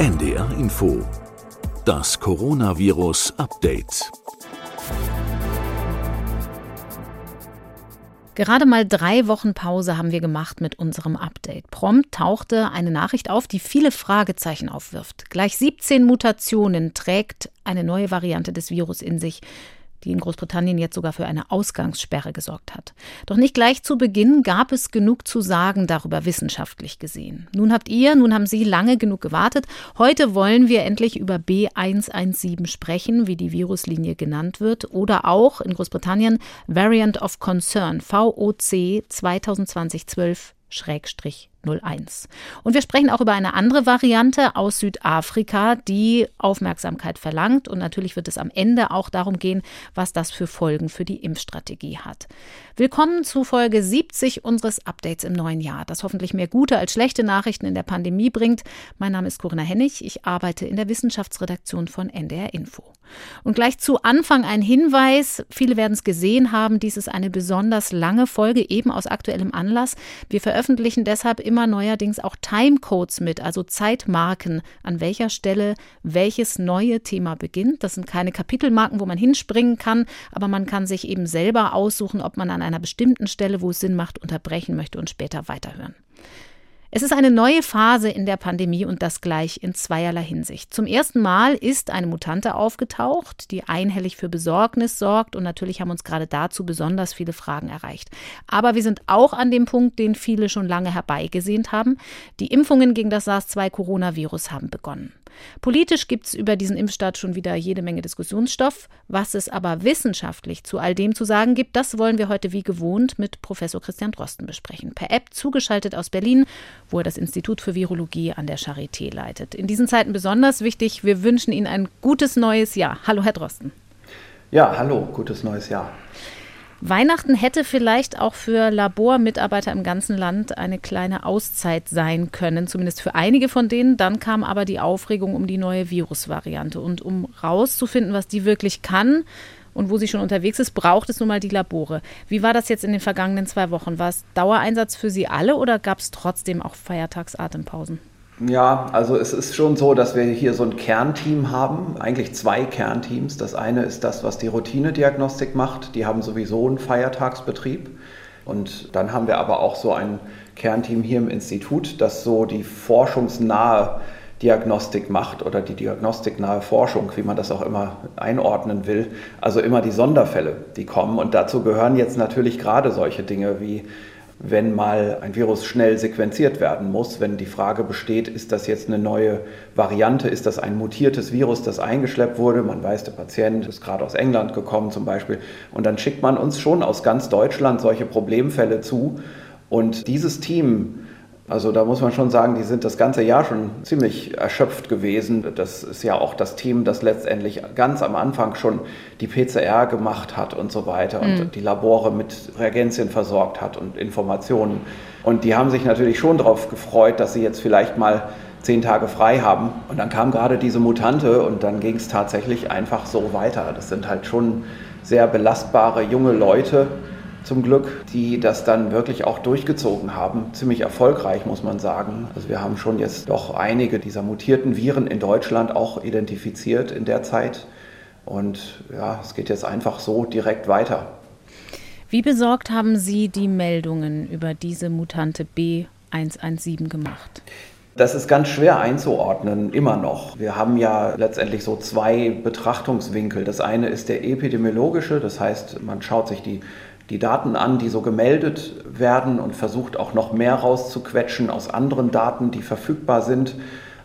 NDR Info. Das Coronavirus Update. Gerade mal drei Wochen Pause haben wir gemacht mit unserem Update. Prompt tauchte eine Nachricht auf, die viele Fragezeichen aufwirft. Gleich 17 Mutationen trägt eine neue Variante des Virus in sich die in Großbritannien jetzt sogar für eine Ausgangssperre gesorgt hat. Doch nicht gleich zu Beginn gab es genug zu sagen darüber wissenschaftlich gesehen. Nun habt ihr, nun haben Sie lange genug gewartet. Heute wollen wir endlich über B117 sprechen, wie die Viruslinie genannt wird, oder auch in Großbritannien Variant of Concern, VOC 2020 12 01. Und wir sprechen auch über eine andere Variante aus Südafrika, die Aufmerksamkeit verlangt. Und natürlich wird es am Ende auch darum gehen, was das für Folgen für die Impfstrategie hat. Willkommen zu Folge 70 unseres Updates im neuen Jahr, das hoffentlich mehr gute als schlechte Nachrichten in der Pandemie bringt. Mein Name ist Corinna Hennig. Ich arbeite in der Wissenschaftsredaktion von NDR Info. Und gleich zu Anfang ein Hinweis. Viele werden es gesehen haben. Dies ist eine besonders lange Folge, eben aus aktuellem Anlass. Wir veröffentlichen deshalb immer neuerdings auch Timecodes mit, also Zeitmarken, an welcher Stelle welches neue Thema beginnt. Das sind keine Kapitelmarken, wo man hinspringen kann, aber man kann sich eben selber aussuchen, ob man an einer bestimmten Stelle, wo es Sinn macht, unterbrechen möchte und später weiterhören. Es ist eine neue Phase in der Pandemie und das gleich in zweierlei Hinsicht. Zum ersten Mal ist eine Mutante aufgetaucht, die einhellig für Besorgnis sorgt und natürlich haben uns gerade dazu besonders viele Fragen erreicht. Aber wir sind auch an dem Punkt, den viele schon lange herbeigesehnt haben. Die Impfungen gegen das SARS-2-Coronavirus haben begonnen. Politisch gibt es über diesen Impfstart schon wieder jede Menge Diskussionsstoff. Was es aber wissenschaftlich zu all dem zu sagen gibt, das wollen wir heute wie gewohnt mit Professor Christian Drosten besprechen. Per App zugeschaltet aus Berlin, wo er das Institut für Virologie an der Charité leitet. In diesen Zeiten besonders wichtig, wir wünschen Ihnen ein gutes neues Jahr. Hallo, Herr Drosten. Ja, hallo, gutes neues Jahr. Weihnachten hätte vielleicht auch für Labormitarbeiter im ganzen Land eine kleine Auszeit sein können, zumindest für einige von denen. Dann kam aber die Aufregung um die neue Virusvariante. Und um rauszufinden, was die wirklich kann und wo sie schon unterwegs ist, braucht es nun mal die Labore. Wie war das jetzt in den vergangenen zwei Wochen? War es Dauereinsatz für Sie alle oder gab es trotzdem auch Feiertagsatempausen? Ja, also es ist schon so, dass wir hier so ein Kernteam haben, eigentlich zwei Kernteams. Das eine ist das, was die Routinediagnostik macht. Die haben sowieso einen Feiertagsbetrieb. Und dann haben wir aber auch so ein Kernteam hier im Institut, das so die forschungsnahe Diagnostik macht oder die diagnostiknahe Forschung, wie man das auch immer einordnen will. Also immer die Sonderfälle, die kommen. Und dazu gehören jetzt natürlich gerade solche Dinge wie wenn mal ein Virus schnell sequenziert werden muss, wenn die Frage besteht, ist das jetzt eine neue Variante, ist das ein mutiertes Virus, das eingeschleppt wurde, man weiß, der Patient ist gerade aus England gekommen zum Beispiel, und dann schickt man uns schon aus ganz Deutschland solche Problemfälle zu. Und dieses Team also da muss man schon sagen, die sind das ganze Jahr schon ziemlich erschöpft gewesen. Das ist ja auch das Team, das letztendlich ganz am Anfang schon die PCR gemacht hat und so weiter und mhm. die Labore mit Reagenzien versorgt hat und Informationen. Und die haben sich natürlich schon darauf gefreut, dass sie jetzt vielleicht mal zehn Tage frei haben. Und dann kam gerade diese Mutante und dann ging es tatsächlich einfach so weiter. Das sind halt schon sehr belastbare junge Leute zum Glück, die das dann wirklich auch durchgezogen haben. Ziemlich erfolgreich, muss man sagen. Also wir haben schon jetzt doch einige dieser mutierten Viren in Deutschland auch identifiziert in der Zeit. Und ja, es geht jetzt einfach so direkt weiter. Wie besorgt haben Sie die Meldungen über diese Mutante B117 gemacht? Das ist ganz schwer einzuordnen, immer noch. Wir haben ja letztendlich so zwei Betrachtungswinkel. Das eine ist der epidemiologische, das heißt, man schaut sich die die Daten an, die so gemeldet werden und versucht auch noch mehr rauszuquetschen aus anderen Daten, die verfügbar sind,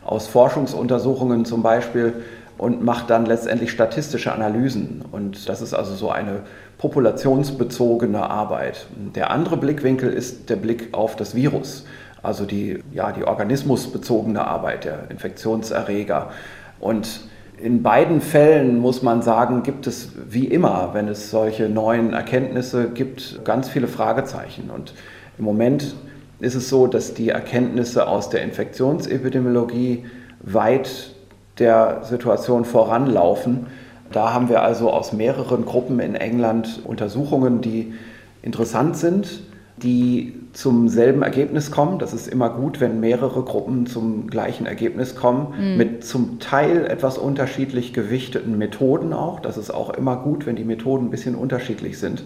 aus Forschungsuntersuchungen zum Beispiel und macht dann letztendlich statistische Analysen. Und das ist also so eine populationsbezogene Arbeit. Der andere Blickwinkel ist der Blick auf das Virus, also die, ja, die organismusbezogene Arbeit, der Infektionserreger. Und in beiden Fällen muss man sagen, gibt es wie immer, wenn es solche neuen Erkenntnisse gibt, ganz viele Fragezeichen. Und im Moment ist es so, dass die Erkenntnisse aus der Infektionsepidemiologie weit der Situation voranlaufen. Da haben wir also aus mehreren Gruppen in England Untersuchungen, die interessant sind, die zum selben Ergebnis kommen. Das ist immer gut, wenn mehrere Gruppen zum gleichen Ergebnis kommen, mhm. mit zum Teil etwas unterschiedlich gewichteten Methoden auch. Das ist auch immer gut, wenn die Methoden ein bisschen unterschiedlich sind.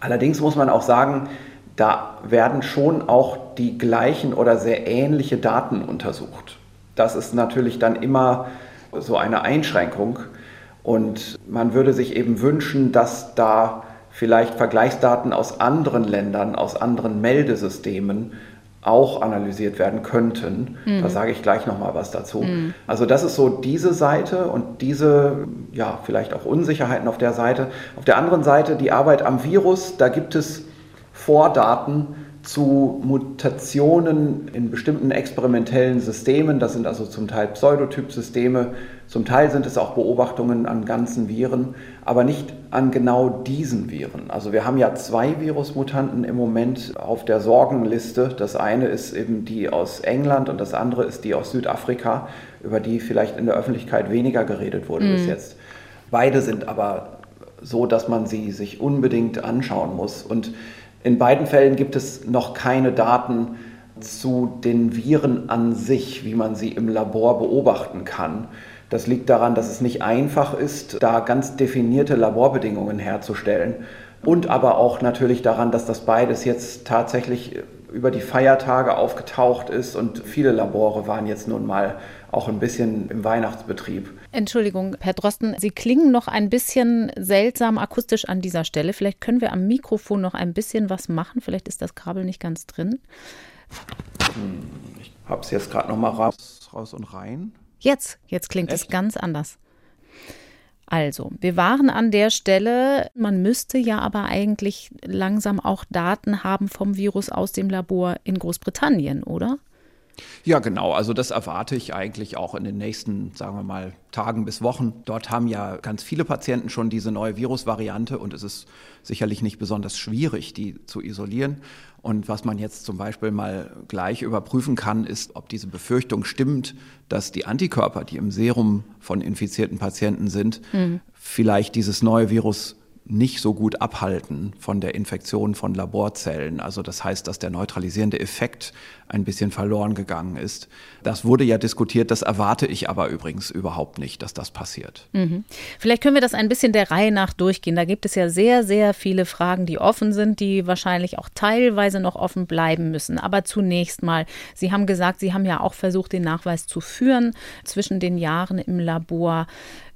Allerdings muss man auch sagen, da werden schon auch die gleichen oder sehr ähnliche Daten untersucht. Das ist natürlich dann immer so eine Einschränkung. Und man würde sich eben wünschen, dass da vielleicht Vergleichsdaten aus anderen Ländern, aus anderen Meldesystemen auch analysiert werden könnten. Mhm. Da sage ich gleich noch mal was dazu. Mhm. Also das ist so diese Seite und diese ja, vielleicht auch Unsicherheiten auf der Seite. Auf der anderen Seite die Arbeit am Virus, da gibt es Vordaten zu Mutationen in bestimmten experimentellen Systemen. Das sind also zum Teil Pseudotypsysteme, zum Teil sind es auch Beobachtungen an ganzen Viren, aber nicht an genau diesen Viren. Also wir haben ja zwei Virusmutanten im Moment auf der Sorgenliste. Das eine ist eben die aus England und das andere ist die aus Südafrika, über die vielleicht in der Öffentlichkeit weniger geredet wurde mhm. bis jetzt. Beide sind aber so, dass man sie sich unbedingt anschauen muss. Und in beiden Fällen gibt es noch keine Daten zu den Viren an sich, wie man sie im Labor beobachten kann. Das liegt daran, dass es nicht einfach ist, da ganz definierte Laborbedingungen herzustellen. Und aber auch natürlich daran, dass das beides jetzt tatsächlich über die Feiertage aufgetaucht ist und viele Labore waren jetzt nun mal auch ein bisschen im Weihnachtsbetrieb. Entschuldigung, Herr Drosten, Sie klingen noch ein bisschen seltsam akustisch an dieser Stelle. Vielleicht können wir am Mikrofon noch ein bisschen was machen. Vielleicht ist das Kabel nicht ganz drin. Hm, ich habe es jetzt gerade noch mal raus, raus und rein. Jetzt, jetzt klingt Echt? es ganz anders. Also, wir waren an der Stelle, man müsste ja aber eigentlich langsam auch Daten haben vom Virus aus dem Labor in Großbritannien, oder? Ja, genau. Also das erwarte ich eigentlich auch in den nächsten, sagen wir mal, Tagen bis Wochen. Dort haben ja ganz viele Patienten schon diese neue Virusvariante und es ist sicherlich nicht besonders schwierig, die zu isolieren. Und was man jetzt zum Beispiel mal gleich überprüfen kann, ist, ob diese Befürchtung stimmt, dass die Antikörper, die im Serum von infizierten Patienten sind, mhm. vielleicht dieses neue Virus nicht so gut abhalten von der Infektion von Laborzellen. Also das heißt, dass der neutralisierende Effekt ein bisschen verloren gegangen ist. Das wurde ja diskutiert, das erwarte ich aber übrigens überhaupt nicht, dass das passiert. Mhm. Vielleicht können wir das ein bisschen der Reihe nach durchgehen. Da gibt es ja sehr, sehr viele Fragen, die offen sind, die wahrscheinlich auch teilweise noch offen bleiben müssen. Aber zunächst mal, Sie haben gesagt, Sie haben ja auch versucht, den Nachweis zu führen zwischen den Jahren im Labor.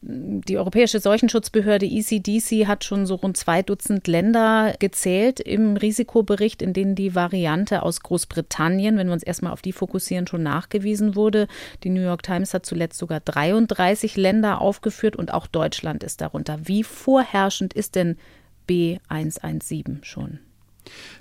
Die Europäische Seuchenschutzbehörde ECDC hat schon so rund zwei Dutzend Länder gezählt im Risikobericht, in denen die Variante aus Großbritannien, wenn wir uns erstmal auf die fokussieren, schon nachgewiesen wurde. Die New York Times hat zuletzt sogar 33 Länder aufgeführt und auch Deutschland ist darunter. Wie vorherrschend ist denn B117 schon?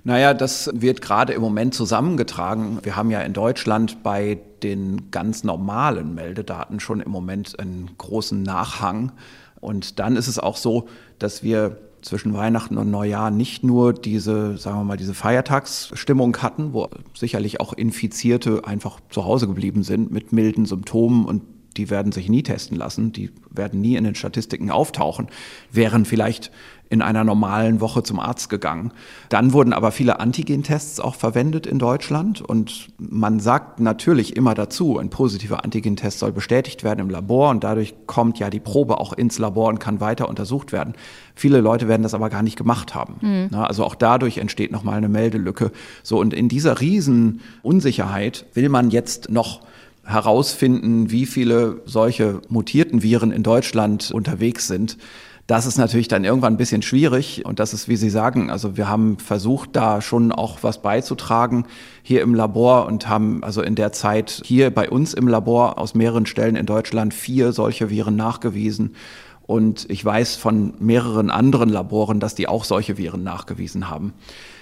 Naja, das wird gerade im Moment zusammengetragen. Wir haben ja in Deutschland bei den ganz normalen Meldedaten schon im Moment einen großen Nachhang. Und dann ist es auch so, dass wir zwischen Weihnachten und Neujahr nicht nur diese, sagen wir mal, diese Feiertagsstimmung hatten, wo sicherlich auch Infizierte einfach zu Hause geblieben sind mit milden Symptomen und die werden sich nie testen lassen, die werden nie in den Statistiken auftauchen, wären vielleicht in einer normalen Woche zum Arzt gegangen. Dann wurden aber viele Antigentests auch verwendet in Deutschland und man sagt natürlich immer dazu, ein positiver Antigentest soll bestätigt werden im Labor und dadurch kommt ja die Probe auch ins Labor und kann weiter untersucht werden. Viele Leute werden das aber gar nicht gemacht haben. Mhm. Also auch dadurch entsteht nochmal eine Meldelücke. So und in dieser riesen Unsicherheit will man jetzt noch herausfinden, wie viele solche mutierten Viren in Deutschland unterwegs sind. Das ist natürlich dann irgendwann ein bisschen schwierig und das ist, wie Sie sagen, also wir haben versucht, da schon auch was beizutragen hier im Labor und haben also in der Zeit hier bei uns im Labor aus mehreren Stellen in Deutschland vier solche Viren nachgewiesen. Und ich weiß von mehreren anderen Laboren, dass die auch solche Viren nachgewiesen haben.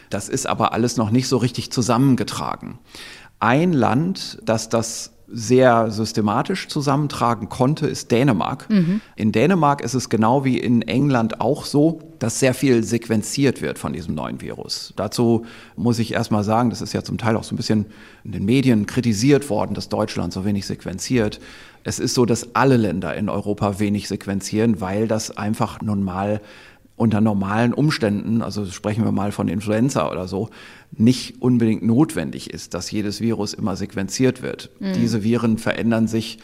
Das ist aber alles noch nicht so richtig zusammengetragen. Ein Land, das das sehr systematisch zusammentragen konnte, ist Dänemark. Mhm. In Dänemark ist es genau wie in England auch so, dass sehr viel sequenziert wird von diesem neuen Virus. Dazu muss ich erstmal sagen, das ist ja zum Teil auch so ein bisschen in den Medien kritisiert worden, dass Deutschland so wenig sequenziert. Es ist so, dass alle Länder in Europa wenig sequenzieren, weil das einfach nun mal unter normalen Umständen, also sprechen wir mal von Influenza oder so, nicht unbedingt notwendig ist, dass jedes Virus immer sequenziert wird. Mhm. Diese Viren verändern sich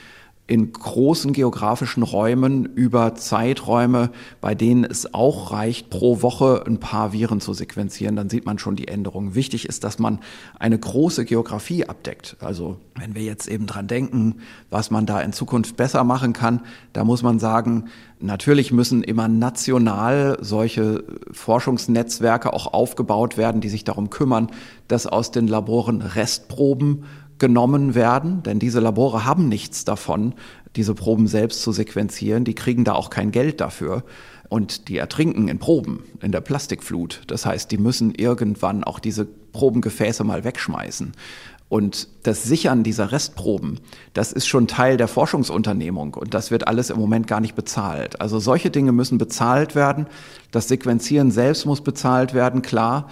in großen geografischen Räumen über Zeiträume, bei denen es auch reicht, pro Woche ein paar Viren zu sequenzieren, dann sieht man schon die Änderungen. Wichtig ist, dass man eine große Geografie abdeckt. Also wenn wir jetzt eben dran denken, was man da in Zukunft besser machen kann, da muss man sagen, natürlich müssen immer national solche Forschungsnetzwerke auch aufgebaut werden, die sich darum kümmern, dass aus den Laboren Restproben genommen werden, denn diese Labore haben nichts davon, diese Proben selbst zu sequenzieren. Die kriegen da auch kein Geld dafür. Und die ertrinken in Proben, in der Plastikflut. Das heißt, die müssen irgendwann auch diese Probengefäße mal wegschmeißen. Und das Sichern dieser Restproben, das ist schon Teil der Forschungsunternehmung und das wird alles im Moment gar nicht bezahlt. Also solche Dinge müssen bezahlt werden. Das Sequenzieren selbst muss bezahlt werden, klar.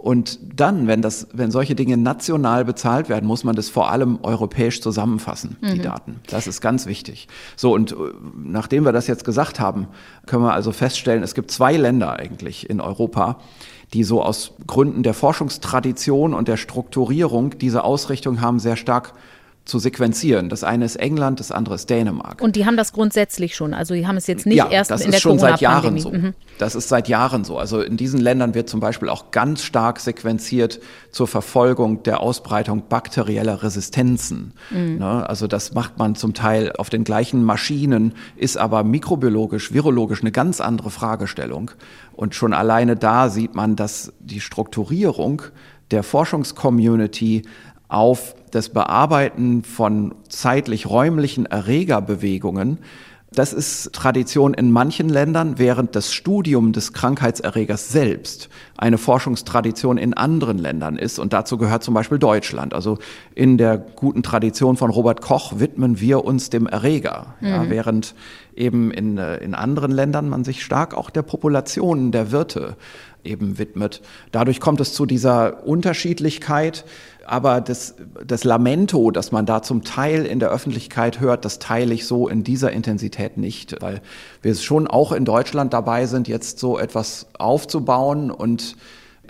Und dann, wenn das, wenn solche Dinge national bezahlt werden, muss man das vor allem europäisch zusammenfassen, mhm. die Daten. Das ist ganz wichtig. So, und äh, nachdem wir das jetzt gesagt haben, können wir also feststellen, es gibt zwei Länder eigentlich in Europa, die so aus Gründen der Forschungstradition und der Strukturierung diese Ausrichtung haben, sehr stark zu sequenzieren. Das eine ist England, das andere ist Dänemark. Und die haben das grundsätzlich schon. Also die haben es jetzt nicht ja, erst das in der ist schon seit Jahren so. Mhm. Das ist seit Jahren so. Also in diesen Ländern wird zum Beispiel auch ganz stark sequenziert zur Verfolgung der Ausbreitung bakterieller Resistenzen. Mhm. Ne? Also das macht man zum Teil auf den gleichen Maschinen, ist aber mikrobiologisch, virologisch eine ganz andere Fragestellung. Und schon alleine da sieht man, dass die Strukturierung der Forschungscommunity auf das Bearbeiten von zeitlich-räumlichen Erregerbewegungen. Das ist Tradition in manchen Ländern, während das Studium des Krankheitserregers selbst eine Forschungstradition in anderen Ländern ist. Und dazu gehört zum Beispiel Deutschland. Also in der guten Tradition von Robert Koch widmen wir uns dem Erreger. Mhm. Ja, während eben in, äh, in anderen Ländern man sich stark auch der Populationen der Wirte eben widmet. Dadurch kommt es zu dieser Unterschiedlichkeit aber das, das Lamento, das man da zum Teil in der Öffentlichkeit hört, das teile ich so in dieser Intensität nicht, weil wir schon auch in Deutschland dabei sind, jetzt so etwas aufzubauen und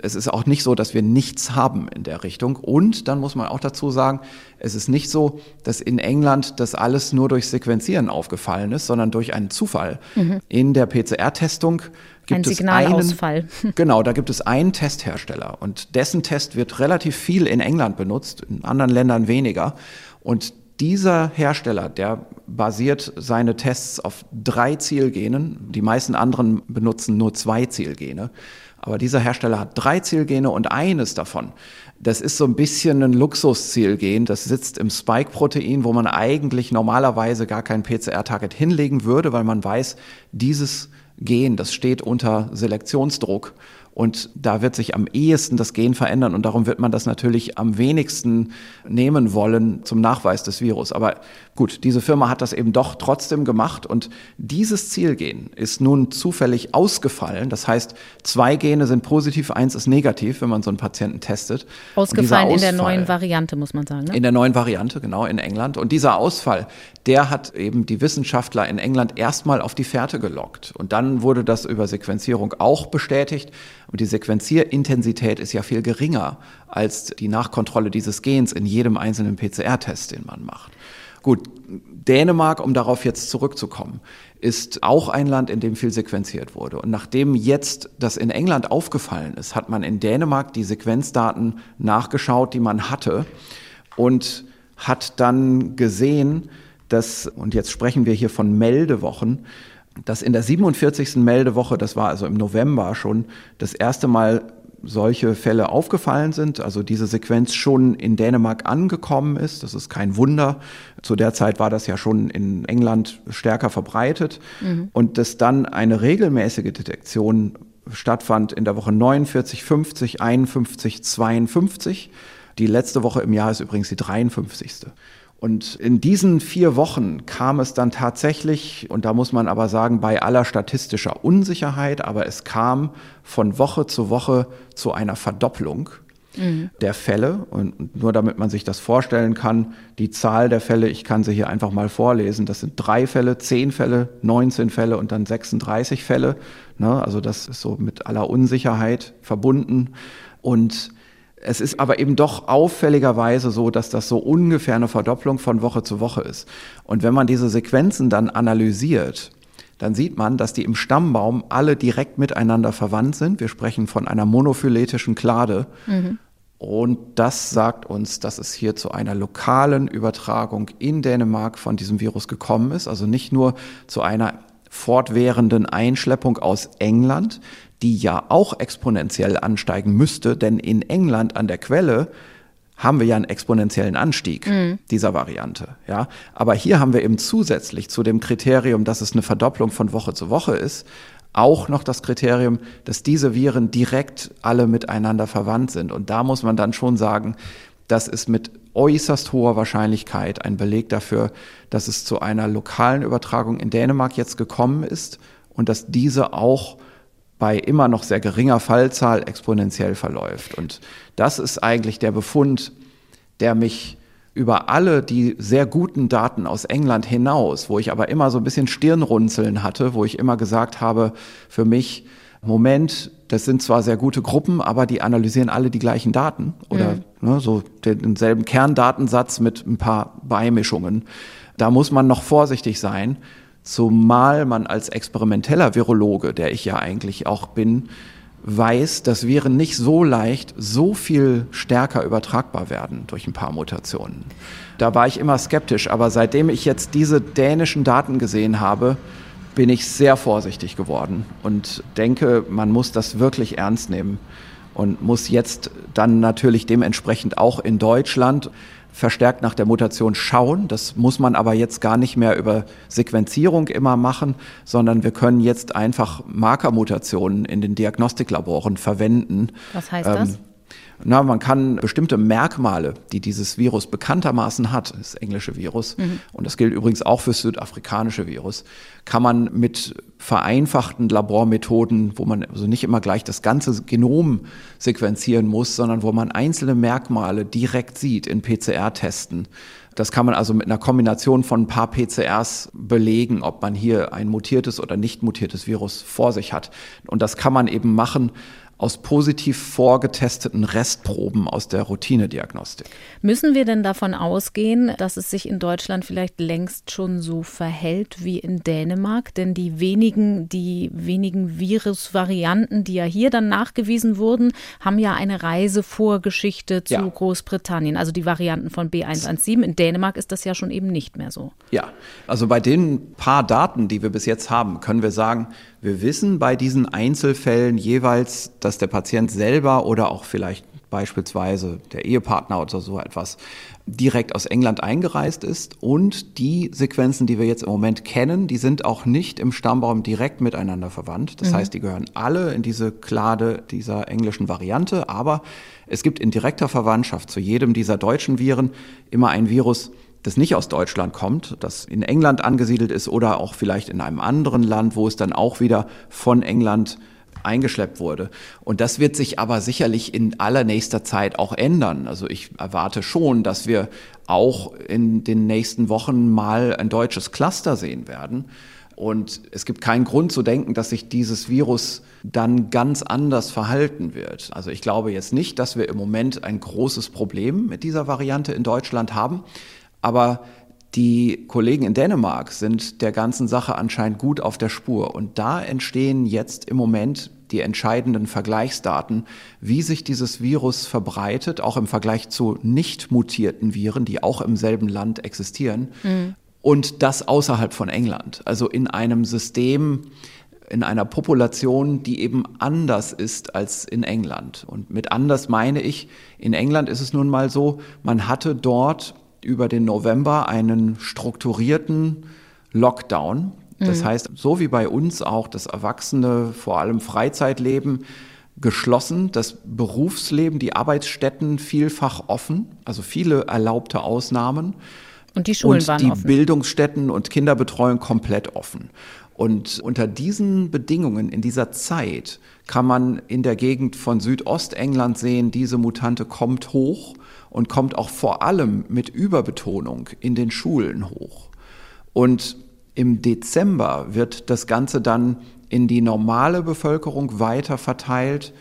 es ist auch nicht so, dass wir nichts haben in der Richtung. Und dann muss man auch dazu sagen, es ist nicht so, dass in England das alles nur durch Sequenzieren aufgefallen ist, sondern durch einen Zufall. Mhm. In der PCR-Testung gibt Ein Signalausfall. es einen, genau, da gibt es einen Testhersteller und dessen Test wird relativ viel in England benutzt, in anderen Ländern weniger. Und dieser Hersteller, der basiert seine Tests auf drei Zielgenen. Die meisten anderen benutzen nur zwei Zielgene. Aber dieser Hersteller hat drei Zielgene und eines davon, das ist so ein bisschen ein Luxuszielgen. Das sitzt im Spike-Protein, wo man eigentlich normalerweise gar kein PCR-Target hinlegen würde, weil man weiß, dieses Gen, das steht unter Selektionsdruck und da wird sich am ehesten das Gen verändern und darum wird man das natürlich am wenigsten nehmen wollen zum Nachweis des Virus. Aber gut, diese Firma hat das eben doch trotzdem gemacht und dieses Zielgen ist nun zufällig ausgefallen. Das heißt, zwei Gene sind positiv, eins ist negativ, wenn man so einen Patienten testet. Ausgefallen Ausfall, in der neuen Variante, muss man sagen. Ne? In der neuen Variante, genau, in England. Und dieser Ausfall, der hat eben die Wissenschaftler in England erstmal auf die Fährte gelockt. Und dann wurde das über Sequenzierung auch bestätigt. Und die Sequenzierintensität ist ja viel geringer als die Nachkontrolle dieses Gens in jedem einzelnen PCR-Test, den man macht. Gut, Dänemark, um darauf jetzt zurückzukommen, ist auch ein Land, in dem viel sequenziert wurde. Und nachdem jetzt das in England aufgefallen ist, hat man in Dänemark die Sequenzdaten nachgeschaut, die man hatte und hat dann gesehen, dass, und jetzt sprechen wir hier von Meldewochen, dass in der 47. Meldewoche, das war also im November schon, das erste Mal solche Fälle aufgefallen sind, also diese Sequenz schon in Dänemark angekommen ist. Das ist kein Wunder. Zu der Zeit war das ja schon in England stärker verbreitet. Mhm. Und dass dann eine regelmäßige Detektion stattfand in der Woche 49, 50, 51, 52. Die letzte Woche im Jahr ist übrigens die 53. Und in diesen vier Wochen kam es dann tatsächlich, und da muss man aber sagen, bei aller statistischer Unsicherheit, aber es kam von Woche zu Woche zu einer Verdopplung. mhm. der Fälle. Und nur damit man sich das vorstellen kann, die Zahl der Fälle, ich kann sie hier einfach mal vorlesen, das sind drei Fälle, zehn Fälle, 19 Fälle und dann 36 Fälle. Ne? Also das ist so mit aller Unsicherheit verbunden. Und es ist aber eben doch auffälligerweise so, dass das so ungefähr eine Verdopplung von Woche zu Woche ist. Und wenn man diese Sequenzen dann analysiert, dann sieht man, dass die im Stammbaum alle direkt miteinander verwandt sind. Wir sprechen von einer monophyletischen Klade. Mhm. Und das sagt uns, dass es hier zu einer lokalen Übertragung in Dänemark von diesem Virus gekommen ist. Also nicht nur zu einer fortwährenden Einschleppung aus England, die ja auch exponentiell ansteigen müsste, denn in England an der Quelle haben wir ja einen exponentiellen Anstieg mhm. dieser Variante. Ja, aber hier haben wir eben zusätzlich zu dem Kriterium, dass es eine Verdopplung von Woche zu Woche ist, auch noch das Kriterium, dass diese Viren direkt alle miteinander verwandt sind. Und da muss man dann schon sagen, das ist mit äußerst hoher Wahrscheinlichkeit ein Beleg dafür, dass es zu einer lokalen Übertragung in Dänemark jetzt gekommen ist und dass diese auch bei immer noch sehr geringer Fallzahl exponentiell verläuft. Und das ist eigentlich der Befund, der mich über alle die sehr guten Daten aus England hinaus, wo ich aber immer so ein bisschen Stirnrunzeln hatte, wo ich immer gesagt habe, für mich, Moment, das sind zwar sehr gute Gruppen, aber die analysieren alle die gleichen Daten oder mhm. ne, so denselben Kerndatensatz mit ein paar Beimischungen. Da muss man noch vorsichtig sein. Zumal man als experimenteller Virologe, der ich ja eigentlich auch bin, weiß, dass Viren nicht so leicht so viel stärker übertragbar werden durch ein paar Mutationen. Da war ich immer skeptisch, aber seitdem ich jetzt diese dänischen Daten gesehen habe, bin ich sehr vorsichtig geworden und denke, man muss das wirklich ernst nehmen und muss jetzt dann natürlich dementsprechend auch in Deutschland verstärkt nach der Mutation schauen. Das muss man aber jetzt gar nicht mehr über Sequenzierung immer machen, sondern wir können jetzt einfach Markermutationen in den Diagnostiklaboren verwenden. Was heißt ähm, das? Na, man kann bestimmte Merkmale, die dieses Virus bekanntermaßen hat, das englische Virus, mhm. und das gilt übrigens auch für das südafrikanische Virus, kann man mit vereinfachten Labormethoden, wo man also nicht immer gleich das ganze Genom sequenzieren muss, sondern wo man einzelne Merkmale direkt sieht in PCR-Testen. Das kann man also mit einer Kombination von ein paar PCRs belegen, ob man hier ein mutiertes oder nicht mutiertes Virus vor sich hat. Und das kann man eben machen aus positiv vorgetesteten Restproben aus der Routinediagnostik. Müssen wir denn davon ausgehen, dass es sich in Deutschland vielleicht längst schon so verhält wie in Dänemark? Denn die wenigen, die wenigen Virusvarianten, die ja hier dann nachgewiesen wurden, haben ja eine Reisevorgeschichte zu ja. Großbritannien, also die Varianten von B117. In Dänemark ist das ja schon eben nicht mehr so. Ja, also bei den paar Daten, die wir bis jetzt haben, können wir sagen, wir wissen bei diesen Einzelfällen jeweils, dass der Patient selber oder auch vielleicht beispielsweise der Ehepartner oder so etwas direkt aus England eingereist ist. Und die Sequenzen, die wir jetzt im Moment kennen, die sind auch nicht im Stammbaum direkt miteinander verwandt. Das mhm. heißt, die gehören alle in diese Klade dieser englischen Variante. Aber es gibt in direkter Verwandtschaft zu jedem dieser deutschen Viren immer ein Virus, das nicht aus Deutschland kommt, das in England angesiedelt ist oder auch vielleicht in einem anderen Land, wo es dann auch wieder von England eingeschleppt wurde. Und das wird sich aber sicherlich in allernächster Zeit auch ändern. Also ich erwarte schon, dass wir auch in den nächsten Wochen mal ein deutsches Cluster sehen werden. Und es gibt keinen Grund zu denken, dass sich dieses Virus dann ganz anders verhalten wird. Also ich glaube jetzt nicht, dass wir im Moment ein großes Problem mit dieser Variante in Deutschland haben. Aber die Kollegen in Dänemark sind der ganzen Sache anscheinend gut auf der Spur. Und da entstehen jetzt im Moment die entscheidenden Vergleichsdaten, wie sich dieses Virus verbreitet, auch im Vergleich zu nicht mutierten Viren, die auch im selben Land existieren. Mhm. Und das außerhalb von England. Also in einem System, in einer Population, die eben anders ist als in England. Und mit anders meine ich, in England ist es nun mal so, man hatte dort über den November einen strukturierten Lockdown. Das mhm. heißt, so wie bei uns auch das Erwachsene, vor allem Freizeitleben, geschlossen, das Berufsleben, die Arbeitsstätten vielfach offen, also viele erlaubte Ausnahmen. Und die Schulen und waren die offen. Bildungsstätten und Kinderbetreuung komplett offen. Und unter diesen Bedingungen, in dieser Zeit, kann man in der Gegend von Südostengland sehen, diese Mutante kommt hoch und kommt auch vor allem mit Überbetonung in den Schulen hoch. Und im Dezember wird das Ganze dann in die normale Bevölkerung weiter verteilt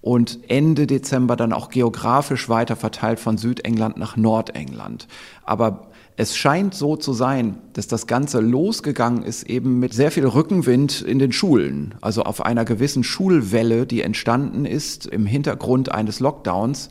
und Ende Dezember dann auch geografisch weiter verteilt von Südengland nach Nordengland. Aber es scheint so zu sein, dass das Ganze losgegangen ist eben mit sehr viel Rückenwind in den Schulen, also auf einer gewissen Schulwelle, die entstanden ist im Hintergrund eines Lockdowns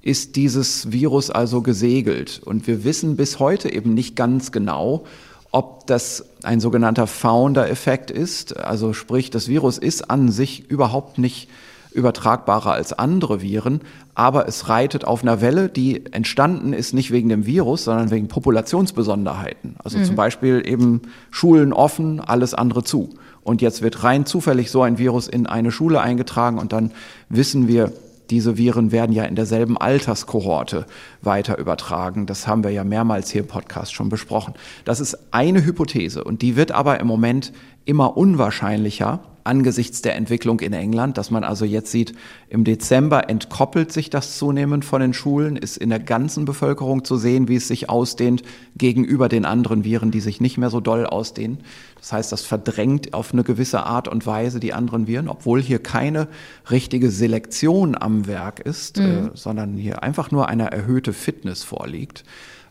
ist dieses Virus also gesegelt. Und wir wissen bis heute eben nicht ganz genau, ob das ein sogenannter Founder-Effekt ist. Also sprich, das Virus ist an sich überhaupt nicht übertragbarer als andere Viren, aber es reitet auf einer Welle, die entstanden ist nicht wegen dem Virus, sondern wegen Populationsbesonderheiten. Also mhm. zum Beispiel eben Schulen offen, alles andere zu. Und jetzt wird rein zufällig so ein Virus in eine Schule eingetragen und dann wissen wir, diese Viren werden ja in derselben Alterskohorte weiter übertragen. Das haben wir ja mehrmals hier im Podcast schon besprochen. Das ist eine Hypothese und die wird aber im Moment immer unwahrscheinlicher angesichts der Entwicklung in England, dass man also jetzt sieht, im Dezember entkoppelt sich das zunehmend von den Schulen, ist in der ganzen Bevölkerung zu sehen, wie es sich ausdehnt gegenüber den anderen Viren, die sich nicht mehr so doll ausdehnen. Das heißt, das verdrängt auf eine gewisse Art und Weise die anderen Viren, obwohl hier keine richtige Selektion am Werk ist, mhm. äh, sondern hier einfach nur eine erhöhte Fitness vorliegt.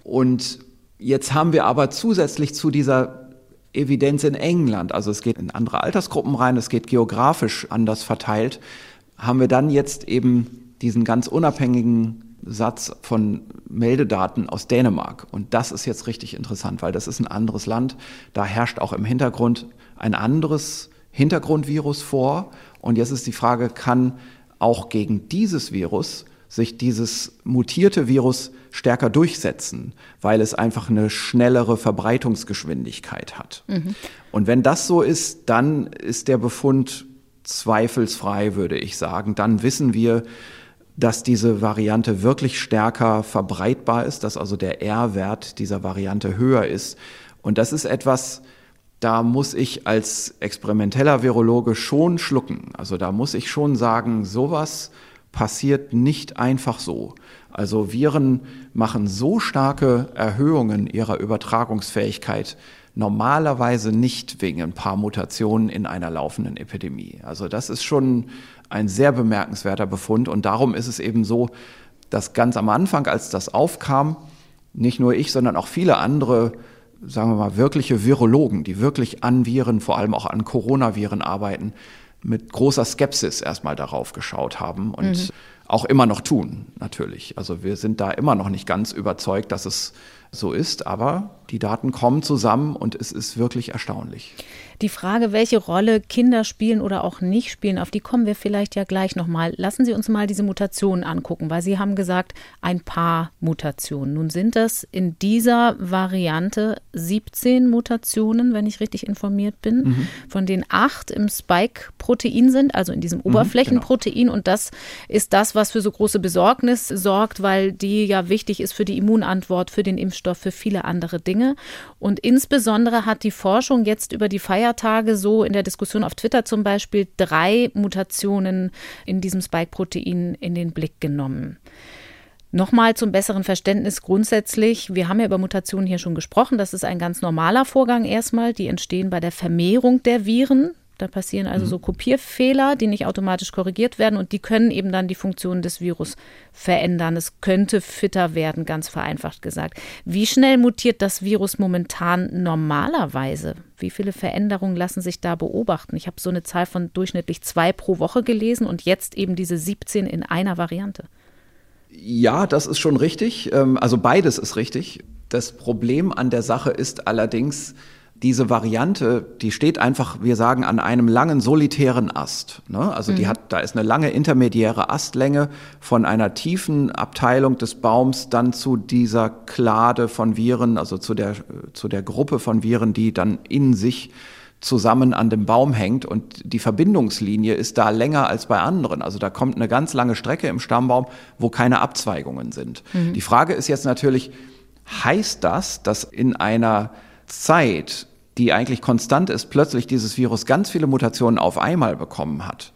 Und jetzt haben wir aber zusätzlich zu dieser Evidenz in England, also es geht in andere Altersgruppen rein, es geht geografisch anders verteilt, haben wir dann jetzt eben diesen ganz unabhängigen Satz von Meldedaten aus Dänemark. Und das ist jetzt richtig interessant, weil das ist ein anderes Land. Da herrscht auch im Hintergrund ein anderes Hintergrundvirus vor. Und jetzt ist die Frage, kann auch gegen dieses Virus sich dieses mutierte Virus stärker durchsetzen, weil es einfach eine schnellere Verbreitungsgeschwindigkeit hat. Mhm. Und wenn das so ist, dann ist der Befund zweifelsfrei, würde ich sagen. Dann wissen wir, dass diese Variante wirklich stärker verbreitbar ist, dass also der R-Wert dieser Variante höher ist. Und das ist etwas, da muss ich als experimenteller Virologe schon schlucken. Also da muss ich schon sagen, sowas passiert nicht einfach so. Also Viren machen so starke Erhöhungen ihrer Übertragungsfähigkeit normalerweise nicht wegen ein paar Mutationen in einer laufenden Epidemie. Also das ist schon ein sehr bemerkenswerter Befund und darum ist es eben so, dass ganz am Anfang, als das aufkam, nicht nur ich, sondern auch viele andere, sagen wir mal, wirkliche Virologen, die wirklich an Viren, vor allem auch an Coronaviren arbeiten, mit großer Skepsis erstmal darauf geschaut haben und mhm. auch immer noch tun, natürlich. Also wir sind da immer noch nicht ganz überzeugt, dass es so ist, aber die Daten kommen zusammen und es ist wirklich erstaunlich. Die Frage, welche Rolle Kinder spielen oder auch nicht spielen, auf die kommen wir vielleicht ja gleich nochmal. Lassen Sie uns mal diese Mutationen angucken, weil Sie haben gesagt, ein paar Mutationen. Nun sind das in dieser Variante 17 Mutationen, wenn ich richtig informiert bin, mhm. von denen acht im Spike-Protein sind, also in diesem mhm, Oberflächenprotein. Genau. Und das ist das, was für so große Besorgnis sorgt, weil die ja wichtig ist für die Immunantwort, für den Impfstoff, für viele andere Dinge. Und insbesondere hat die Forschung jetzt über die Feier Feiertage so in der Diskussion auf Twitter zum Beispiel drei Mutationen in diesem Spike-Protein in den Blick genommen. Nochmal zum besseren Verständnis grundsätzlich, wir haben ja über Mutationen hier schon gesprochen, das ist ein ganz normaler Vorgang erstmal, die entstehen bei der Vermehrung der Viren. Da passieren also mhm. so Kopierfehler, die nicht automatisch korrigiert werden und die können eben dann die Funktion des Virus verändern. Es könnte fitter werden, ganz vereinfacht gesagt. Wie schnell mutiert das Virus momentan normalerweise? Wie viele Veränderungen lassen sich da beobachten? Ich habe so eine Zahl von durchschnittlich zwei pro Woche gelesen und jetzt eben diese 17 in einer Variante. Ja, das ist schon richtig. Ähm, also beides ist richtig. Das Problem an der Sache ist allerdings, diese Variante, die steht einfach, wir sagen, an einem langen solitären Ast. Ne? Also mhm. die hat, da ist eine lange intermediäre Astlänge von einer tiefen Abteilung des Baums dann zu dieser Klade von Viren, also zu der, zu der Gruppe von Viren, die dann in sich zusammen an dem Baum hängt und die Verbindungslinie ist da länger als bei anderen. Also da kommt eine ganz lange Strecke im Stammbaum, wo keine Abzweigungen sind. Mhm. Die Frage ist jetzt natürlich, heißt das, dass in einer Zeit, die eigentlich konstant ist, plötzlich dieses Virus ganz viele Mutationen auf einmal bekommen hat.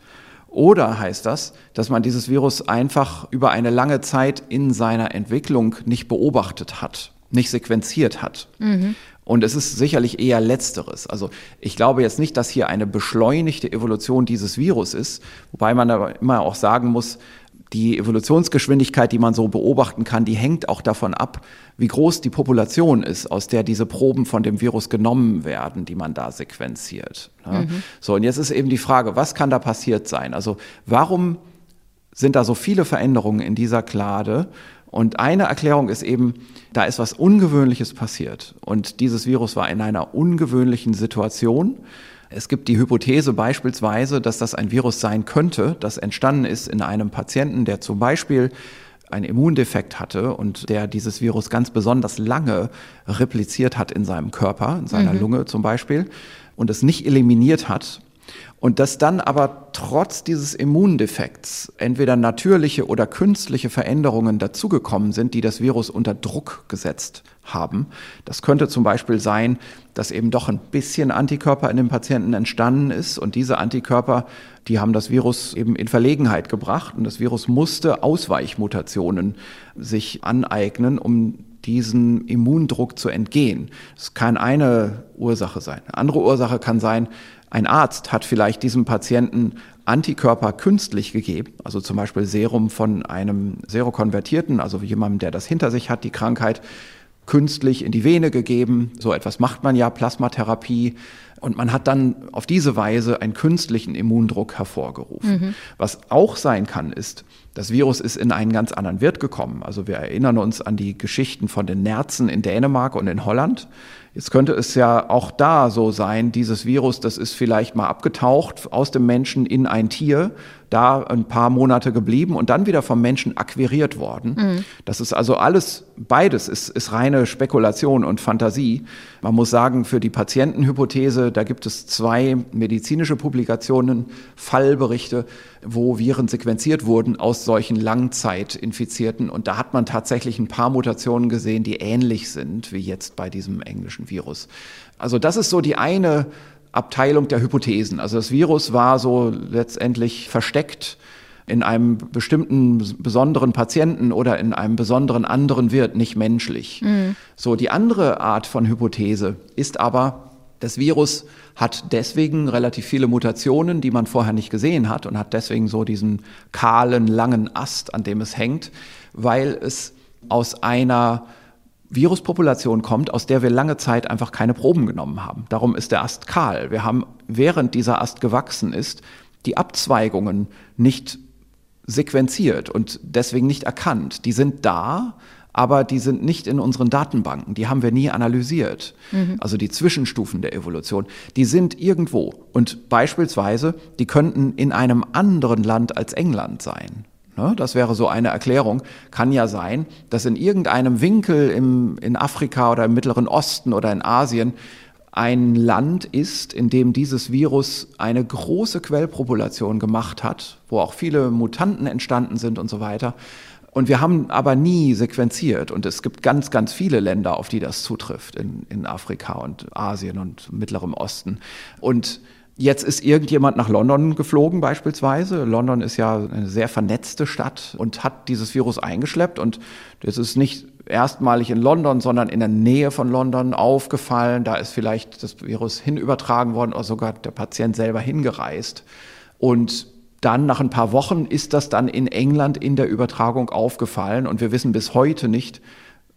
Oder heißt das, dass man dieses Virus einfach über eine lange Zeit in seiner Entwicklung nicht beobachtet hat, nicht sequenziert hat? Mhm. Und es ist sicherlich eher letzteres. Also ich glaube jetzt nicht, dass hier eine beschleunigte Evolution dieses Virus ist, wobei man aber immer auch sagen muss, die Evolutionsgeschwindigkeit, die man so beobachten kann, die hängt auch davon ab, wie groß die Population ist, aus der diese Proben von dem Virus genommen werden, die man da sequenziert. Ne? Mhm. So, und jetzt ist eben die Frage, was kann da passiert sein? Also warum sind da so viele Veränderungen in dieser Klade? Und eine Erklärung ist eben, da ist was Ungewöhnliches passiert. Und dieses Virus war in einer ungewöhnlichen Situation. Es gibt die Hypothese beispielsweise, dass das ein Virus sein könnte, das entstanden ist in einem Patienten, der zum Beispiel einen Immundefekt hatte und der dieses Virus ganz besonders lange repliziert hat in seinem Körper, in seiner mhm. Lunge zum Beispiel, und es nicht eliminiert hat und dass dann aber trotz dieses Immundefekts entweder natürliche oder künstliche Veränderungen dazugekommen sind, die das Virus unter Druck gesetzt haben. Das könnte zum Beispiel sein, dass eben doch ein bisschen Antikörper in dem Patienten entstanden ist und diese Antikörper, die haben das Virus eben in Verlegenheit gebracht und das Virus musste Ausweichmutationen sich aneignen, um diesen Immundruck zu entgehen. Das kann eine Ursache sein. Eine andere Ursache kann sein, ein Arzt hat vielleicht diesem Patienten Antikörper künstlich gegeben, also zum Beispiel Serum von einem Serokonvertierten, also jemandem, der das hinter sich hat, die Krankheit, künstlich in die Vene gegeben. So etwas macht man ja, Plasmatherapie. Und man hat dann auf diese Weise einen künstlichen Immundruck hervorgerufen. Mhm. Was auch sein kann, ist, das Virus ist in einen ganz anderen Wirt gekommen. Also wir erinnern uns an die Geschichten von den Nerzen in Dänemark und in Holland. Jetzt könnte es ja auch da so sein, dieses Virus, das ist vielleicht mal abgetaucht aus dem Menschen in ein Tier, da ein paar Monate geblieben und dann wieder vom Menschen akquiriert worden. Mhm. Das ist also alles, beides ist, ist reine Spekulation und Fantasie. Man muss sagen, für die Patientenhypothese, da gibt es zwei medizinische Publikationen, Fallberichte, wo Viren sequenziert wurden aus solchen Langzeitinfizierten. Und da hat man tatsächlich ein paar Mutationen gesehen, die ähnlich sind wie jetzt bei diesem englischen Virus. Also das ist so die eine Abteilung der Hypothesen. Also das Virus war so letztendlich versteckt in einem bestimmten besonderen Patienten oder in einem besonderen anderen Wirt, nicht menschlich. Mhm. So, die andere Art von Hypothese ist aber, das Virus hat deswegen relativ viele Mutationen, die man vorher nicht gesehen hat und hat deswegen so diesen kahlen, langen Ast, an dem es hängt, weil es aus einer Viruspopulation kommt, aus der wir lange Zeit einfach keine Proben genommen haben. Darum ist der Ast kahl. Wir haben, während dieser Ast gewachsen ist, die Abzweigungen nicht sequenziert und deswegen nicht erkannt. Die sind da, aber die sind nicht in unseren Datenbanken. Die haben wir nie analysiert. Mhm. Also die Zwischenstufen der Evolution, die sind irgendwo. Und beispielsweise, die könnten in einem anderen Land als England sein. Ne, das wäre so eine Erklärung. Kann ja sein, dass in irgendeinem Winkel im, in Afrika oder im Mittleren Osten oder in Asien ein Land ist, in dem dieses Virus eine große Quellpopulation gemacht hat, wo auch viele Mutanten entstanden sind und so weiter. Und wir haben aber nie sequenziert. Und es gibt ganz, ganz viele Länder, auf die das zutrifft, in, in Afrika und Asien und Mittlerem Osten. Und Jetzt ist irgendjemand nach London geflogen beispielsweise. London ist ja eine sehr vernetzte Stadt und hat dieses Virus eingeschleppt. Und das ist nicht erstmalig in London, sondern in der Nähe von London aufgefallen. Da ist vielleicht das Virus hinübertragen worden oder sogar der Patient selber hingereist. Und dann nach ein paar Wochen ist das dann in England in der Übertragung aufgefallen. Und wir wissen bis heute nicht,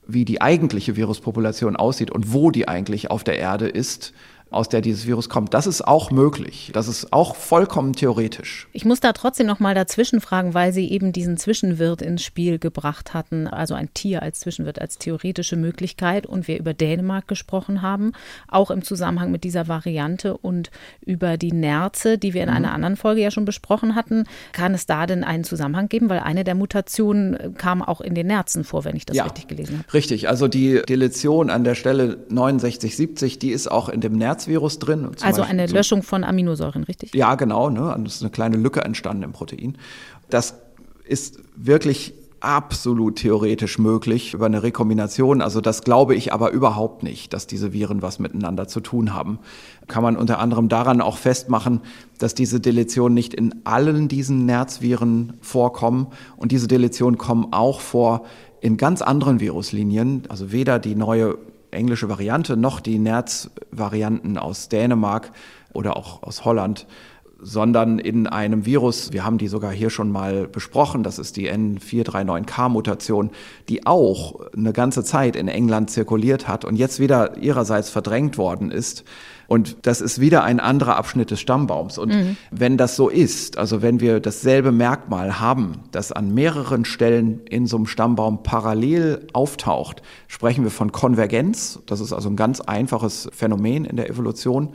wie die eigentliche Viruspopulation aussieht und wo die eigentlich auf der Erde ist aus der dieses Virus kommt. Das ist auch möglich. Das ist auch vollkommen theoretisch. Ich muss da trotzdem noch mal dazwischen fragen, weil Sie eben diesen Zwischenwirt ins Spiel gebracht hatten, also ein Tier als Zwischenwirt als theoretische Möglichkeit und wir über Dänemark gesprochen haben, auch im Zusammenhang mit dieser Variante und über die Nerze, die wir in mhm. einer anderen Folge ja schon besprochen hatten. Kann es da denn einen Zusammenhang geben? Weil eine der Mutationen kam auch in den Nerzen vor, wenn ich das ja, richtig gelesen habe. Richtig, also die Deletion an der Stelle 6970, die ist auch in dem Nerz Virus drin. Also Beispiel eine Löschung von Aminosäuren, richtig? Ja, genau. Ne? Es ist eine kleine Lücke entstanden im Protein. Das ist wirklich absolut theoretisch möglich über eine Rekombination. Also das glaube ich aber überhaupt nicht, dass diese Viren was miteinander zu tun haben. Kann man unter anderem daran auch festmachen, dass diese Deletionen nicht in allen diesen Nerzviren vorkommen und diese Deletionen kommen auch vor in ganz anderen Viruslinien, also weder die neue englische Variante noch die Nerz-Varianten aus Dänemark oder auch aus Holland sondern in einem Virus, wir haben die sogar hier schon mal besprochen, das ist die N439K-Mutation, die auch eine ganze Zeit in England zirkuliert hat und jetzt wieder ihrerseits verdrängt worden ist. Und das ist wieder ein anderer Abschnitt des Stammbaums. Und mhm. wenn das so ist, also wenn wir dasselbe Merkmal haben, das an mehreren Stellen in so einem Stammbaum parallel auftaucht, sprechen wir von Konvergenz. Das ist also ein ganz einfaches Phänomen in der Evolution.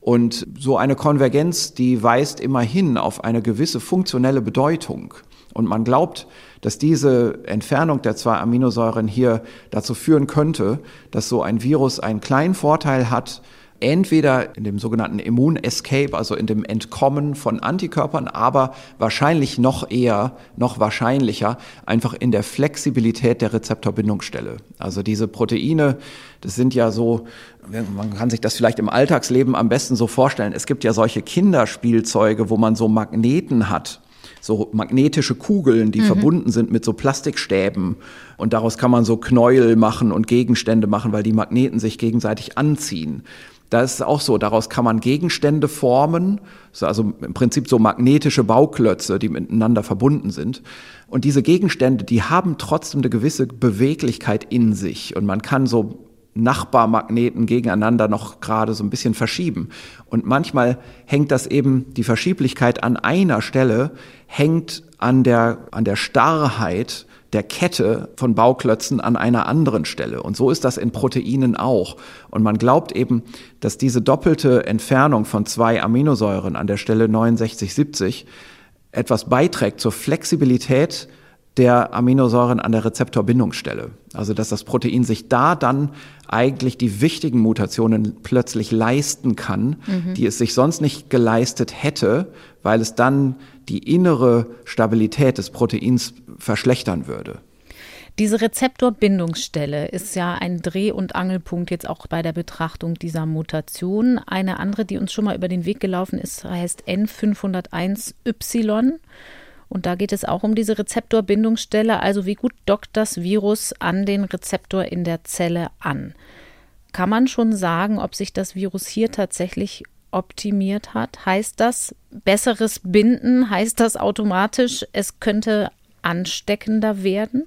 Und so eine Konvergenz, die weist immerhin auf eine gewisse funktionelle Bedeutung. Und man glaubt, dass diese Entfernung der zwei Aminosäuren hier dazu führen könnte, dass so ein Virus einen kleinen Vorteil hat, entweder in dem sogenannten Immun-Escape, also in dem Entkommen von Antikörpern, aber wahrscheinlich noch eher, noch wahrscheinlicher, einfach in der Flexibilität der Rezeptorbindungsstelle. Also diese Proteine, das sind ja so, man kann sich das vielleicht im Alltagsleben am besten so vorstellen. Es gibt ja solche Kinderspielzeuge, wo man so Magneten hat so magnetische Kugeln, die mhm. verbunden sind mit so Plastikstäben. Und daraus kann man so Knäuel machen und Gegenstände machen, weil die Magneten sich gegenseitig anziehen. Da ist es auch so, daraus kann man Gegenstände formen, also im Prinzip so magnetische Bauklötze, die miteinander verbunden sind. Und diese Gegenstände, die haben trotzdem eine gewisse Beweglichkeit in sich. Und man kann so Nachbarmagneten gegeneinander noch gerade so ein bisschen verschieben. Und manchmal hängt das eben, die Verschieblichkeit an einer Stelle hängt an der, an der Starrheit der Kette von Bauklötzen an einer anderen Stelle. Und so ist das in Proteinen auch. Und man glaubt eben, dass diese doppelte Entfernung von zwei Aminosäuren an der Stelle 6970 etwas beiträgt zur Flexibilität der Aminosäuren an der Rezeptorbindungsstelle. Also dass das Protein sich da dann eigentlich die wichtigen Mutationen plötzlich leisten kann, mhm. die es sich sonst nicht geleistet hätte, weil es dann die innere Stabilität des Proteins verschlechtern würde. Diese Rezeptorbindungsstelle ist ja ein Dreh- und Angelpunkt jetzt auch bei der Betrachtung dieser Mutation. Eine andere, die uns schon mal über den Weg gelaufen ist, heißt N501Y. Und da geht es auch um diese Rezeptorbindungsstelle, also wie gut dockt das Virus an den Rezeptor in der Zelle an. Kann man schon sagen, ob sich das Virus hier tatsächlich optimiert hat? Heißt das besseres Binden? Heißt das automatisch, es könnte ansteckender werden?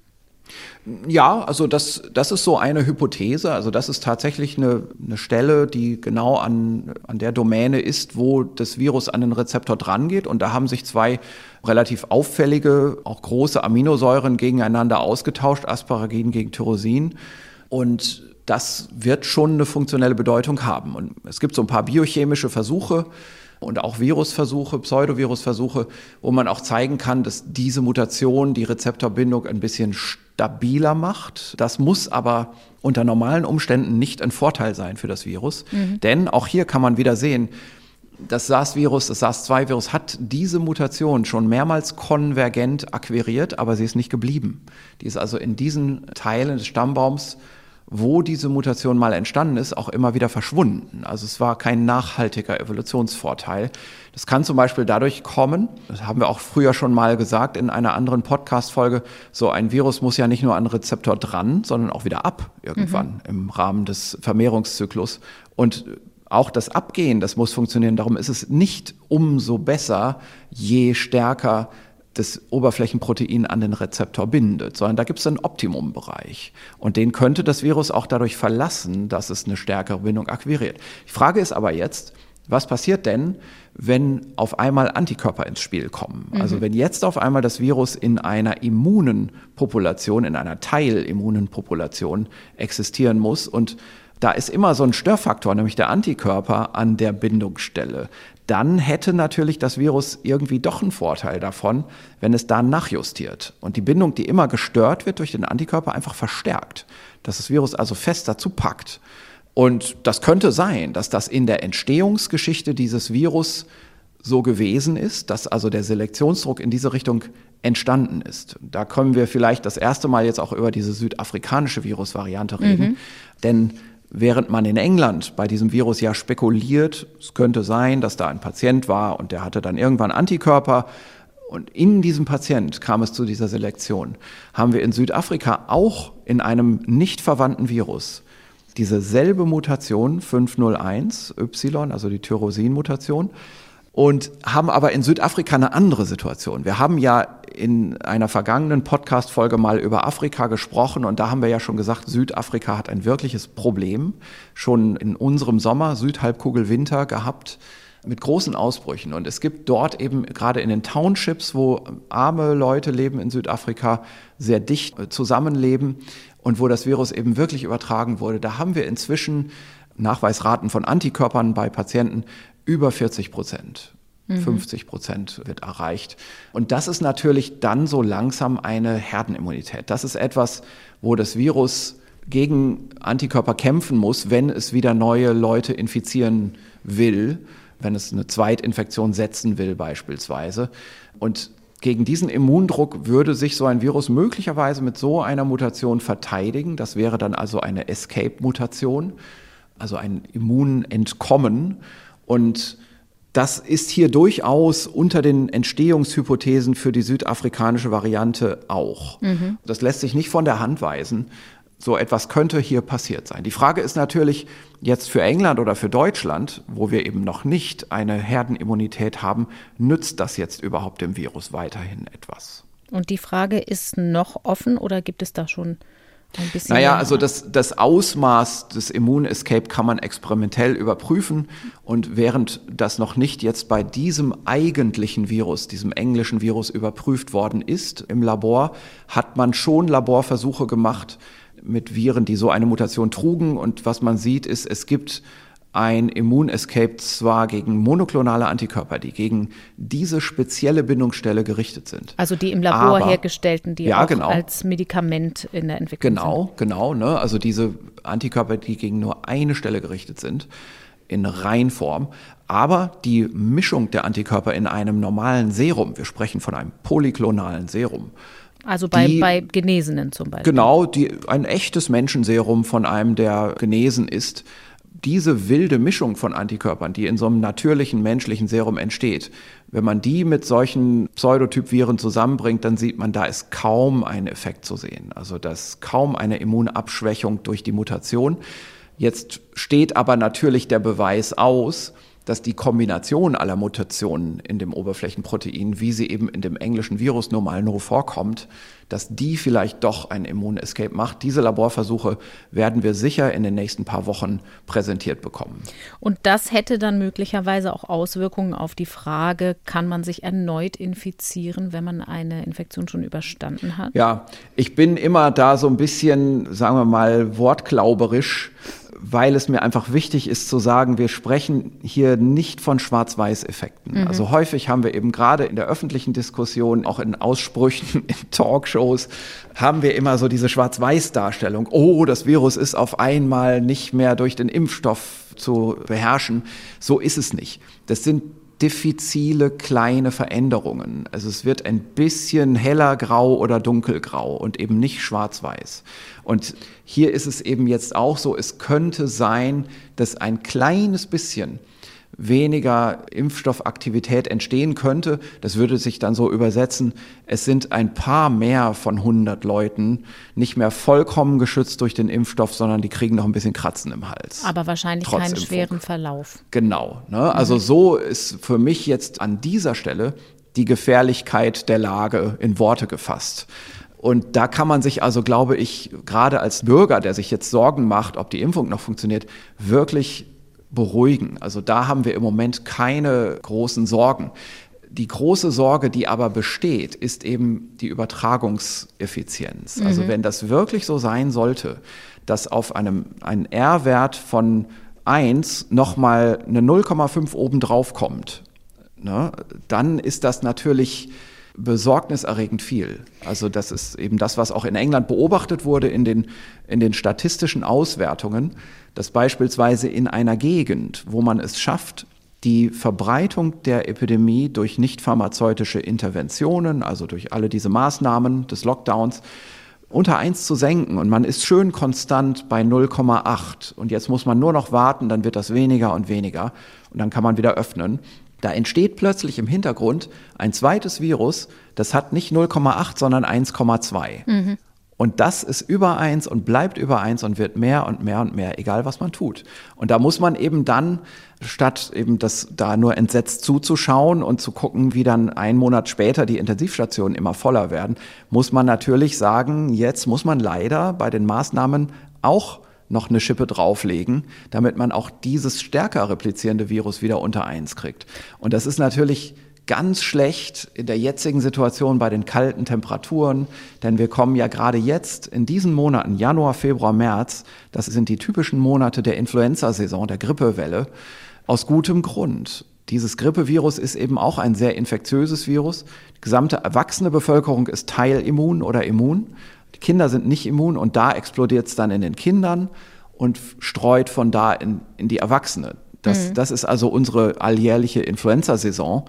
Ja, also das, das ist so eine Hypothese. Also das ist tatsächlich eine, eine Stelle, die genau an, an der Domäne ist, wo das Virus an den Rezeptor drangeht. Und da haben sich zwei relativ auffällige, auch große Aminosäuren gegeneinander ausgetauscht, Asparagin gegen Tyrosin. Und das wird schon eine funktionelle Bedeutung haben. Und es gibt so ein paar biochemische Versuche, und auch Virusversuche, Pseudovirusversuche, wo man auch zeigen kann, dass diese Mutation die Rezeptorbindung ein bisschen stabiler macht. Das muss aber unter normalen Umständen nicht ein Vorteil sein für das Virus. Mhm. Denn auch hier kann man wieder sehen, das SARS-Virus, das SARS-2-Virus hat diese Mutation schon mehrmals konvergent akquiriert, aber sie ist nicht geblieben. Die ist also in diesen Teilen des Stammbaums wo diese Mutation mal entstanden ist, auch immer wieder verschwunden. Also es war kein nachhaltiger Evolutionsvorteil. Das kann zum Beispiel dadurch kommen, das haben wir auch früher schon mal gesagt in einer anderen Podcast-Folge, so ein Virus muss ja nicht nur an Rezeptor dran, sondern auch wieder ab irgendwann mhm. im Rahmen des Vermehrungszyklus. Und auch das Abgehen, das muss funktionieren. Darum ist es nicht umso besser, je stärker das Oberflächenprotein an den Rezeptor bindet, sondern da gibt es einen Optimumbereich. Und den könnte das Virus auch dadurch verlassen, dass es eine stärkere Bindung akquiriert. Die Frage ist aber jetzt, was passiert denn, wenn auf einmal Antikörper ins Spiel kommen? Mhm. Also wenn jetzt auf einmal das Virus in einer immunen Population, in einer teilimmunen Population existieren muss und da ist immer so ein Störfaktor, nämlich der Antikörper an der Bindungsstelle dann hätte natürlich das Virus irgendwie doch einen Vorteil davon, wenn es da nachjustiert und die Bindung, die immer gestört wird durch den Antikörper, einfach verstärkt, dass das Virus also fest dazu packt. Und das könnte sein, dass das in der Entstehungsgeschichte dieses Virus so gewesen ist, dass also der Selektionsdruck in diese Richtung entstanden ist. Da können wir vielleicht das erste Mal jetzt auch über diese südafrikanische Virusvariante reden. Mhm. Denn während man in England bei diesem Virus ja spekuliert, es könnte sein, dass da ein Patient war und der hatte dann irgendwann Antikörper. Und in diesem Patient kam es zu dieser Selektion, haben wir in Südafrika auch in einem nicht verwandten Virus diese selbe Mutation 501 Y, also die Tyrosin-Mutation, und haben aber in Südafrika eine andere Situation. Wir haben ja in einer vergangenen Podcast-Folge mal über Afrika gesprochen und da haben wir ja schon gesagt, Südafrika hat ein wirkliches Problem schon in unserem Sommer, Südhalbkugel Winter gehabt mit großen Ausbrüchen. Und es gibt dort eben gerade in den Townships, wo arme Leute leben in Südafrika, sehr dicht zusammenleben und wo das Virus eben wirklich übertragen wurde, da haben wir inzwischen Nachweisraten von Antikörpern bei Patienten über 40 Prozent. 50 mhm. Prozent wird erreicht. Und das ist natürlich dann so langsam eine Herdenimmunität. Das ist etwas, wo das Virus gegen Antikörper kämpfen muss, wenn es wieder neue Leute infizieren will, wenn es eine Zweitinfektion setzen will beispielsweise. Und gegen diesen Immundruck würde sich so ein Virus möglicherweise mit so einer Mutation verteidigen. Das wäre dann also eine Escape-Mutation, also ein Immunentkommen. Und das ist hier durchaus unter den Entstehungshypothesen für die südafrikanische Variante auch. Mhm. Das lässt sich nicht von der Hand weisen so etwas könnte hier passiert sein. Die Frage ist natürlich jetzt für England oder für Deutschland, wo wir eben noch nicht eine Herdenimmunität haben, nützt das jetzt überhaupt dem Virus weiterhin etwas? Und die Frage ist noch offen oder gibt es da schon ein bisschen? Naja, also das, das Ausmaß des Immun-Escape kann man experimentell überprüfen. Und während das noch nicht jetzt bei diesem eigentlichen Virus, diesem englischen Virus überprüft worden ist im Labor, hat man schon Laborversuche gemacht, mit Viren, die so eine Mutation trugen. Und was man sieht, ist, es gibt ein Immunescape zwar gegen monoklonale Antikörper, die gegen diese spezielle Bindungsstelle gerichtet sind. Also die im Labor Aber, hergestellten, die ja, auch genau. als Medikament in der Entwicklung genau, sind. Genau, genau. Ne? Also diese Antikörper, die gegen nur eine Stelle gerichtet sind, in Reinform. Aber die Mischung der Antikörper in einem normalen Serum, wir sprechen von einem polyklonalen Serum, also bei, die, bei Genesenen zum Beispiel. Genau, die, ein echtes Menschenserum von einem, der genesen ist. Diese wilde Mischung von Antikörpern, die in so einem natürlichen menschlichen Serum entsteht, wenn man die mit solchen Pseudotypviren zusammenbringt, dann sieht man, da ist kaum ein Effekt zu sehen. Also da ist kaum eine Immunabschwächung durch die Mutation. Jetzt steht aber natürlich der Beweis aus, dass die Kombination aller Mutationen in dem Oberflächenprotein, wie sie eben in dem englischen Virus nur mal nur vorkommt, dass die vielleicht doch ein Immunescape macht. Diese Laborversuche werden wir sicher in den nächsten paar Wochen präsentiert bekommen. Und das hätte dann möglicherweise auch Auswirkungen auf die Frage, kann man sich erneut infizieren, wenn man eine Infektion schon überstanden hat? Ja, ich bin immer da so ein bisschen, sagen wir mal, wortglauberisch weil es mir einfach wichtig ist zu sagen, wir sprechen hier nicht von Schwarz-Weiß-Effekten. Mhm. Also häufig haben wir eben gerade in der öffentlichen Diskussion, auch in Aussprüchen, in Talkshows, haben wir immer so diese Schwarz-Weiß-Darstellung. Oh, das Virus ist auf einmal nicht mehr durch den Impfstoff zu beherrschen. So ist es nicht. Das sind diffizile kleine Veränderungen. Also es wird ein bisschen heller grau oder dunkelgrau und eben nicht schwarz-weiß. Und hier ist es eben jetzt auch so, es könnte sein, dass ein kleines bisschen weniger Impfstoffaktivität entstehen könnte. Das würde sich dann so übersetzen, es sind ein paar mehr von 100 Leuten nicht mehr vollkommen geschützt durch den Impfstoff, sondern die kriegen noch ein bisschen Kratzen im Hals. Aber wahrscheinlich keinen Impfung. schweren Verlauf. Genau. Ne? Also mhm. so ist für mich jetzt an dieser Stelle die Gefährlichkeit der Lage in Worte gefasst. Und da kann man sich also, glaube ich, gerade als Bürger, der sich jetzt Sorgen macht, ob die Impfung noch funktioniert, wirklich beruhigen. Also da haben wir im Moment keine großen Sorgen. Die große Sorge, die aber besteht, ist eben die Übertragungseffizienz. Also mhm. Also wenn das wirklich so sein sollte, dass auf einem einen R-Wert von 1 nochmal eine 0,5 obendrauf kommt, ne, dann ist das natürlich besorgniserregend viel. Also das ist eben das, was auch in England beobachtet wurde in den, in den statistischen Auswertungen, dass beispielsweise in einer Gegend, wo man es schafft, die Verbreitung der Epidemie durch nicht pharmazeutische Interventionen, also durch alle diese Maßnahmen des Lockdowns, unter 1 zu senken. Und man ist schön konstant bei 0,8. Und jetzt muss man nur noch warten, dann wird das weniger und weniger. Und dann kann man wieder öffnen. Da entsteht plötzlich im Hintergrund ein zweites Virus, das hat nicht 0,8, sondern 1,2. Mhm. Und das ist über eins und bleibt über eins und wird mehr und mehr und mehr, egal was man tut. Und da muss man eben dann, statt eben das da nur entsetzt zuzuschauen und zu gucken, wie dann ein Monat später die Intensivstationen immer voller werden, muss man natürlich sagen, jetzt muss man leider bei den Maßnahmen auch noch eine Schippe drauflegen, damit man auch dieses stärker replizierende Virus wieder unter eins kriegt. Und das ist natürlich ganz schlecht in der jetzigen Situation bei den kalten Temperaturen, denn wir kommen ja gerade jetzt in diesen Monaten, Januar, Februar, März, das sind die typischen Monate der Influenza-Saison, der Grippewelle, aus gutem Grund. Dieses Grippevirus ist eben auch ein sehr infektiöses Virus. Die gesamte erwachsene Bevölkerung ist teilimmun oder immun. Kinder sind nicht immun und da explodiert es dann in den Kindern und streut von da in, in die Erwachsene. Das, mhm. das ist also unsere alljährliche Influenza-Saison.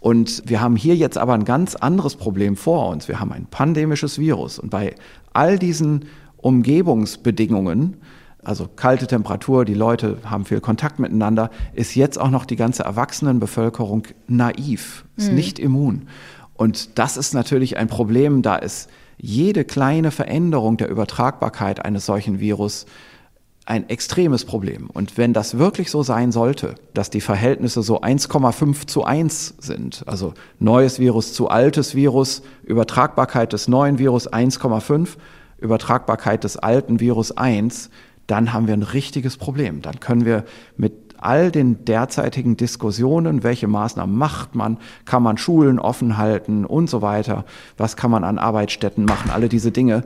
Und wir haben hier jetzt aber ein ganz anderes Problem vor uns. Wir haben ein pandemisches Virus. Und bei all diesen Umgebungsbedingungen, also kalte Temperatur, die Leute haben viel Kontakt miteinander, ist jetzt auch noch die ganze Erwachsenenbevölkerung naiv, ist mhm. nicht immun. Und das ist natürlich ein Problem, da ist jede kleine Veränderung der Übertragbarkeit eines solchen Virus ein extremes Problem. Und wenn das wirklich so sein sollte, dass die Verhältnisse so 1,5 zu 1 sind, also neues Virus zu altes Virus, Übertragbarkeit des neuen Virus 1,5, Übertragbarkeit des alten Virus 1, dann haben wir ein richtiges Problem. Dann können wir mit all den derzeitigen Diskussionen, welche Maßnahmen macht man, kann man Schulen offen halten und so weiter, was kann man an Arbeitsstätten machen, alle diese Dinge,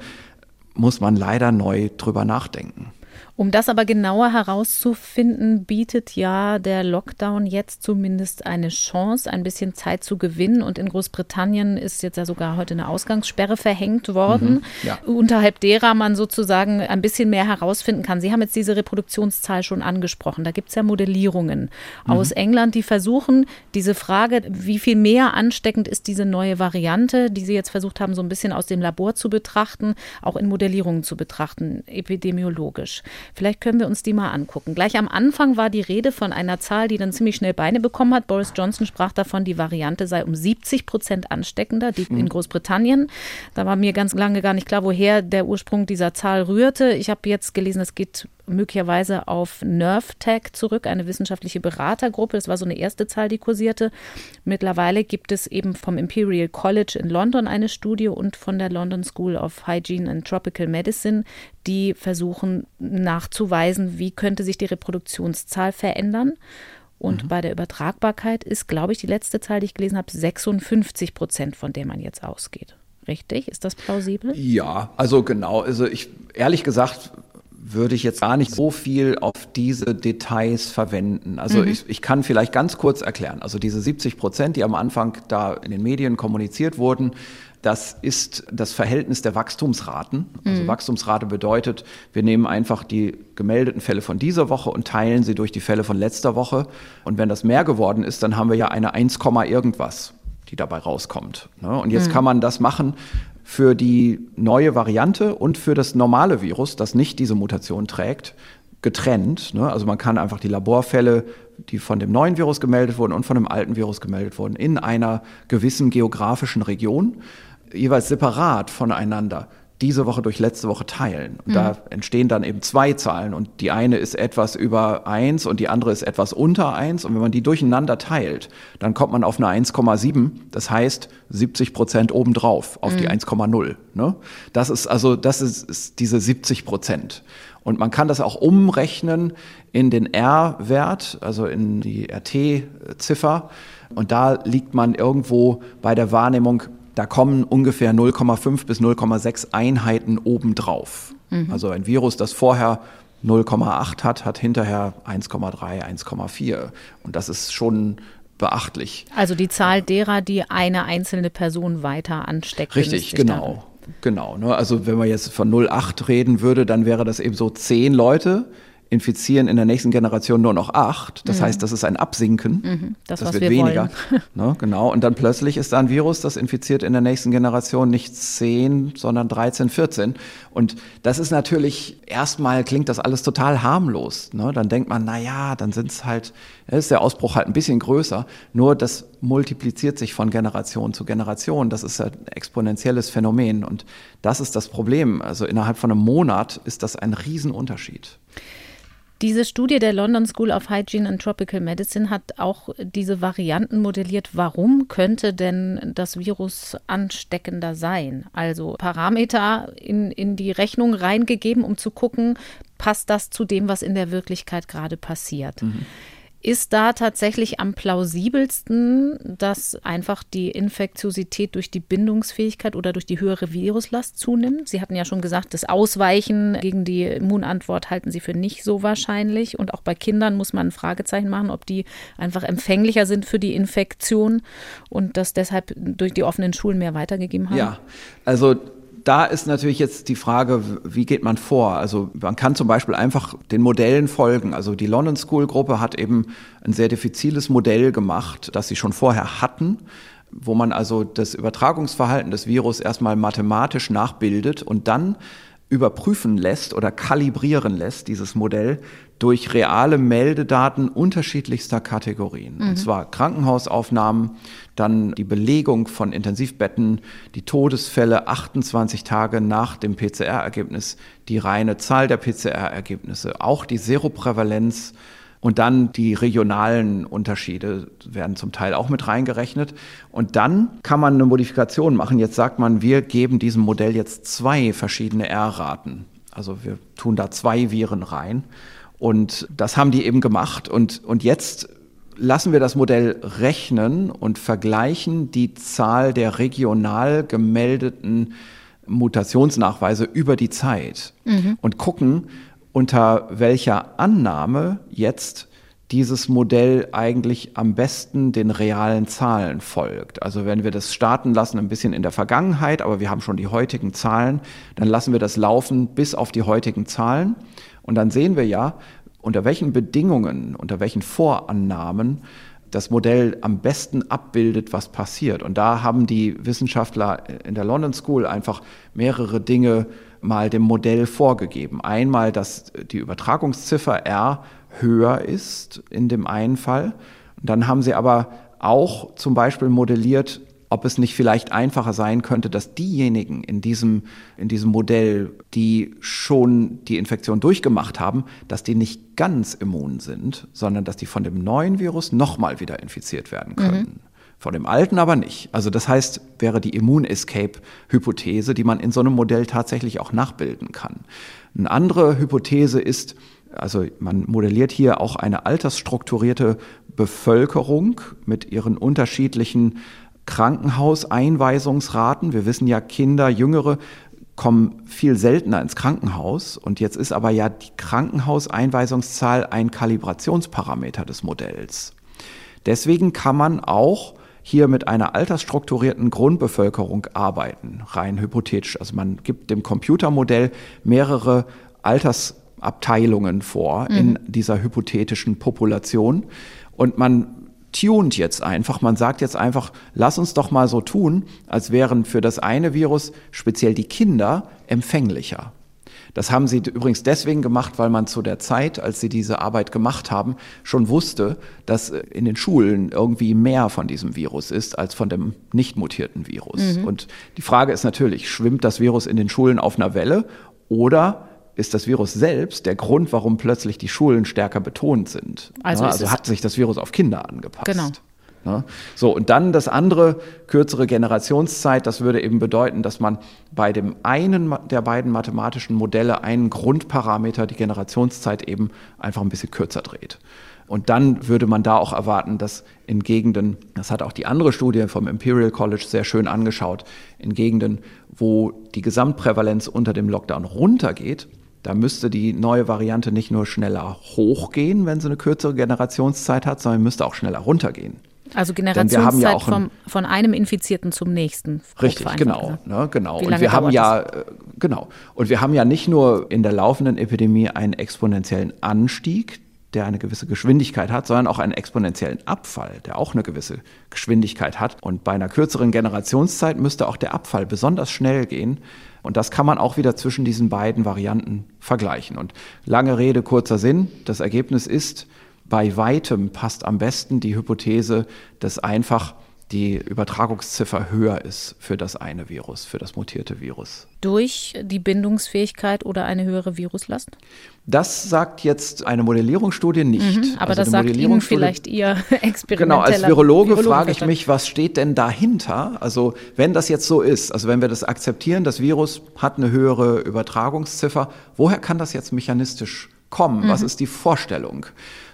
muss man leider neu drüber nachdenken. Um das aber genauer herauszufinden, bietet ja der Lockdown jetzt zumindest eine Chance, ein bisschen Zeit zu gewinnen. Und in Großbritannien ist jetzt ja sogar heute eine Ausgangssperre verhängt worden, mhm, ja. unterhalb derer man sozusagen ein bisschen mehr herausfinden kann. Sie haben jetzt diese Reproduktionszahl schon angesprochen. Da gibt es ja Modellierungen mhm. aus England, die versuchen, diese Frage, wie viel mehr ansteckend ist diese neue Variante, die Sie jetzt versucht haben, so ein bisschen aus dem Labor zu betrachten, auch in Modellierungen zu betrachten, epidemiologisch. Vielleicht können wir uns die mal angucken. Gleich am Anfang war die Rede von einer Zahl, die dann ziemlich schnell Beine bekommen hat. Boris Johnson sprach davon, die Variante sei um 70 Prozent ansteckender, die in Großbritannien. Da war mir ganz lange gar nicht klar, woher der Ursprung dieser Zahl rührte. Ich habe jetzt gelesen, es geht möglicherweise auf NervTech zurück, eine wissenschaftliche Beratergruppe. Das war so eine erste Zahl, die kursierte. Mittlerweile gibt es eben vom Imperial College in London eine Studie und von der London School of Hygiene and Tropical Medicine, die versuchen nachzuweisen, wie könnte sich die Reproduktionszahl verändern. Und mhm. bei der Übertragbarkeit ist, glaube ich, die letzte Zahl, die ich gelesen habe, 56 Prozent, von der man jetzt ausgeht. Richtig? Ist das plausibel? Ja, also genau. Also ich ehrlich gesagt würde ich jetzt gar nicht so viel auf diese Details verwenden. Also mhm. ich, ich kann vielleicht ganz kurz erklären. Also diese 70 Prozent, die am Anfang da in den Medien kommuniziert wurden, das ist das Verhältnis der Wachstumsraten. Also mhm. Wachstumsrate bedeutet, wir nehmen einfach die gemeldeten Fälle von dieser Woche und teilen sie durch die Fälle von letzter Woche. Und wenn das mehr geworden ist, dann haben wir ja eine 1, irgendwas die dabei rauskommt. Ne? Und jetzt mhm. kann man das machen für die neue Variante und für das normale Virus, das nicht diese Mutation trägt, getrennt. Ne? Also man kann einfach die Laborfälle, die von dem neuen Virus gemeldet wurden und von dem alten Virus gemeldet wurden, in einer gewissen geografischen Region jeweils separat voneinander diese Woche durch letzte Woche teilen. Und mhm. da entstehen dann eben zwei Zahlen und die eine ist etwas über eins und die andere ist etwas unter eins. Und wenn man die durcheinander teilt, dann kommt man auf eine 1,7. Das heißt 70 Prozent obendrauf auf mhm. die 1,0. Ne? Das ist also, das ist, ist diese 70 Prozent. Und man kann das auch umrechnen in den R-Wert, also in die RT-Ziffer. Und da liegt man irgendwo bei der Wahrnehmung da kommen ungefähr 0,5 bis 0,6 Einheiten obendrauf. Mhm. Also ein Virus, das vorher 0,8 hat, hat hinterher 1,3, 1,4. Und das ist schon beachtlich. Also die Zahl derer, die eine einzelne Person weiter ansteckt. Richtig, genau. Dann. Genau. Ne? Also wenn man jetzt von 0,8 reden würde, dann wäre das eben so zehn Leute infizieren in der nächsten Generation nur noch acht. Das mhm. heißt, das ist ein Absinken. Mhm. Das, das wird weniger. ne, genau. Und dann plötzlich ist da ein Virus, das infiziert in der nächsten Generation nicht zehn, sondern 13, 14. Und das ist natürlich, erstmal klingt das alles total harmlos. Ne? Dann denkt man, na ja, dann sind es halt, ist der Ausbruch halt ein bisschen größer. Nur das multipliziert sich von Generation zu Generation. Das ist ein exponentielles Phänomen. Und das ist das Problem. Also innerhalb von einem Monat ist das ein Riesenunterschied. Diese Studie der London School of Hygiene and Tropical Medicine hat auch diese Varianten modelliert. Warum könnte denn das Virus ansteckender sein? Also Parameter in, in die Rechnung reingegeben, um zu gucken, passt das zu dem, was in der Wirklichkeit gerade passiert. Mhm ist da tatsächlich am plausibelsten, dass einfach die Infektiosität durch die Bindungsfähigkeit oder durch die höhere Viruslast zunimmt. Sie hatten ja schon gesagt, das Ausweichen gegen die Immunantwort halten Sie für nicht so wahrscheinlich. Und auch bei Kindern muss man ein Fragezeichen machen, ob die einfach empfänglicher sind für die Infektion und das deshalb durch die offenen Schulen mehr weitergegeben haben. Ja, also da ist natürlich jetzt die Frage, wie geht man vor? Also man kann zum Beispiel einfach den Modellen folgen. Also die London School Gruppe hat eben ein sehr diffiziles Modell gemacht, das sie schon vorher hatten wo man also das Übertragungsverhalten des Virus erstmal mathematisch nachbildet und dann überprüfen lässt oder kalibrieren lässt, dieses Modell, durch reale Meldedaten unterschiedlichster Kategorien. Mhm. Und zwar Krankenhausaufnahmen, dann die Belegung von Intensivbetten, die Todesfälle 28 Tage nach dem PCR-Ergebnis, die reine Zahl der PCR-Ergebnisse, auch die Seroprävalenz und dann die regionalen Unterschiede werden zum Teil auch mit reingerechnet. Und dann kann man eine Modifikation machen. Jetzt sagt man, wir geben diesem Modell jetzt zwei verschiedene R-Raten. Also wir tun da zwei Viren rein. Und das haben die eben gemacht. Und, und jetzt lassen wir das Modell rechnen und vergleichen die Zahl der regional gemeldeten Mutationsnachweise über die Zeit mhm. und gucken, unter welcher Annahme jetzt dieses Modell eigentlich am besten den realen Zahlen folgt. Also wenn wir das starten lassen, ein bisschen in der Vergangenheit, aber wir haben schon die heutigen Zahlen, dann lassen wir das laufen bis auf die heutigen Zahlen. Und dann sehen wir ja, unter welchen Bedingungen, unter welchen Vorannahmen das Modell am besten abbildet, was passiert. Und da haben die Wissenschaftler in der London School einfach mehrere Dinge mal dem Modell vorgegeben. Einmal, dass die Übertragungsziffer R höher ist in dem einen Fall. Und dann haben sie aber auch zum Beispiel modelliert, ob es nicht vielleicht einfacher sein könnte, dass diejenigen in diesem, in diesem Modell, die schon die Infektion durchgemacht haben, dass die nicht ganz immun sind, sondern dass die von dem neuen Virus nochmal wieder infiziert werden können. Mhm. Von dem alten aber nicht. Also das heißt, wäre die Immun-Escape-Hypothese, die man in so einem Modell tatsächlich auch nachbilden kann. Eine andere Hypothese ist, also man modelliert hier auch eine altersstrukturierte Bevölkerung mit ihren unterschiedlichen Krankenhauseinweisungsraten. Wir wissen ja, Kinder, Jüngere kommen viel seltener ins Krankenhaus. Und jetzt ist aber ja die Krankenhauseinweisungszahl ein Kalibrationsparameter des Modells. Deswegen kann man auch hier mit einer altersstrukturierten Grundbevölkerung arbeiten, rein hypothetisch. Also man gibt dem Computermodell mehrere Altersabteilungen vor mhm. in dieser hypothetischen Population und man tunt jetzt einfach, man sagt jetzt einfach, lass uns doch mal so tun, als wären für das eine Virus speziell die Kinder empfänglicher. Das haben sie übrigens deswegen gemacht, weil man zu der Zeit, als sie diese Arbeit gemacht haben, schon wusste, dass äh, in den Schulen irgendwie mehr von diesem Virus ist als von dem nicht mutierten Virus. Mhm. Und die Frage ist natürlich, schwimmt das Virus in den Schulen auf einer Welle oder ist das Virus selbst der Grund, warum plötzlich die Schulen stärker betont sind? Also, also hat sich das Virus auf Kinder angepasst. Genau. Ne? So, und dann das andere, kürzere Generationszeit, das würde eben bedeuten, dass man bei dem einen der beiden mathematischen Modelle einen Grundparameter, die Generationszeit eben einfach ein bisschen kürzer dreht. Und dann würde man da auch erwarten, dass in Gegenden, das hat auch die andere Studie vom Imperial College sehr schön angeschaut, in Gegenden, wo die Gesamtprävalenz unter dem Lockdown runtergeht, da müsste die neue Variante nicht nur schneller hochgehen, wenn sie eine kürzere Generationszeit hat, sondern müsste auch schneller runtergehen. Also Generationszeit ja vom, von einem Infizierten zum nächsten. Richtig, genau. Ne, genau. Und wir haben ja äh, Genau. Und wir haben ja nicht nur in der laufenden Epidemie einen exponentiellen Anstieg, der eine gewisse Geschwindigkeit hat, sondern auch einen exponentiellen Abfall, der auch eine gewisse Geschwindigkeit hat. Und bei einer kürzeren Generationszeit müsste auch der Abfall besonders schnell gehen. Und das kann man auch wieder zwischen diesen beiden Varianten vergleichen. Und lange Rede, kurzer Sinn. Das Ergebnis ist, bei weitem passt am besten die Hypothese, dass einfach die Übertragungsziffer höher ist für das eine Virus, für das mutierte Virus. Durch die Bindungsfähigkeit oder eine höhere Viruslast? Das sagt jetzt eine Modellierungsstudie nicht. Mhm, aber also das sagt Ihnen vielleicht Ihr experimenteller Genau, als Virologe frage ich mich, was steht denn dahinter? Also wenn das jetzt so ist, also wenn wir das akzeptieren, das Virus hat eine höhere Übertragungsziffer, woher kann das jetzt mechanistisch kommen? Mhm. Was ist die Vorstellung?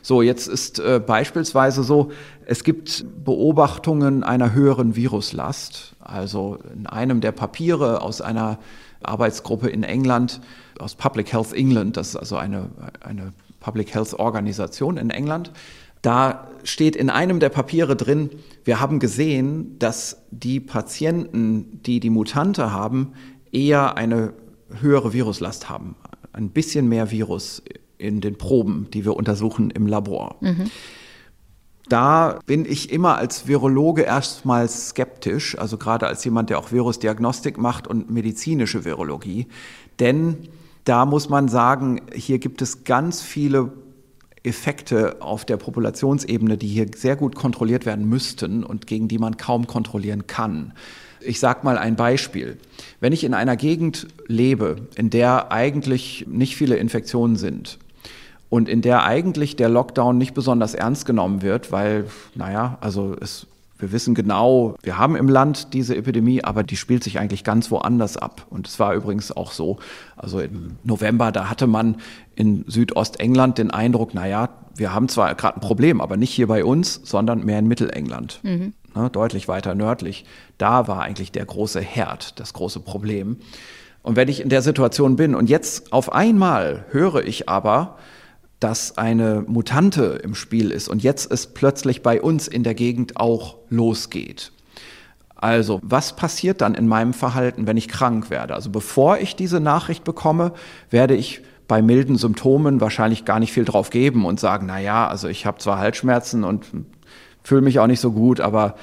So, jetzt ist äh, beispielsweise so, es gibt Beobachtungen einer höheren Viruslast. Also in einem der Papiere aus einer Arbeitsgruppe in England, aus Public Health England, das ist also eine, eine Public Health Organisation in England, da steht in einem der Papiere drin, wir haben gesehen, dass die Patienten, die die Mutante haben, eher eine höhere Viruslast haben, ein bisschen mehr Virus in den Proben, die wir untersuchen im Labor. Mhm. Da bin ich immer als Virologe erstmal skeptisch, also gerade als jemand, der auch Virusdiagnostik macht und medizinische Virologie. Denn da muss man sagen, hier gibt es ganz viele Effekte auf der Populationsebene, die hier sehr gut kontrolliert werden müssten und gegen die man kaum kontrollieren kann. Ich sage mal ein Beispiel. Wenn ich in einer Gegend lebe, in der eigentlich nicht viele Infektionen sind, und in der eigentlich der Lockdown nicht besonders ernst genommen wird, weil, naja, also es, wir wissen genau, wir haben im Land diese Epidemie, aber die spielt sich eigentlich ganz woanders ab. Und es war übrigens auch so, also im November, da hatte man in Südostengland den Eindruck, naja, wir haben zwar gerade ein Problem, aber nicht hier bei uns, sondern mehr in Mittelengland. Mhm. Ne, deutlich weiter nördlich. Da war eigentlich der große Herd, das große Problem. Und wenn ich in der Situation bin und jetzt auf einmal höre ich aber, dass eine Mutante im Spiel ist und jetzt es plötzlich bei uns in der Gegend auch losgeht. Also, was passiert dann in meinem Verhalten, wenn ich krank werde? Also, bevor ich diese Nachricht bekomme, werde ich bei milden Symptomen wahrscheinlich gar nicht viel drauf geben und sagen, na ja, also ich habe zwar Halsschmerzen und fühle mich auch nicht so gut, aber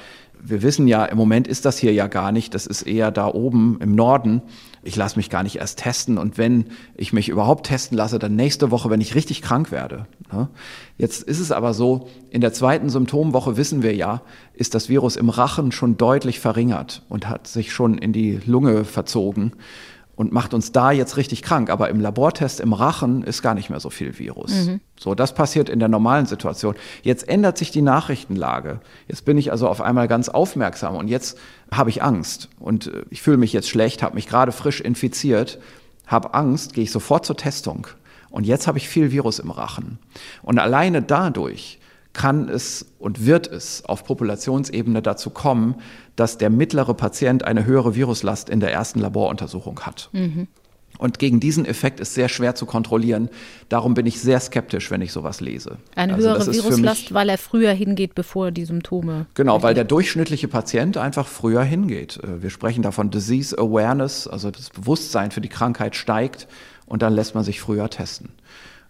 wir wissen ja, im Moment ist das hier ja gar nicht, das ist eher da oben im Norden ich lasse mich gar nicht erst testen und wenn ich mich überhaupt testen lasse, dann nächste Woche, wenn ich richtig krank werde. Ne? Jetzt ist es aber so, in der zweiten Symptomwoche wissen wir ja, ist das Virus im Rachen schon deutlich verringert und hat sich schon in die Lunge verzogen und macht uns da jetzt richtig krank. Aber im Labortest im Rachen ist gar nicht mehr so viel Virus. Mhm. So, das passiert in der normalen Situation. Jetzt ändert sich die Nachrichtenlage. Jetzt bin ich also auf einmal ganz aufmerksam und jetzt habe ich Angst und äh, ich fühle mich jetzt schlecht, habe mich gerade frisch infiziert, habe Angst, gehe ich sofort zur Testung. Und jetzt habe ich viel Virus im Rachen. Und alleine dadurch kann es und wird es auf Populationsebene dazu kommen, dass der mittlere Patient eine höhere Viruslast in der ersten Laboruntersuchung hat. Mhm. Und gegen diesen Effekt ist sehr schwer zu kontrollieren. Darum bin ich sehr skeptisch, wenn ich sowas lese. Eine also höhere Viruslast, weil er früher hingeht, bevor die Symptome. Genau, weil der durchschnittliche Patient einfach früher hingeht. Äh, wir sprechen davon Disease Awareness, also das Bewusstsein für die Krankheit steigt und dann lässt man sich früher testen.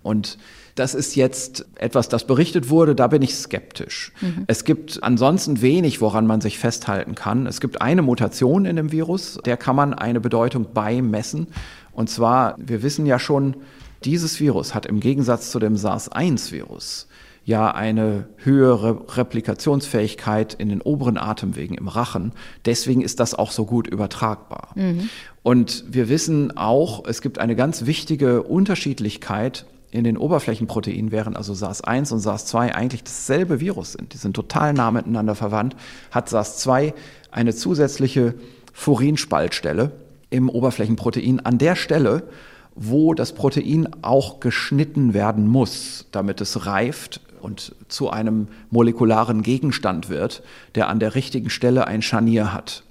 Und das ist jetzt etwas, das berichtet wurde, da bin ich skeptisch. Mhm. Es gibt ansonsten wenig, woran man sich festhalten kann. Es gibt eine Mutation in dem Virus, der kann man eine Bedeutung beimessen. Und zwar, wir wissen ja schon, dieses Virus hat im Gegensatz zu dem SARS-1-Virus ja eine höhere Replikationsfähigkeit in den oberen Atemwegen im Rachen. Deswegen ist das auch so gut übertragbar. Mhm. Und wir wissen auch, es gibt eine ganz wichtige Unterschiedlichkeit in den Oberflächenproteinen, während also SARS-1 und SARS-2 eigentlich dasselbe Virus sind, die sind total nah miteinander verwandt, hat SARS-2 eine zusätzliche Furinspaltstelle im Oberflächenprotein an der Stelle, wo das Protein auch geschnitten werden muss, damit es reift und zu einem molekularen Gegenstand wird, der an der richtigen Stelle ein Scharnier hat.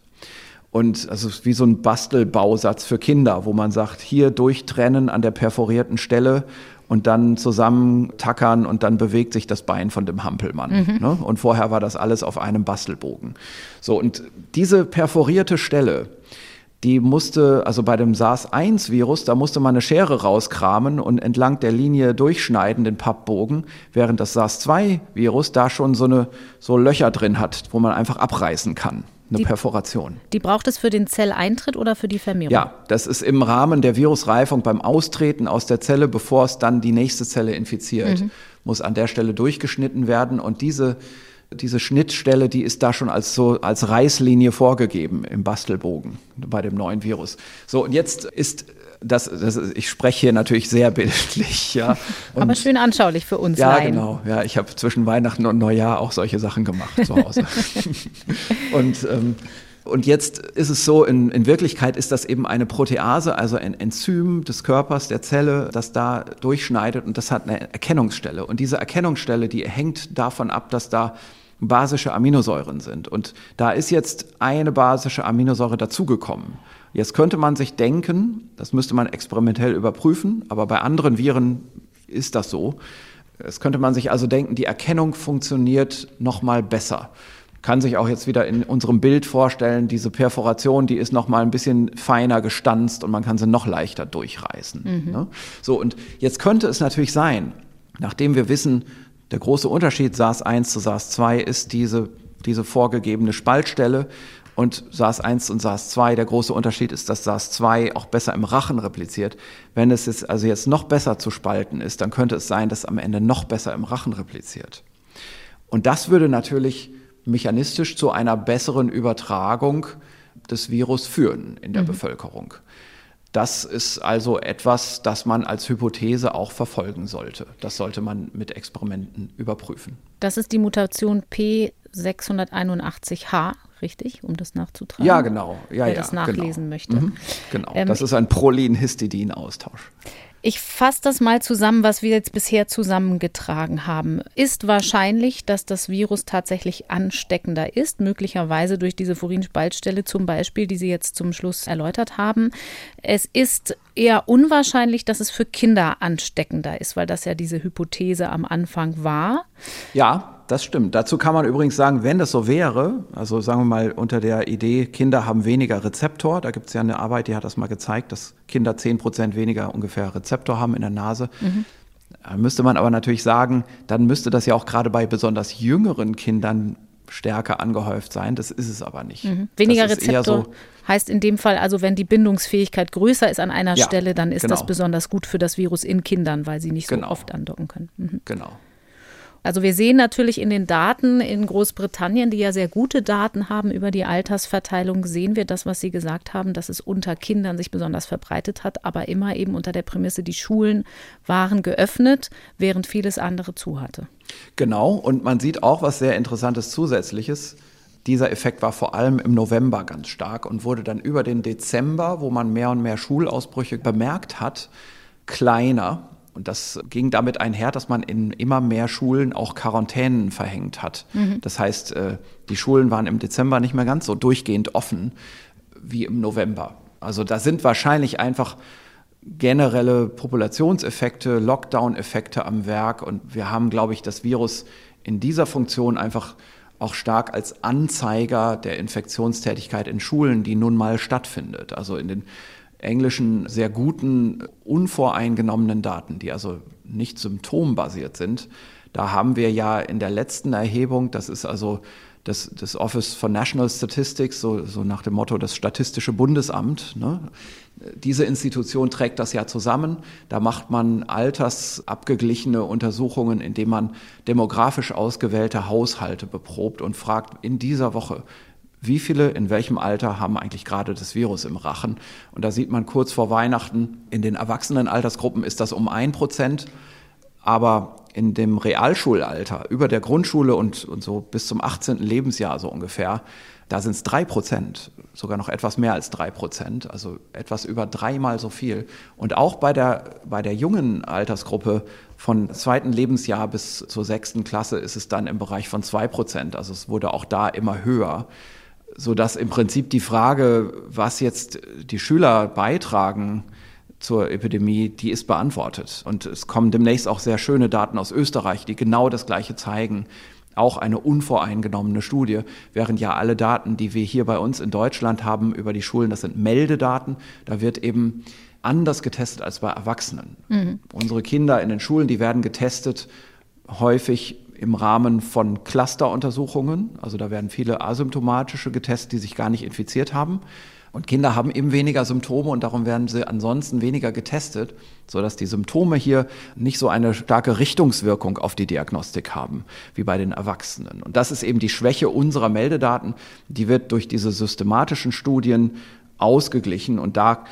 Und also wie so ein Bastelbausatz für Kinder, wo man sagt, hier durchtrennen an der perforierten Stelle und dann zusammen tackern und dann bewegt sich das Bein von dem Hampelmann. Mhm. Ne? Und vorher war das alles auf einem Bastelbogen. So, und diese perforierte Stelle, die musste, also bei dem SARS-1-Virus, da musste man eine Schere rauskramen und entlang der Linie durchschneiden, den Pappbogen, während das SARS-2-Virus da schon so, eine, so Löcher drin hat, wo man einfach abreißen kann. Eine die, Perforation. Die braucht es für den Zelleintritt oder für die Vermehrung? Ja, das ist im Rahmen der Virusreifung beim Austreten aus der Zelle, bevor es dann die nächste Zelle infiziert, mhm. muss an der Stelle durchgeschnitten werden. Und diese diese Schnittstelle, die ist da schon als so als Reißlinie vorgegeben im Bastelbogen bei dem neuen Virus. So und jetzt ist das, das ich spreche hier natürlich sehr bildlich, ja. Und Aber schön anschaulich für uns. Ja, Laien. genau. Ja, ich habe zwischen Weihnachten und Neujahr auch solche Sachen gemacht zu Hause. und ähm, und jetzt ist es so, in, in Wirklichkeit ist das eben eine Protease, also ein Enzym des Körpers, der Zelle, das da durchschneidet und das hat eine Erkennungsstelle. Und diese Erkennungsstelle, die hängt davon ab, dass da basische Aminosäuren sind. Und da ist jetzt eine basische Aminosäure dazugekommen. Jetzt könnte man sich denken, das müsste man experimentell überprüfen, aber bei anderen Viren ist das so. Es könnte man sich also denken, die Erkennung funktioniert noch mal besser kann sich auch jetzt wieder in unserem Bild vorstellen, diese Perforation, die ist noch mal ein bisschen feiner gestanzt und man kann sie noch leichter durchreißen. Mhm. Ne? So, und jetzt könnte es natürlich sein, nachdem wir wissen, der große Unterschied SARS-1 zu SARS-2 ist diese, diese vorgegebene Spaltstelle und SARS-1 und SARS-2, der große Unterschied ist, dass SARS-2 auch besser im Rachen repliziert. Wenn es jetzt also jetzt noch besser zu spalten ist, dann könnte es sein, dass am Ende noch besser im Rachen repliziert. Und das würde natürlich mechanistisch zu einer besseren Übertragung des Virus führen in der mhm. Bevölkerung. Das ist also etwas, das man als Hypothese auch verfolgen sollte. Das sollte man mit Experimenten überprüfen. Das ist die Mutation P681H, richtig, um das nachzutragen? Ja, genau. Ja, wer ja, das nachlesen genau. möchte. Mhm, genau. Ähm, das ist ein Prolin-Histidin-Austausch. Ich fasse das mal zusammen, was wir jetzt bisher zusammengetragen haben. Ist wahrscheinlich, dass das Virus tatsächlich ansteckender ist, möglicherweise durch diese Furinspaltstelle zum Beispiel, die Sie jetzt zum Schluss erläutert haben. Es ist eher unwahrscheinlich, dass es für Kinder ansteckender ist, weil das ja diese Hypothese am Anfang war. Ja, das stimmt. Dazu kann man übrigens sagen, wenn das so wäre, also sagen wir mal unter der Idee, Kinder haben weniger Rezeptor, da gibt es ja eine Arbeit, die hat das mal gezeigt, dass Kinder 10 Prozent weniger ungefähr Rezeptor haben in der Nase. Mhm. Da müsste man aber natürlich sagen, dann müsste das ja auch gerade bei besonders jüngeren Kindern stärker angehäuft sein. Das ist es aber nicht. Mhm. Weniger Rezeptor so heißt in dem Fall also, wenn die Bindungsfähigkeit größer ist an einer ja, Stelle, dann ist genau. das besonders gut für das Virus in Kindern, weil sie nicht so genau. oft andocken können. Mhm. Genau. Also wir sehen natürlich in den Daten in Großbritannien, die ja sehr gute Daten haben über die Altersverteilung, sehen wir das, was Sie gesagt haben, dass es unter Kindern sich besonders verbreitet hat, aber immer eben unter der Prämisse, die Schulen waren geöffnet, während vieles andere zu hatte. Genau, und man sieht auch was sehr Interessantes Zusätzliches. Dieser Effekt war vor allem im November ganz stark und wurde dann über den Dezember, wo man mehr und mehr Schulausbrüche bemerkt hat, kleiner. Und das ging damit einher, dass man in immer mehr Schulen auch Quarantänen verhängt hat. Mhm. Das heißt, äh, die Schulen waren im Dezember nicht mehr ganz so durchgehend offen wie im November. Also da sind wahrscheinlich einfach generelle Populationseffekte, Lockdown-Effekte am Werk. Und wir haben, glaube ich, das Virus in dieser Funktion einfach auch stark als Anzeiger der Infektionstätigkeit in Schulen, die nun mal stattfindet. Also in den englischen sehr guten, unvoreingenommenen Daten, die also nicht symptombasiert sind. Da haben wir ja in der letzten Erhebung, das ist also das, das Office for National Statistics, so, so nach dem Motto das Statistische Bundesamt, ne? diese Institution trägt das ja zusammen. Da macht man altersabgeglichene Untersuchungen, indem man demografisch ausgewählte Haushalte beprobt und fragt in dieser Woche, wie viele in welchem Alter haben eigentlich gerade das Virus im Rachen. Und da sieht man kurz vor Weihnachten, in den erwachsenen Altersgruppen ist das um ein Prozent, aber in dem Realschulalter, über der Grundschule und, und so bis zum 18. Lebensjahr so ungefähr, da sind es drei Prozent, sogar noch etwas mehr als drei Prozent, also etwas über dreimal so viel. Und auch bei der, bei der jungen Altersgruppe von zweiten Lebensjahr bis zur sechsten Klasse ist es dann im Bereich von zwei Prozent. Also es wurde auch da immer höher so dass im Prinzip die Frage, was jetzt die Schüler beitragen zur Epidemie, die ist beantwortet. Und es kommen demnächst auch sehr schöne Daten aus Österreich, die genau das Gleiche zeigen. auch eine unvoreingenommene Studie, während ja alle Daten, die wir hier bei uns in Deutschland haben über die Schulen, das sind Meldedaten. Da wird eben anders getestet als bei Erwachsenen. Mhm. Unsere Kinder in den Schulen, die werden getestet häufig im Rahmen von Clusteruntersuchungen. Also da werden viele asymptomatische getestet, die sich gar nicht infiziert haben. Und Kinder haben eben weniger Symptome und darum werden sie ansonsten weniger getestet, sodass die Symptome hier nicht so eine starke Richtungswirkung auf die Diagnostik haben wie bei den Erwachsenen. Und das ist eben die Schwäche unserer Meldedaten. Die wird durch diese systematischen Studien ausgeglichen und da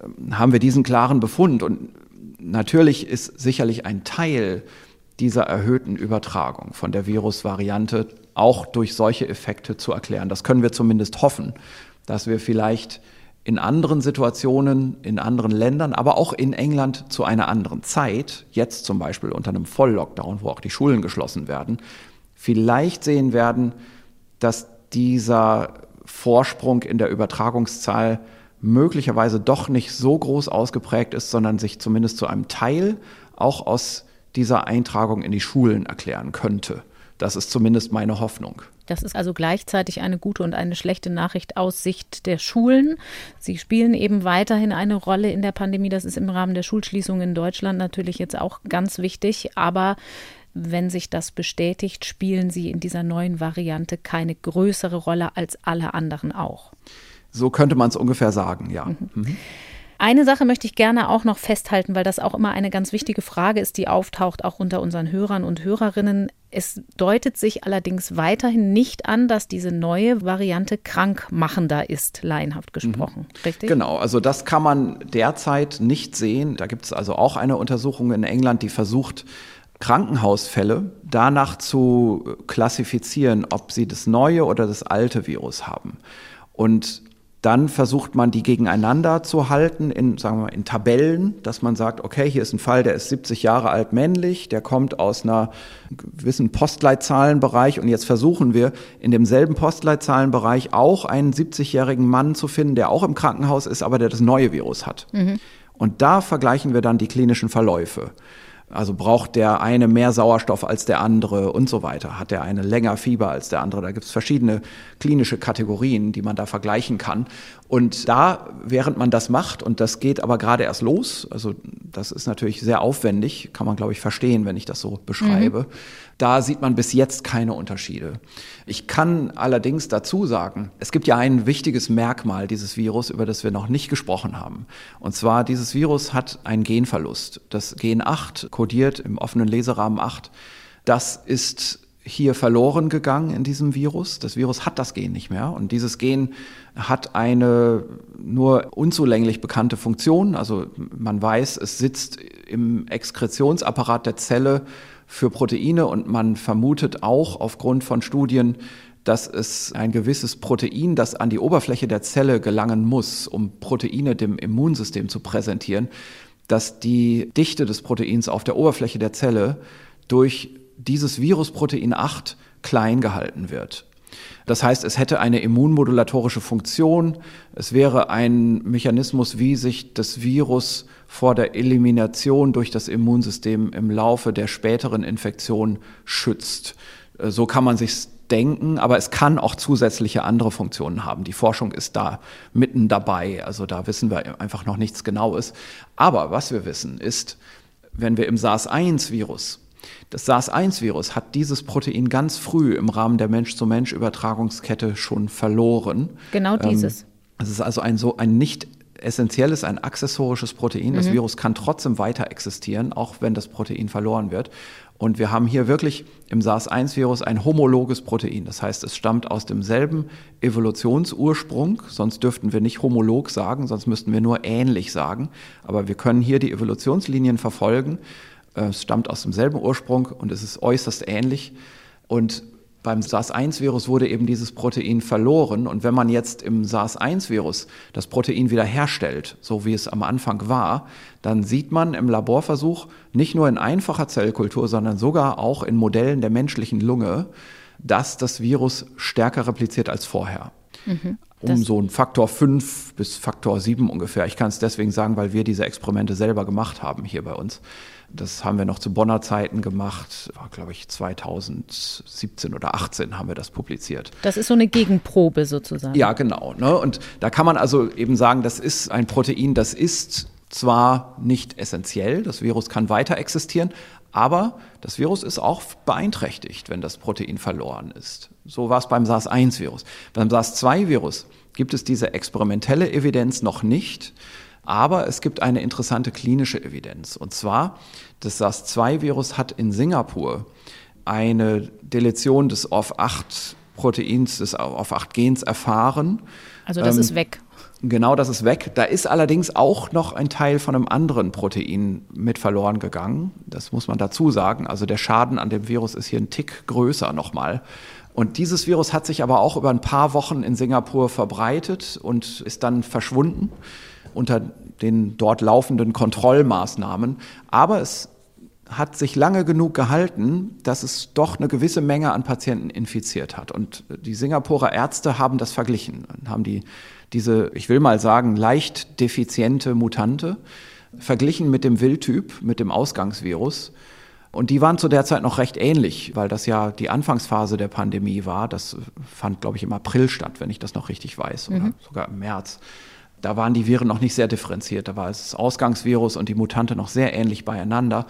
ähm, haben wir diesen klaren Befund. Und natürlich ist sicherlich ein Teil dieser erhöhten Übertragung von der Virusvariante auch durch solche Effekte zu erklären. Das können wir zumindest hoffen dass wir vielleicht in anderen Situationen, in anderen Ländern, aber auch in England zu einer anderen Zeit, jetzt zum Beispiel unter einem Volllockdown, wo auch die Schulen geschlossen werden, vielleicht sehen werden, dass dieser Vorsprung in der Übertragungszahl möglicherweise doch nicht so groß ausgeprägt ist, sondern sich zumindest zu einem Teil auch aus dieser Eintragung in die Schulen erklären könnte. Das ist zumindest meine Hoffnung. Das ist also gleichzeitig eine gute und eine schlechte Nachricht aus Sicht der Schulen. Sie spielen eben weiterhin eine Rolle in der Pandemie. Das ist im Rahmen der Schulschließung in Deutschland natürlich jetzt auch ganz wichtig. Aber wenn sich das bestätigt, spielen sie in dieser neuen Variante keine größere Rolle als alle anderen auch. So könnte man es ungefähr sagen, ja. Mhm. Mhm. Eine Sache möchte ich gerne auch noch festhalten, weil das auch immer eine ganz wichtige Frage ist, die auftaucht, auch unter unseren Hörern und Hörerinnen. Es deutet sich allerdings weiterhin nicht an, dass diese neue Variante krankmachender ist, laienhaft gesprochen. Mhm. Richtig? Genau, also das kann man derzeit nicht sehen. Da gibt es also auch eine Untersuchung in England, die versucht, Krankenhausfälle danach zu klassifizieren, ob sie das neue oder das alte Virus haben. Und dann versucht man die gegeneinander zu halten in, sagen wir mal, in Tabellen, dass man sagt, okay, hier ist ein Fall, der ist 70 Jahre alt männlich, der kommt aus einer gewissen Postleitzahlenbereich und jetzt versuchen wir in demselben Postleitzahlenbereich auch einen 70-jährigen Mann zu finden, der auch im Krankenhaus ist, aber der das neue Virus hat. Mhm. Und da vergleichen wir dann die klinischen Verläufe. Also braucht der eine mehr Sauerstoff als der andere und so weiter. Hat der eine länger Fieber als der andere? Da gibt es verschiedene klinische Kategorien, die man da vergleichen kann. Und da, während man das macht, und das geht aber gerade erst los, also das ist natürlich sehr aufwendig, kann man, glaube ich, verstehen, wenn ich das so beschreibe, mhm. Da sieht man bis jetzt keine Unterschiede. Ich kann allerdings dazu sagen, es gibt ja ein wichtiges Merkmal dieses Virus, über das wir noch nicht gesprochen haben. Und zwar, dieses Virus hat einen Genverlust. Das Gen 8 kodiert im offenen Leserahmen 8. Das ist hier verloren gegangen in diesem Virus. Das Virus hat das Gen nicht mehr und dieses Gen hat eine nur unzulänglich bekannte Funktion. Also man weiß, es sitzt im Exkretionsapparat der Zelle für Proteine und man vermutet auch aufgrund von Studien, dass es ein gewisses Protein, das an die Oberfläche der Zelle gelangen muss, um Proteine dem Immunsystem zu präsentieren, dass die Dichte des Proteins auf der Oberfläche der Zelle durch dieses Virusprotein 8 klein gehalten wird. Das heißt, es hätte eine immunmodulatorische Funktion. Es wäre ein Mechanismus, wie sich das Virus vor der Elimination durch das Immunsystem im Laufe der späteren Infektion schützt. Äh, so kann man sich denken, aber es kann auch zusätzliche andere Funktionen haben. Die Forschung ist da mitten dabei, also da wissen wir einfach noch nichts Genaues. Aber was wir wissen ist, wenn wir im SARS-1-Virus das SARS-1-Virus hat dieses Protein ganz früh im Rahmen der Mensch-zu-Mensch-Übertragungskette schon verloren. Genau ähm, dieses. Es ist also ein so ein nicht essentielles, ein accessorisches Protein. Das mhm. Virus kann trotzdem weiter existieren, auch wenn das Protein verloren wird. Und wir haben hier wirklich im SARS-1-Virus ein homologes Protein. Das heißt, es stammt aus demselben Evolutionsursprung. Sonst dürften wir nicht homolog sagen, sonst müssten wir nur ähnlich sagen. Aber wir können hier die Evolutionslinien verfolgen. Äh, es stammt aus demselben Ursprung und es ist äußerst ähnlich. Und beim SARS-1-Virus wurde eben dieses Protein verloren. Und wenn man jetzt im SARS-1-Virus das Protein wieder herstellt, so wie es am Anfang war, dann sieht man im Laborversuch nicht nur in einfacher Zellkultur, sondern sogar auch in Modellen der menschlichen Lunge, dass das Virus stärker repliziert als vorher. Mhm, um so einen Faktor 5 bis Faktor 7 ungefähr. Ich kann es deswegen sagen, weil wir diese Experimente selber gemacht haben hier bei uns. Das haben wir noch zu Bonner Zeiten gemacht, war glaube ich 2017 oder 18 haben wir das publiziert. Das ist so eine Gegenprobe sozusagen. Ja, genau. Ne? Und da kann man also eben sagen, das ist ein Protein, das ist zwar nicht essentiell, das Virus kann weiter existieren, aber das Virus ist auch beeinträchtigt, wenn das Protein verloren ist. So war es beim SARS-1-Virus. Beim SARS-2-Virus gibt es diese experimentelle Evidenz noch nicht. Aber es gibt eine interessante klinische Evidenz. Und zwar, das SARS-2-Virus hat in Singapur eine Deletion des ORF8-Proteins, des ORF8-Gens erfahren. Also das ähm, ist weg. Genau, das ist weg. Da ist allerdings auch noch ein Teil von einem anderen Protein mit verloren gegangen. Das muss man dazu sagen. Also der Schaden an dem Virus ist hier ein Tick größer nochmal. Und dieses Virus hat sich aber auch über ein paar Wochen in Singapur verbreitet und ist dann verschwunden unter den dort laufenden Kontrollmaßnahmen. Aber es hat sich lange genug gehalten, dass es doch eine gewisse Menge an Patienten infiziert hat. Und die Singapurer Ärzte haben das verglichen und haben die, diese, ich will mal sagen, leicht defiziente Mutante verglichen mit dem Wildtyp, mit dem Ausgangsvirus. Und die waren zu der Zeit noch recht ähnlich, weil das ja die Anfangsphase der Pandemie war. Das fand, glaube ich, im April statt, wenn ich das noch richtig weiß, oder mhm. sogar im März da waren die Viren noch nicht sehr differenziert. Da war das Ausgangsvirus und die Mutante noch sehr ähnlich beieinander.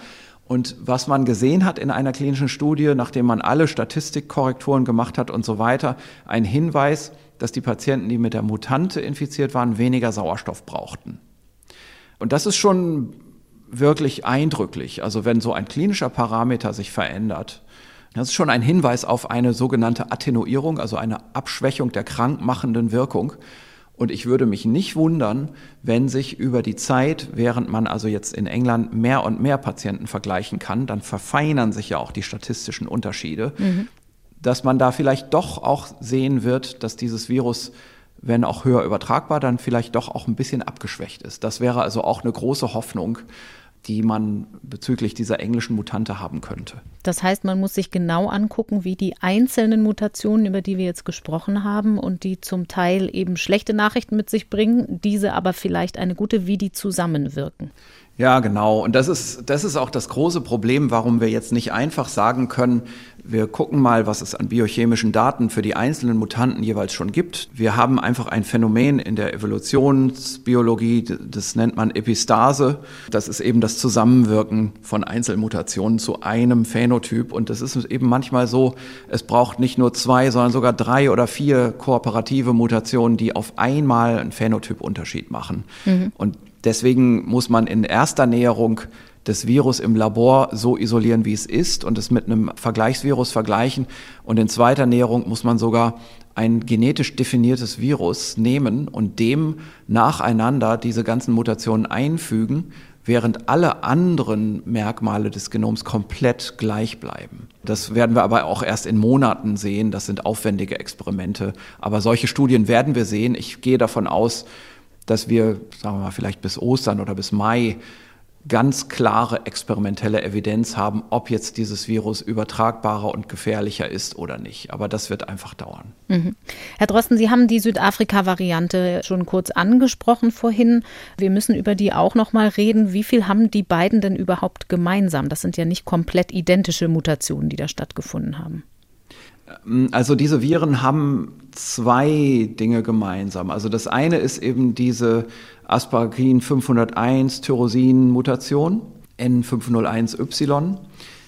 Und was man gesehen hat in einer klinischen Studie, nachdem man alle Statistikkorrekturen gemacht hat und so weiter, ein Hinweis, dass die Patienten, die mit der Mutante infiziert waren, weniger Sauerstoff brauchten. Und das ist schon wirklich eindrücklich. Also wenn so ein klinischer Parameter sich verändert, das ist schon ein Hinweis auf eine sogenannte Attenuierung, also eine Abschwächung der krankmachenden Wirkung. Und ich würde mich nicht wundern, wenn sich über die Zeit, während man also jetzt in England mehr und mehr Patienten vergleichen kann, dann verfeinern sich ja auch die statistischen Unterschiede, mhm. dass man da vielleicht doch auch sehen wird, dass dieses Virus, wenn auch höher übertragbar, dann vielleicht doch auch ein bisschen abgeschwächt ist. Das wäre also auch eine große Hoffnung, die man bezüglich dieser englischen Mutante haben könnte. Das heißt, man muss sich genau angucken, wie die einzelnen Mutationen, über die wir jetzt gesprochen haben und die zum Teil eben schlechte Nachrichten mit sich bringen, diese aber vielleicht eine gute, wie die zusammenwirken. Ja, genau. Und das ist, das ist auch das große Problem, warum wir jetzt nicht einfach sagen können, wir gucken mal, was es an biochemischen Daten für die einzelnen Mutanten jeweils schon gibt. Wir haben einfach ein Phänomen in der Evolutionsbiologie, das nennt man Epistase. Das ist eben das Zusammenwirken von Einzelmutationen zu einem Phänotyp. Und das ist eben manchmal so, es braucht nicht nur zwei, sondern sogar drei oder vier kooperative Mutationen, die auf einmal einen Phänotypunterschied machen. Mhm. Und deswegen muss man in erster Näherung das Virus im Labor so isolieren, wie es ist und es mit einem Vergleichsvirus vergleichen. Und in zweiter Näherung muss man sogar ein genetisch definiertes Virus nehmen und dem nacheinander diese ganzen Mutationen einfügen, während alle anderen Merkmale des Genoms komplett gleich bleiben. Das werden wir aber auch erst in Monaten sehen. Das sind aufwendige Experimente. Aber solche Studien werden wir sehen. Ich gehe davon aus, dass wir, sagen wir mal, vielleicht bis Ostern oder bis Mai ganz klare experimentelle Evidenz haben, ob jetzt dieses Virus übertragbarer und gefährlicher ist oder nicht. Aber das wird einfach dauern. Mhm. Herr Drosten, Sie haben die Südafrika-Variante schon kurz angesprochen vorhin. Wir müssen über die auch noch mal reden. Wie viel haben die beiden denn überhaupt gemeinsam? Das sind ja nicht komplett identische Mutationen, die da stattgefunden haben. Also diese Viren haben zwei Dinge gemeinsam. Also das eine ist eben diese Asparagin 501 Tyrosin-Mutation, N501Y.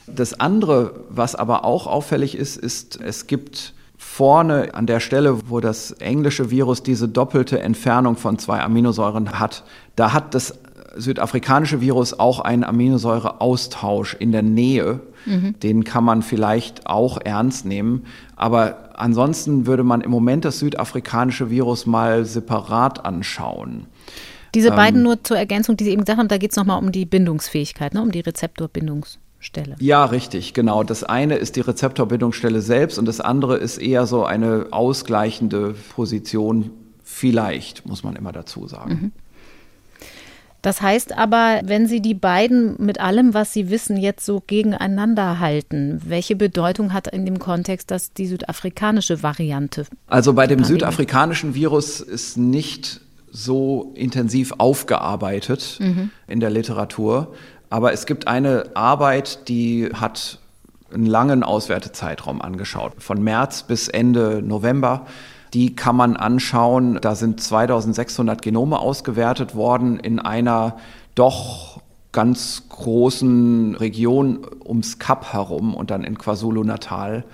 Das andere, was aber auch auffällig ist, ist, es gibt vorne an der Stelle, wo das englische Virus diese doppelte Entfernung von zwei Aminosäuren hat, da hat das südafrikanische Virus auch einen Aminosäureaustausch in der Nähe. Mhm. Den kann man vielleicht auch ernst nehmen. Aber ansonsten würde man im Moment das südafrikanische Virus mal separat anschauen. Diese ähm, beiden nur zur Ergänzung, die Sie eben gesagt haben, da geht es nochmal um die Bindungsfähigkeit, ne? um die Rezeptorbindungsstelle. Ja, richtig, genau. Das eine ist die Rezeptorbindungsstelle selbst und das andere ist eher so eine ausgleichende Position. Vielleicht, muss man immer dazu sagen. Mhm. Das heißt aber, wenn Sie die beiden mit allem, was Sie wissen, jetzt so gegeneinander halten, welche Bedeutung hat in dem Kontext das die südafrikanische Variante? Also bei dem südafrikanischen Virus ist nicht so intensiv aufgearbeitet mhm. in der Literatur. Aber es gibt eine Arbeit, die hat einen langen Auswertezeitraum angeschaut, von März bis Ende November. Die kann man anschauen. Da sind 2600 Genome ausgewertet worden in einer doch ganz großen Region ums Kap herum und dann in KwaZulu-Natal.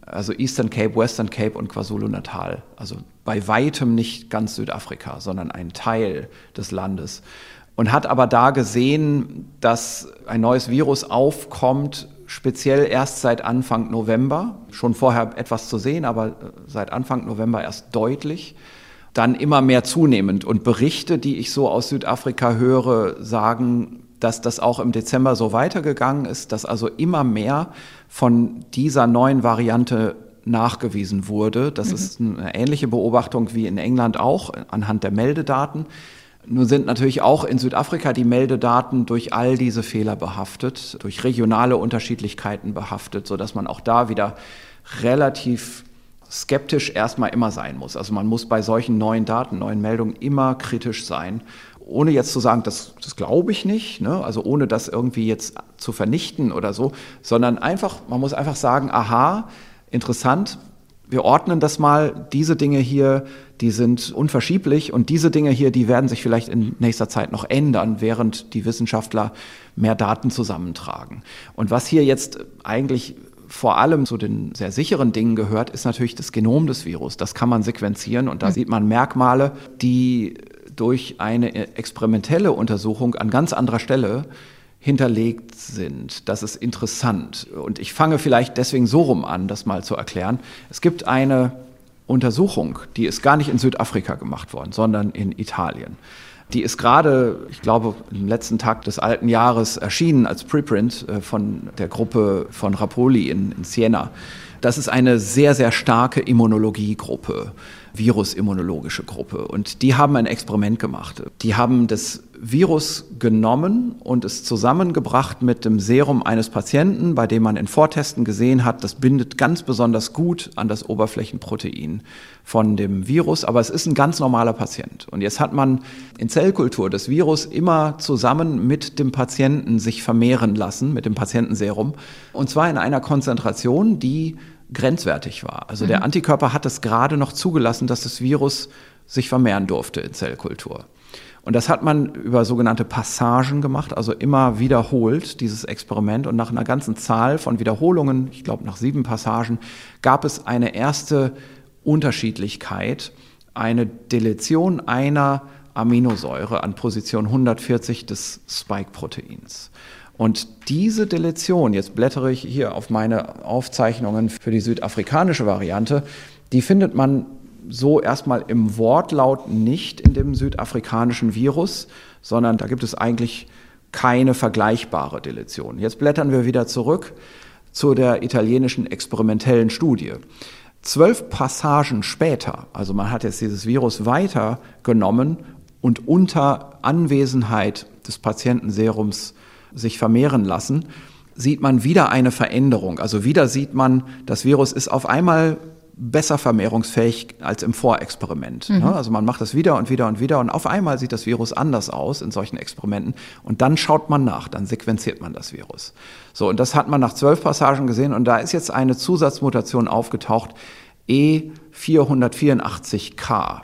Also Eastern Cape, Western Cape und KwaZulu-Natal. Also bei weitem nicht ganz Südafrika, sondern ein Teil des Landes und hat aber da gesehen, dass ein neues Virus aufkommt, speziell erst seit Anfang November, schon vorher etwas zu sehen, aber seit Anfang November erst deutlich, dann immer mehr zunehmend. Und Berichte, die ich so aus Südafrika höre, sagen, dass das auch im Dezember so weitergegangen ist, dass also immer mehr von dieser neuen Variante nachgewiesen wurde. Das mhm. ist eine ähnliche Beobachtung wie in England auch anhand der Meldedaten. Nun sind natürlich auch in Südafrika die Meldedaten durch all diese Fehler behaftet, durch regionale Unterschiedlichkeiten behaftet, so dass man auch da wieder relativ skeptisch erstmal immer sein muss. Also man muss bei solchen neuen Daten, neuen Meldungen immer kritisch sein, ohne jetzt zu sagen, das, das glaube ich nicht, ne? also ohne das irgendwie jetzt zu vernichten oder so, sondern einfach, man muss einfach sagen, aha, interessant, wir ordnen das mal, diese Dinge hier, die sind unverschieblich und diese Dinge hier, die werden sich vielleicht in nächster Zeit noch ändern, während die Wissenschaftler mehr Daten zusammentragen. Und was hier jetzt eigentlich vor allem zu den sehr sicheren Dingen gehört, ist natürlich das Genom des Virus. Das kann man sequenzieren und da mhm. sieht man Merkmale, die durch eine experimentelle Untersuchung an ganz anderer Stelle hinterlegt sind. Das ist interessant. Und ich fange vielleicht deswegen so rum an, das mal zu erklären. Es gibt eine Untersuchung, die ist gar nicht in Südafrika gemacht worden, sondern in Italien. Die ist gerade, ich glaube, im letzten Tag des alten Jahres erschienen als Preprint äh, von der Gruppe von Rapoli in, in Siena. Das ist eine sehr, sehr starke Immunologiegruppe virusimmunologische Gruppe. Und die haben ein Experiment gemacht. Die haben das Virus genommen und es zusammengebracht mit dem Serum eines Patienten, bei dem man in Vortesten gesehen hat, das bindet ganz besonders gut an das Oberflächenprotein von dem Virus, aber es ist ein ganz normaler Patient. Und jetzt hat man in Zellkultur das Virus immer zusammen mit dem Patienten sich vermehren lassen, mit dem Patientenserum, und zwar in einer Konzentration, die grenzwertig war. Also mhm. der Antikörper hat es gerade noch zugelassen, dass das Virus sich vermehren durfte in Zellkultur. Und das hat man über sogenannte Passagen gemacht, also immer wiederholt, dieses Experiment. Und nach einer ganzen Zahl von Wiederholungen, ich glaube nach sieben Passagen, gab es eine erste Unterschiedlichkeit, eine Deletion einer Aminosäure an Position 140 des Spike-Proteins. Und diese Deletion, jetzt blättere ich hier auf meine Aufzeichnungen für die südafrikanische Variante, die findet man so erstmal im Wortlaut nicht in dem südafrikanischen Virus, sondern da gibt es eigentlich keine vergleichbare Deletion. Jetzt blättern wir wieder zurück zu der italienischen experimentellen Studie. Zwölf Passagen später, also man hat jetzt dieses Virus weitergenommen und unter Anwesenheit des Patientenserums sich vermehren lassen, sieht man wieder eine Veränderung. Also wieder sieht man, das Virus ist auf einmal besser vermehrungsfähig als im Vorexperiment. Mhm. Also man macht das wieder und wieder und wieder und auf einmal sieht das Virus anders aus in solchen Experimenten und dann schaut man nach, dann sequenziert man das Virus. So, und das hat man nach zwölf Passagen gesehen und da ist jetzt eine Zusatzmutation aufgetaucht, E484K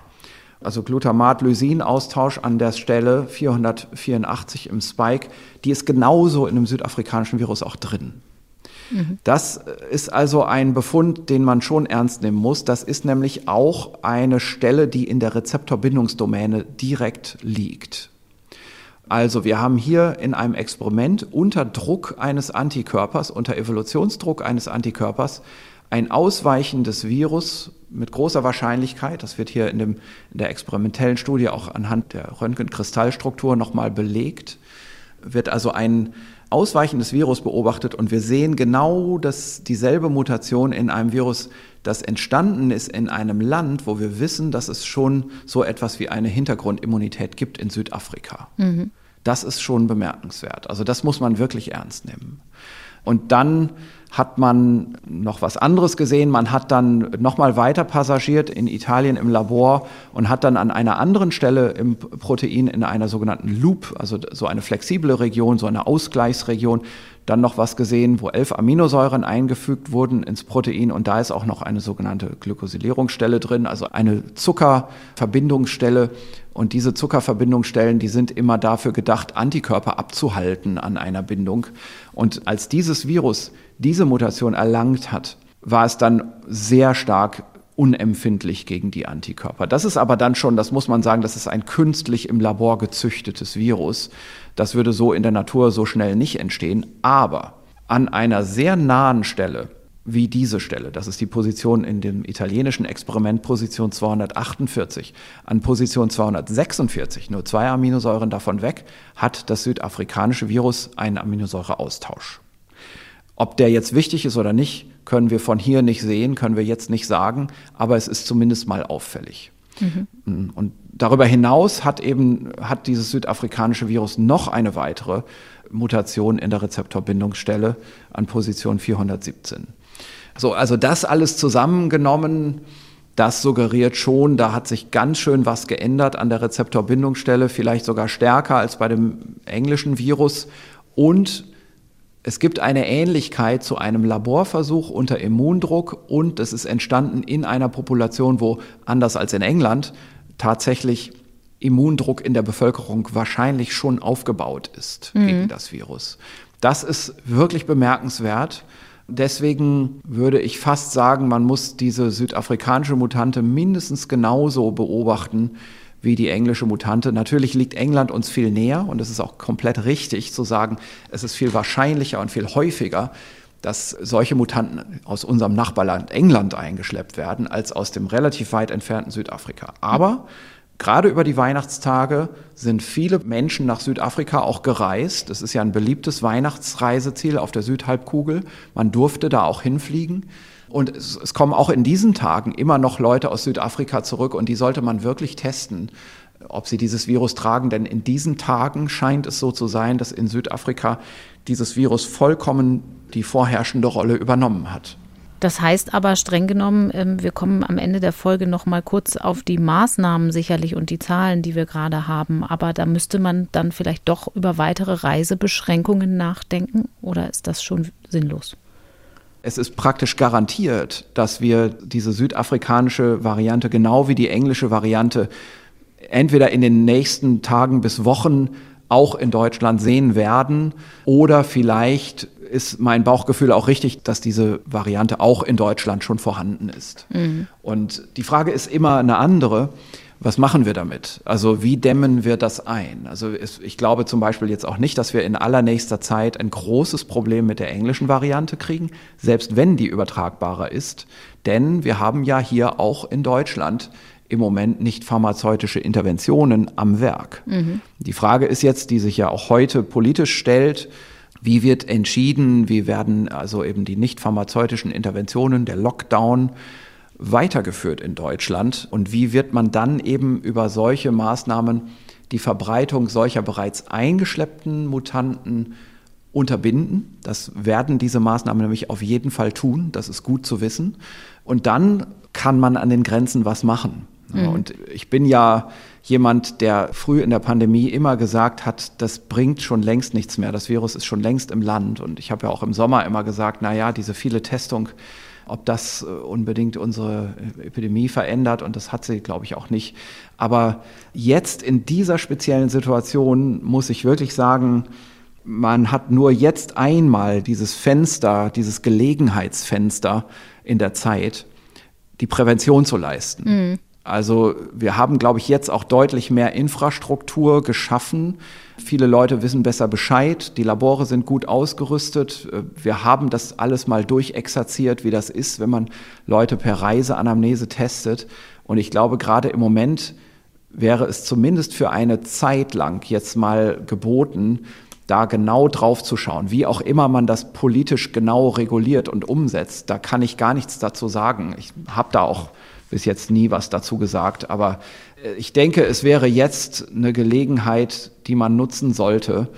also Glutamat-Lysin-Austausch an der Stelle 484 im Spike, die ist genauso in dem südafrikanischen Virus auch drin. Das ist also ein Befund, den man schon ernst nehmen muss. Das ist nämlich auch eine Stelle, die in der Rezeptorbindungsdomäne direkt liegt. Also wir haben hier in einem Experiment unter Druck eines Antikörpers, unter Evolutionsdruck eines Antikörpers, ein ausweichendes Virus mit großer Wahrscheinlichkeit, das wird hier in, dem, in der experimentellen Studie auch anhand der Röntgenkristallstruktur nochmal belegt, wird also ein ausweichendes Virus beobachtet und wir sehen genau das, dieselbe Mutation in einem Virus, das entstanden ist in einem Land, wo wir wissen, dass es schon so etwas wie eine Hintergrundimmunität gibt in Südafrika. Mhm. Das ist schon bemerkenswert. Also das muss man wirklich ernst nehmen. Und dann hat man noch was anderes gesehen. Man hat dann nochmal weiter passagiert in Italien im Labor und hat dann an einer anderen Stelle im Protein in einer sogenannten Loop, also so eine flexible Region, so eine Ausgleichsregion, dann noch was gesehen, wo elf Aminosäuren eingefügt wurden ins Protein und da ist auch noch eine sogenannte Glycosylierungsstelle drin, also eine Zuckerverbindungsstelle. Und diese Zuckerverbindungsstellen, die sind immer dafür gedacht, Antikörper abzuhalten an einer Bindung. Und als dieses Virus diese Mutation erlangt hat, war es dann sehr stark unempfindlich gegen die Antikörper. Das ist aber dann schon, das muss man sagen, das ist ein künstlich im Labor gezüchtetes Virus. Das würde so in der Natur so schnell nicht entstehen. Aber an einer sehr nahen Stelle, wie diese Stelle, das ist die Position in dem italienischen Experiment Position 248, an Position 246, nur zwei Aminosäuren davon weg, hat das südafrikanische Virus einen Aminosäureaustausch. Ob der jetzt wichtig ist oder nicht, können wir von hier nicht sehen, können wir jetzt nicht sagen, aber es ist zumindest mal auffällig. Mhm. Und darüber hinaus hat eben hat dieses südafrikanische Virus noch eine weitere Mutation in der Rezeptorbindungsstelle an Position 417. So, also das alles zusammengenommen, das suggeriert schon, da hat sich ganz schön was geändert an der Rezeptorbindungsstelle, vielleicht sogar stärker als bei dem englischen Virus. Und es gibt eine Ähnlichkeit zu einem Laborversuch unter Immundruck und es ist entstanden in einer Population, wo anders als in England tatsächlich Immundruck in der Bevölkerung wahrscheinlich schon aufgebaut ist mhm. gegen das Virus. Das ist wirklich bemerkenswert. Deswegen würde ich fast sagen, man muss diese südafrikanische Mutante mindestens genauso beobachten wie die englische Mutante. Natürlich liegt England uns viel näher und es ist auch komplett richtig zu sagen, es ist viel wahrscheinlicher und viel häufiger, dass solche Mutanten aus unserem Nachbarland England eingeschleppt werden, als aus dem relativ weit entfernten Südafrika. Aber gerade über die Weihnachtstage sind viele Menschen nach Südafrika auch gereist. Das ist ja ein beliebtes Weihnachtsreiseziel auf der Südhalbkugel. Man durfte da auch hinfliegen. Und es, es kommen auch in diesen Tagen immer noch Leute aus Südafrika zurück und die sollte man wirklich testen, ob sie dieses Virus tragen. Denn in diesen Tagen scheint es so zu sein, dass in Südafrika dieses Virus vollkommen die vorherrschende Rolle übernommen hat. Das heißt aber streng genommen, ähm, wir kommen am Ende der Folge noch mal kurz auf die Maßnahmen sicherlich und die Zahlen, die wir gerade haben. Aber da müsste man dann vielleicht doch über weitere Reisebeschränkungen nachdenken oder ist das schon sinnlos? Es ist praktisch garantiert, dass wir diese südafrikanische Variante genau wie die englische Variante entweder in den nächsten Tagen bis Wochen auch in Deutschland sehen werden oder vielleicht ist mein Bauchgefühl auch richtig, dass diese Variante auch in Deutschland schon vorhanden ist. Mhm. Und die Frage ist immer eine andere was machen wir damit? Also wie dämmen wir das ein? Also es, ich glaube zum Beispiel jetzt auch nicht, dass wir in allernächster Zeit ein großes Problem mit der englischen Variante kriegen, selbst wenn die übertragbarer ist. Denn wir haben ja hier auch in Deutschland im Moment nicht pharmazeutische Interventionen am Werk. Mhm. Die Frage ist jetzt, die sich ja auch heute politisch stellt, wie wird entschieden, wie werden also eben die nicht pharmazeutischen Interventionen, der Lockdown, weitergeführt in Deutschland und wie wird man dann eben über solche Maßnahmen die Verbreitung solcher bereits eingeschleppten Mutanten unterbinden. Das werden diese Maßnahmen nämlich auf jeden Fall tun, das ist gut zu wissen. Und dann kann man an den Grenzen was machen. Mhm. Und ich bin ja jemand, der früh in der Pandemie immer gesagt hat, das bringt schon längst nichts mehr. Das Virus ist schon längst im Land. Und ich habe ja auch im Sommer immer gesagt, na ja, diese viele Testung, ob das äh, unbedingt unsere äh, Epidemie verändert und das hat sie, glaube ich, auch nicht. Aber jetzt in dieser speziellen Situation muss ich wirklich sagen, man hat nur jetzt einmal dieses Fenster, dieses Gelegenheitsfenster in der Zeit, die Prävention zu leisten. Mhm. Also wir haben, glaube ich, jetzt auch deutlich mehr Infrastruktur geschaffen. Viele Leute wissen besser Bescheid. Die Labore sind gut ausgerüstet. Wir haben das alles mal durchexerziert, wie das ist, wenn man Leute per Reiseanamnese testet. Und ich glaube, gerade im Moment wäre es zumindest für eine Zeit lang jetzt mal geboten, da genau drauf zu schauen, wie auch immer man das politisch genau reguliert und umsetzt. Da kann ich gar nichts dazu sagen. Ich habe da auch bis jetzt nie was dazu gesagt. Aber äh, ich denke, es wäre jetzt eine Gelegenheit, die man nutzen sollte,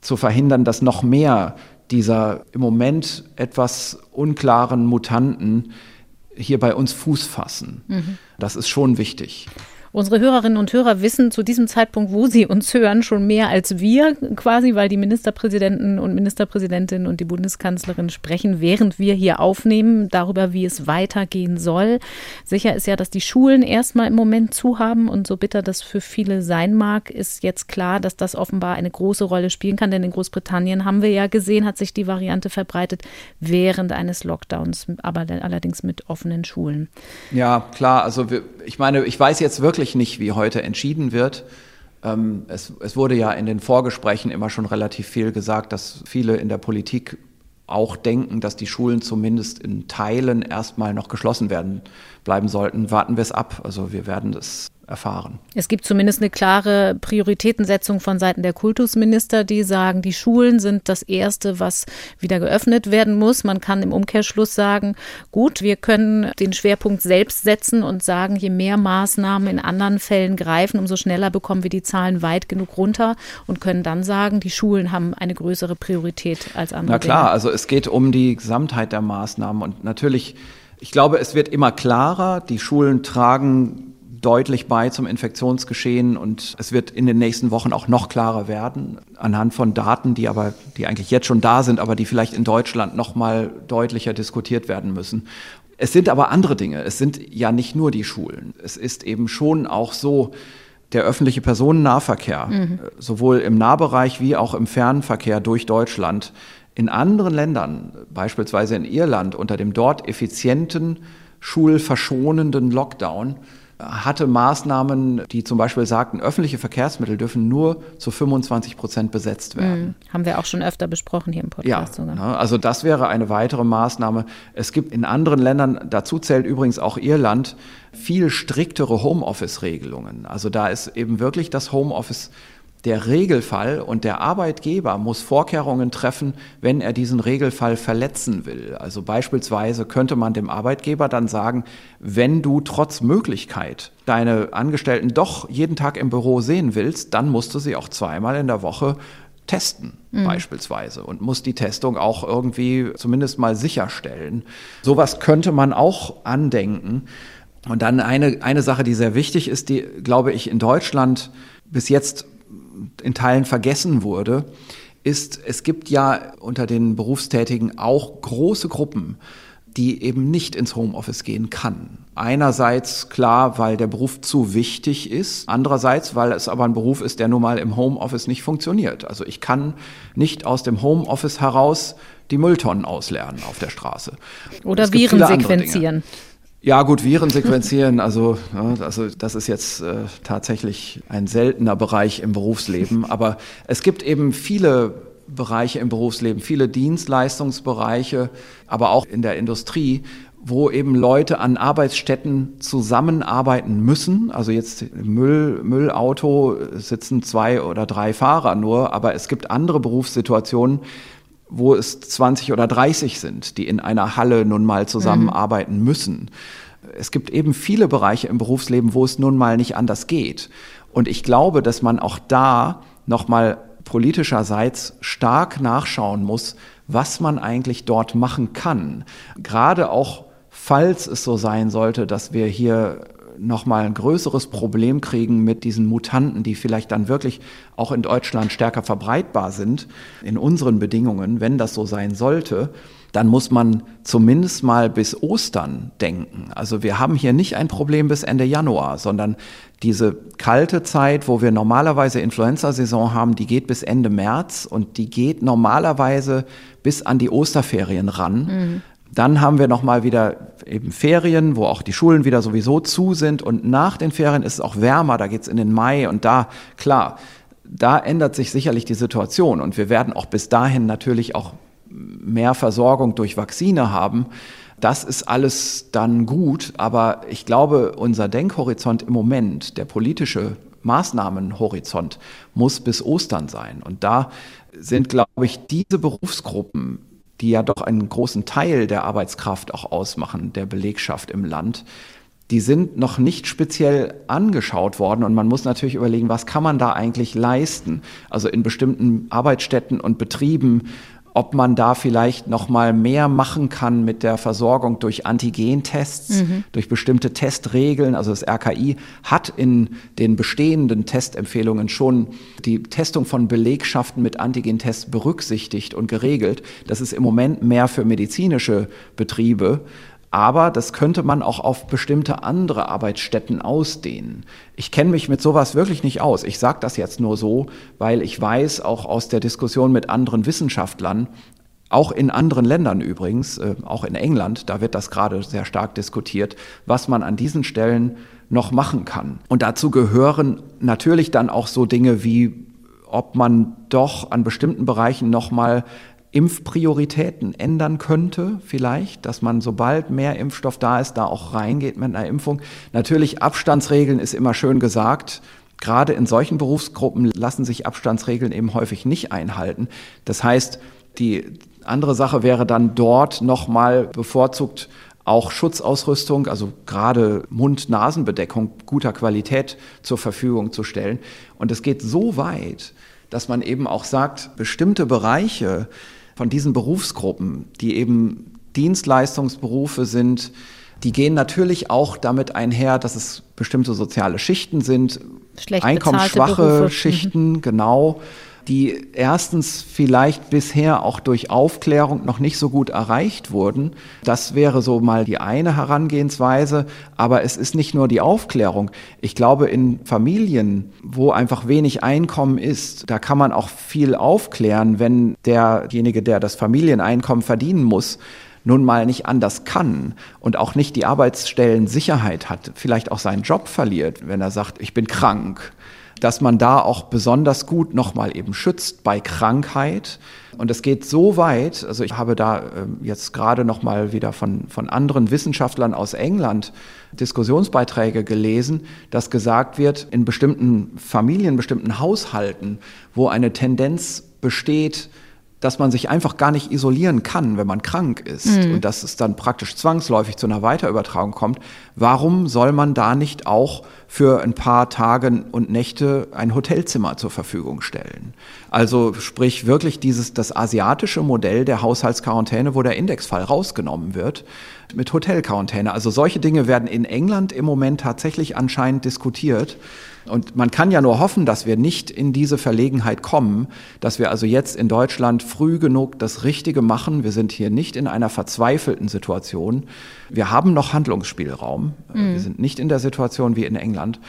zu verhindern, dass noch mehr dieser im Moment etwas unklaren Mutanten hier bei uns Fuß fassen. Mhm. Das ist schon wichtig. Unsere Hörerinnen und Hörer wissen zu diesem Zeitpunkt, wo sie uns hören, schon mehr als wir quasi, weil die Ministerpräsidenten und Ministerpräsidentinnen und die Bundeskanzlerin sprechen, während wir hier aufnehmen, darüber, wie es weitergehen soll. Sicher ist ja, dass die Schulen erstmal im Moment zu haben und so bitter das für viele sein mag, ist jetzt klar, dass das offenbar eine große Rolle spielen kann, denn in Großbritannien haben wir ja gesehen, hat sich die Variante verbreitet während eines Lockdowns, aber allerdings mit offenen Schulen. Ja, klar, also ich meine, ich weiß jetzt wirklich wirklich nicht, wie heute entschieden wird. Ähm, es, es wurde ja in den Vorgesprächen immer schon relativ viel gesagt, dass viele in der Politik auch denken, dass die Schulen zumindest in Teilen erstmal noch geschlossen werden bleiben sollten. Warten wir es ab. Also wir werden das erfahren. Es gibt zumindest eine klare Prioritätensetzung von Seiten der Kultusminister, die sagen, die Schulen sind das Erste, was wieder geöffnet werden muss. Man kann im Umkehrschluss sagen, gut, wir können den Schwerpunkt selbst setzen und sagen, je mehr Maßnahmen in anderen Fällen greifen, umso schneller bekommen wir die Zahlen weit genug runter und können dann sagen, die Schulen haben eine größere Priorität als andere. Na klar, Dinge. also es geht um die Gesamtheit der Maßnahmen und natürlich ich glaube, es wird immer klarer. Die Schulen tragen deutlich bei zum Infektionsgeschehen und es wird in den nächsten Wochen auch noch klarer werden anhand von Daten, die aber die eigentlich jetzt schon da sind, aber die vielleicht in Deutschland noch mal deutlicher diskutiert werden müssen. Es sind aber andere Dinge. Es sind ja nicht nur die Schulen. Es ist eben schon auch so, der öffentliche Personennahverkehr, mhm. sowohl im Nahbereich wie auch im Fernverkehr durch Deutschland, in anderen Ländern, beispielsweise in Irland, unter dem dort effizienten, schulverschonenden Lockdown, hatte Maßnahmen, die zum Beispiel sagten, öffentliche Verkehrsmittel dürfen nur zu 25 Prozent besetzt werden. Mhm. Haben wir auch schon öfter besprochen hier im Podcast ja, sogar. Ne, also das wäre eine weitere Maßnahme. Es gibt in anderen Ländern, dazu zählt übrigens auch Irland, viel striktere Homeoffice-Regelungen. Also da ist eben wirklich das Homeoffice der Regelfall und der Arbeitgeber muss Vorkehrungen treffen, wenn er diesen Regelfall verletzen will. Also beispielsweise könnte man dem Arbeitgeber dann sagen, wenn du trotz Möglichkeit deine Angestellten doch jeden Tag im Büro sehen willst, dann musst du sie auch zweimal in der Woche testen mhm. beispielsweise und muss die Testung auch irgendwie zumindest mal sicherstellen. Sowas könnte man auch andenken. Und dann eine, eine Sache, die sehr wichtig ist, die, glaube ich, in Deutschland bis jetzt in Teilen vergessen wurde, ist, es gibt ja unter den Berufstätigen auch große Gruppen, die eben nicht ins Homeoffice gehen kann. Einerseits klar, weil der Beruf zu wichtig ist. Andererseits, weil es aber ein Beruf ist, der nun mal im Homeoffice nicht funktioniert. Also ich kann nicht aus dem Homeoffice heraus die Mülltonnen auslernen auf der Straße. Oder Viren sequenzieren. Ja, gut, Viren sequenzieren, also, also das ist jetzt äh, tatsächlich ein seltener Bereich im Berufsleben. Aber es gibt eben viele Bereiche im Berufsleben, viele Dienstleistungsbereiche, aber auch in der Industrie, wo eben Leute an Arbeitsstätten zusammenarbeiten müssen. Also jetzt im Müll, Müllauto sitzen zwei oder drei Fahrer nur, aber es gibt andere Berufssituationen, wo es 20 oder 30 sind, die in einer Halle nun mal zusammenarbeiten mhm. müssen. Es gibt eben viele Bereiche im Berufsleben, wo es nun mal nicht anders geht. Und ich glaube, dass man auch da nochmal politischerseits stark nachschauen muss, was man eigentlich dort machen kann. Gerade auch, falls es so sein sollte, dass wir hier nochmal ein größeres Problem kriegen mit diesen Mutanten, die vielleicht dann wirklich auch in Deutschland stärker verbreitbar sind, in unseren Bedingungen, wenn das so sein sollte, dann muss man zumindest mal bis Ostern denken. Also wir haben hier nicht ein Problem bis Ende Januar, sondern diese kalte Zeit, wo wir normalerweise Influenza-Saison haben, die geht bis Ende März und die geht normalerweise bis an die Osterferien ran. Mhm. Dann haben wir nochmal wieder eben Ferien, wo auch die Schulen wieder sowieso zu sind. Und nach den Ferien ist es auch wärmer, da geht es in den Mai und da, klar, da ändert sich sicherlich die Situation. Und wir werden auch bis dahin natürlich auch mehr Versorgung durch Vakzine haben. Das ist alles dann gut, aber ich glaube, unser Denkhorizont im Moment, der politische Maßnahmenhorizont, muss bis Ostern sein. Und da sind, glaube ich, diese Berufsgruppen die ja doch einen großen Teil der Arbeitskraft auch ausmachen, der Belegschaft im Land, die sind noch nicht speziell angeschaut worden und man muss natürlich überlegen, was kann man da eigentlich leisten? Also in bestimmten Arbeitsstätten und Betrieben ob man da vielleicht noch mal mehr machen kann mit der Versorgung durch Antigentests, mhm. durch bestimmte Testregeln. Also das RKI hat in den bestehenden Testempfehlungen schon die Testung von Belegschaften mit Antigentests berücksichtigt und geregelt. Das ist im Moment mehr für medizinische Betriebe. Aber das könnte man auch auf bestimmte andere Arbeitsstätten ausdehnen. Ich kenne mich mit sowas wirklich nicht aus. Ich sage das jetzt nur so, weil ich weiß, auch aus der Diskussion mit anderen Wissenschaftlern, auch in anderen Ländern übrigens, äh, auch in England, da wird das gerade sehr stark diskutiert, was man an diesen Stellen noch machen kann. Und dazu gehören natürlich dann auch so Dinge wie, ob man doch an bestimmten Bereichen nochmal Impfprioritäten ändern könnte, vielleicht, dass man sobald mehr Impfstoff da ist, da auch reingeht mit einer Impfung. Natürlich Abstandsregeln ist immer schön gesagt. Gerade in solchen Berufsgruppen lassen sich Abstandsregeln eben häufig nicht einhalten. Das heißt, die andere Sache wäre dann dort nochmal bevorzugt auch Schutzausrüstung, also gerade Mund-Nasen-Bedeckung guter Qualität zur Verfügung zu stellen. Und es geht so weit, dass man eben auch sagt, bestimmte Bereiche, von diesen Berufsgruppen, die eben Dienstleistungsberufe sind, die gehen natürlich auch damit einher, dass es bestimmte soziale Schichten sind, einkommensschwache Berufe. Mhm. Schichten, genau die erstens vielleicht bisher auch durch Aufklärung noch nicht so gut erreicht wurden. Das wäre so mal die eine Herangehensweise. Aber es ist nicht nur die Aufklärung. Ich glaube, in Familien, wo einfach wenig Einkommen ist, da kann man auch viel aufklären, wenn derjenige, der das Familieneinkommen verdienen muss, nun mal nicht anders kann und auch nicht die Arbeitsstellen Sicherheit hat, vielleicht auch seinen Job verliert, wenn er sagt, ich bin krank dass man da auch besonders gut nochmal eben schützt bei Krankheit. Und es geht so weit, also ich habe da ähm, jetzt gerade nochmal wieder von, von anderen Wissenschaftlern aus England Diskussionsbeiträge gelesen, dass gesagt wird, in bestimmten Familien, bestimmten Haushalten, wo eine Tendenz besteht, dass man sich einfach gar nicht isolieren kann, wenn man krank ist mhm. und dass es dann praktisch zwangsläufig zu einer Weiterübertragung kommt. Warum soll man da nicht auch für ein paar Tage und Nächte ein Hotelzimmer zur Verfügung stellen? Also sprich wirklich dieses das asiatische Modell der Haushaltsquarantäne, wo der Indexfall rausgenommen wird mit Hotelquarantäne. Also solche Dinge werden in England im Moment tatsächlich anscheinend diskutiert. Und man kann ja nur hoffen, dass wir nicht in diese Verlegenheit kommen, dass wir also jetzt in Deutschland früh genug das Richtige machen. Wir sind hier nicht in einer verzweifelten Situation. Wir haben noch Handlungsspielraum. Mhm. Wir sind nicht in der Situation wie in England.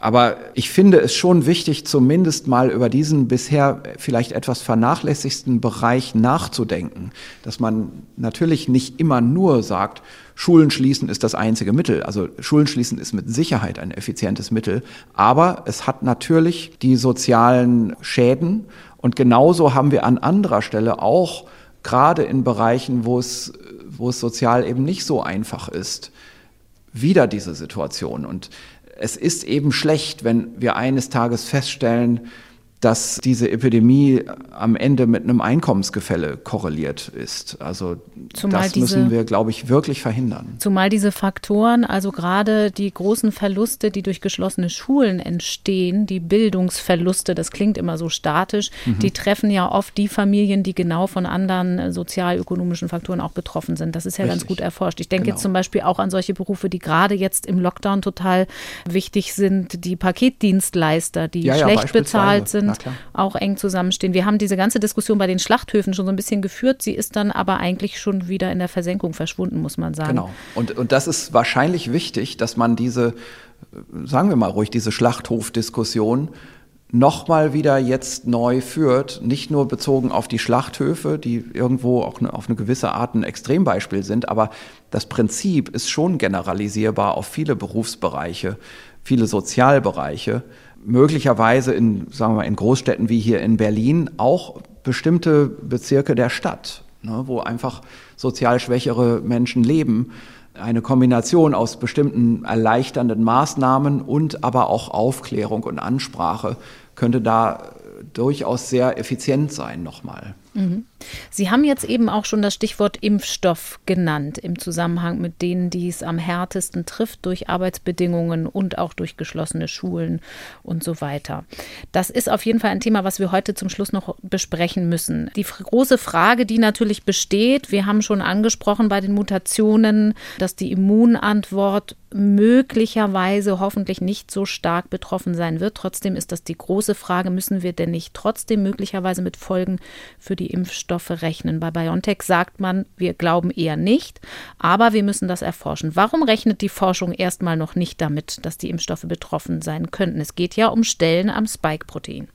Aber ich finde es schon wichtig, zumindest mal über diesen bisher vielleicht etwas vernachlässigsten Bereich nachzudenken. Dass man natürlich nicht immer nur sagt, Schulen schließen ist das einzige Mittel. Also Schulen schließen ist mit Sicherheit ein effizientes Mittel. Aber es hat natürlich die sozialen Schäden. Und genauso haben wir an anderer Stelle auch, gerade in Bereichen, wo es, wo es sozial eben nicht so einfach ist, wieder diese Situation. Und es ist eben schlecht, wenn wir eines Tages feststellen, dass diese Epidemie am Ende mit einem Einkommensgefälle korreliert ist. Also zumal das müssen diese, wir, glaube ich, wirklich verhindern. Zumal diese Faktoren, also gerade die großen Verluste, die durch geschlossene Schulen entstehen, die Bildungsverluste, das klingt immer so statisch, mhm. die treffen ja oft die Familien, die genau von anderen sozialökonomischen Faktoren auch betroffen sind. Das ist ja Richtig. ganz gut erforscht. Ich denke genau. jetzt zum Beispiel auch an solche Berufe, die gerade jetzt im Lockdown total wichtig sind, die Paketdienstleister, die ja, schlecht ja, bezahlt sind auch eng zusammenstehen. Wir haben diese ganze Diskussion bei den Schlachthöfen schon so ein bisschen geführt. Sie ist dann aber eigentlich schon wieder in der Versenkung verschwunden, muss man sagen. Genau. Und, und das ist wahrscheinlich wichtig, dass man diese, sagen wir mal ruhig, diese Schlachthofdiskussion nochmal wieder jetzt neu führt, nicht nur bezogen auf die Schlachthöfe, die irgendwo auch eine, auf eine gewisse Art ein Extrembeispiel sind, aber das Prinzip ist schon generalisierbar auf viele Berufsbereiche, viele Sozialbereiche möglicherweise in, sagen wir mal, in Großstädten wie hier in Berlin auch bestimmte Bezirke der Stadt, ne, wo einfach sozial schwächere Menschen leben. Eine Kombination aus bestimmten erleichternden Maßnahmen und aber auch Aufklärung und Ansprache könnte da durchaus sehr effizient sein nochmal. Mhm. Sie haben jetzt eben auch schon das Stichwort Impfstoff genannt im Zusammenhang mit denen, die es am härtesten trifft durch Arbeitsbedingungen und auch durch geschlossene Schulen und so weiter. Das ist auf jeden Fall ein Thema, was wir heute zum Schluss noch besprechen müssen. Die große Frage, die natürlich besteht, wir haben schon angesprochen bei den Mutationen, dass die Immunantwort möglicherweise hoffentlich nicht so stark betroffen sein wird. Trotzdem ist das die große Frage, müssen wir denn nicht trotzdem möglicherweise mit Folgen für die Impfstoffe rechnen? Bei BioNTech sagt man, wir glauben eher nicht, aber wir müssen das erforschen. Warum rechnet die Forschung erstmal noch nicht damit, dass die Impfstoffe betroffen sein könnten? Es geht ja um Stellen am Spike-Protein.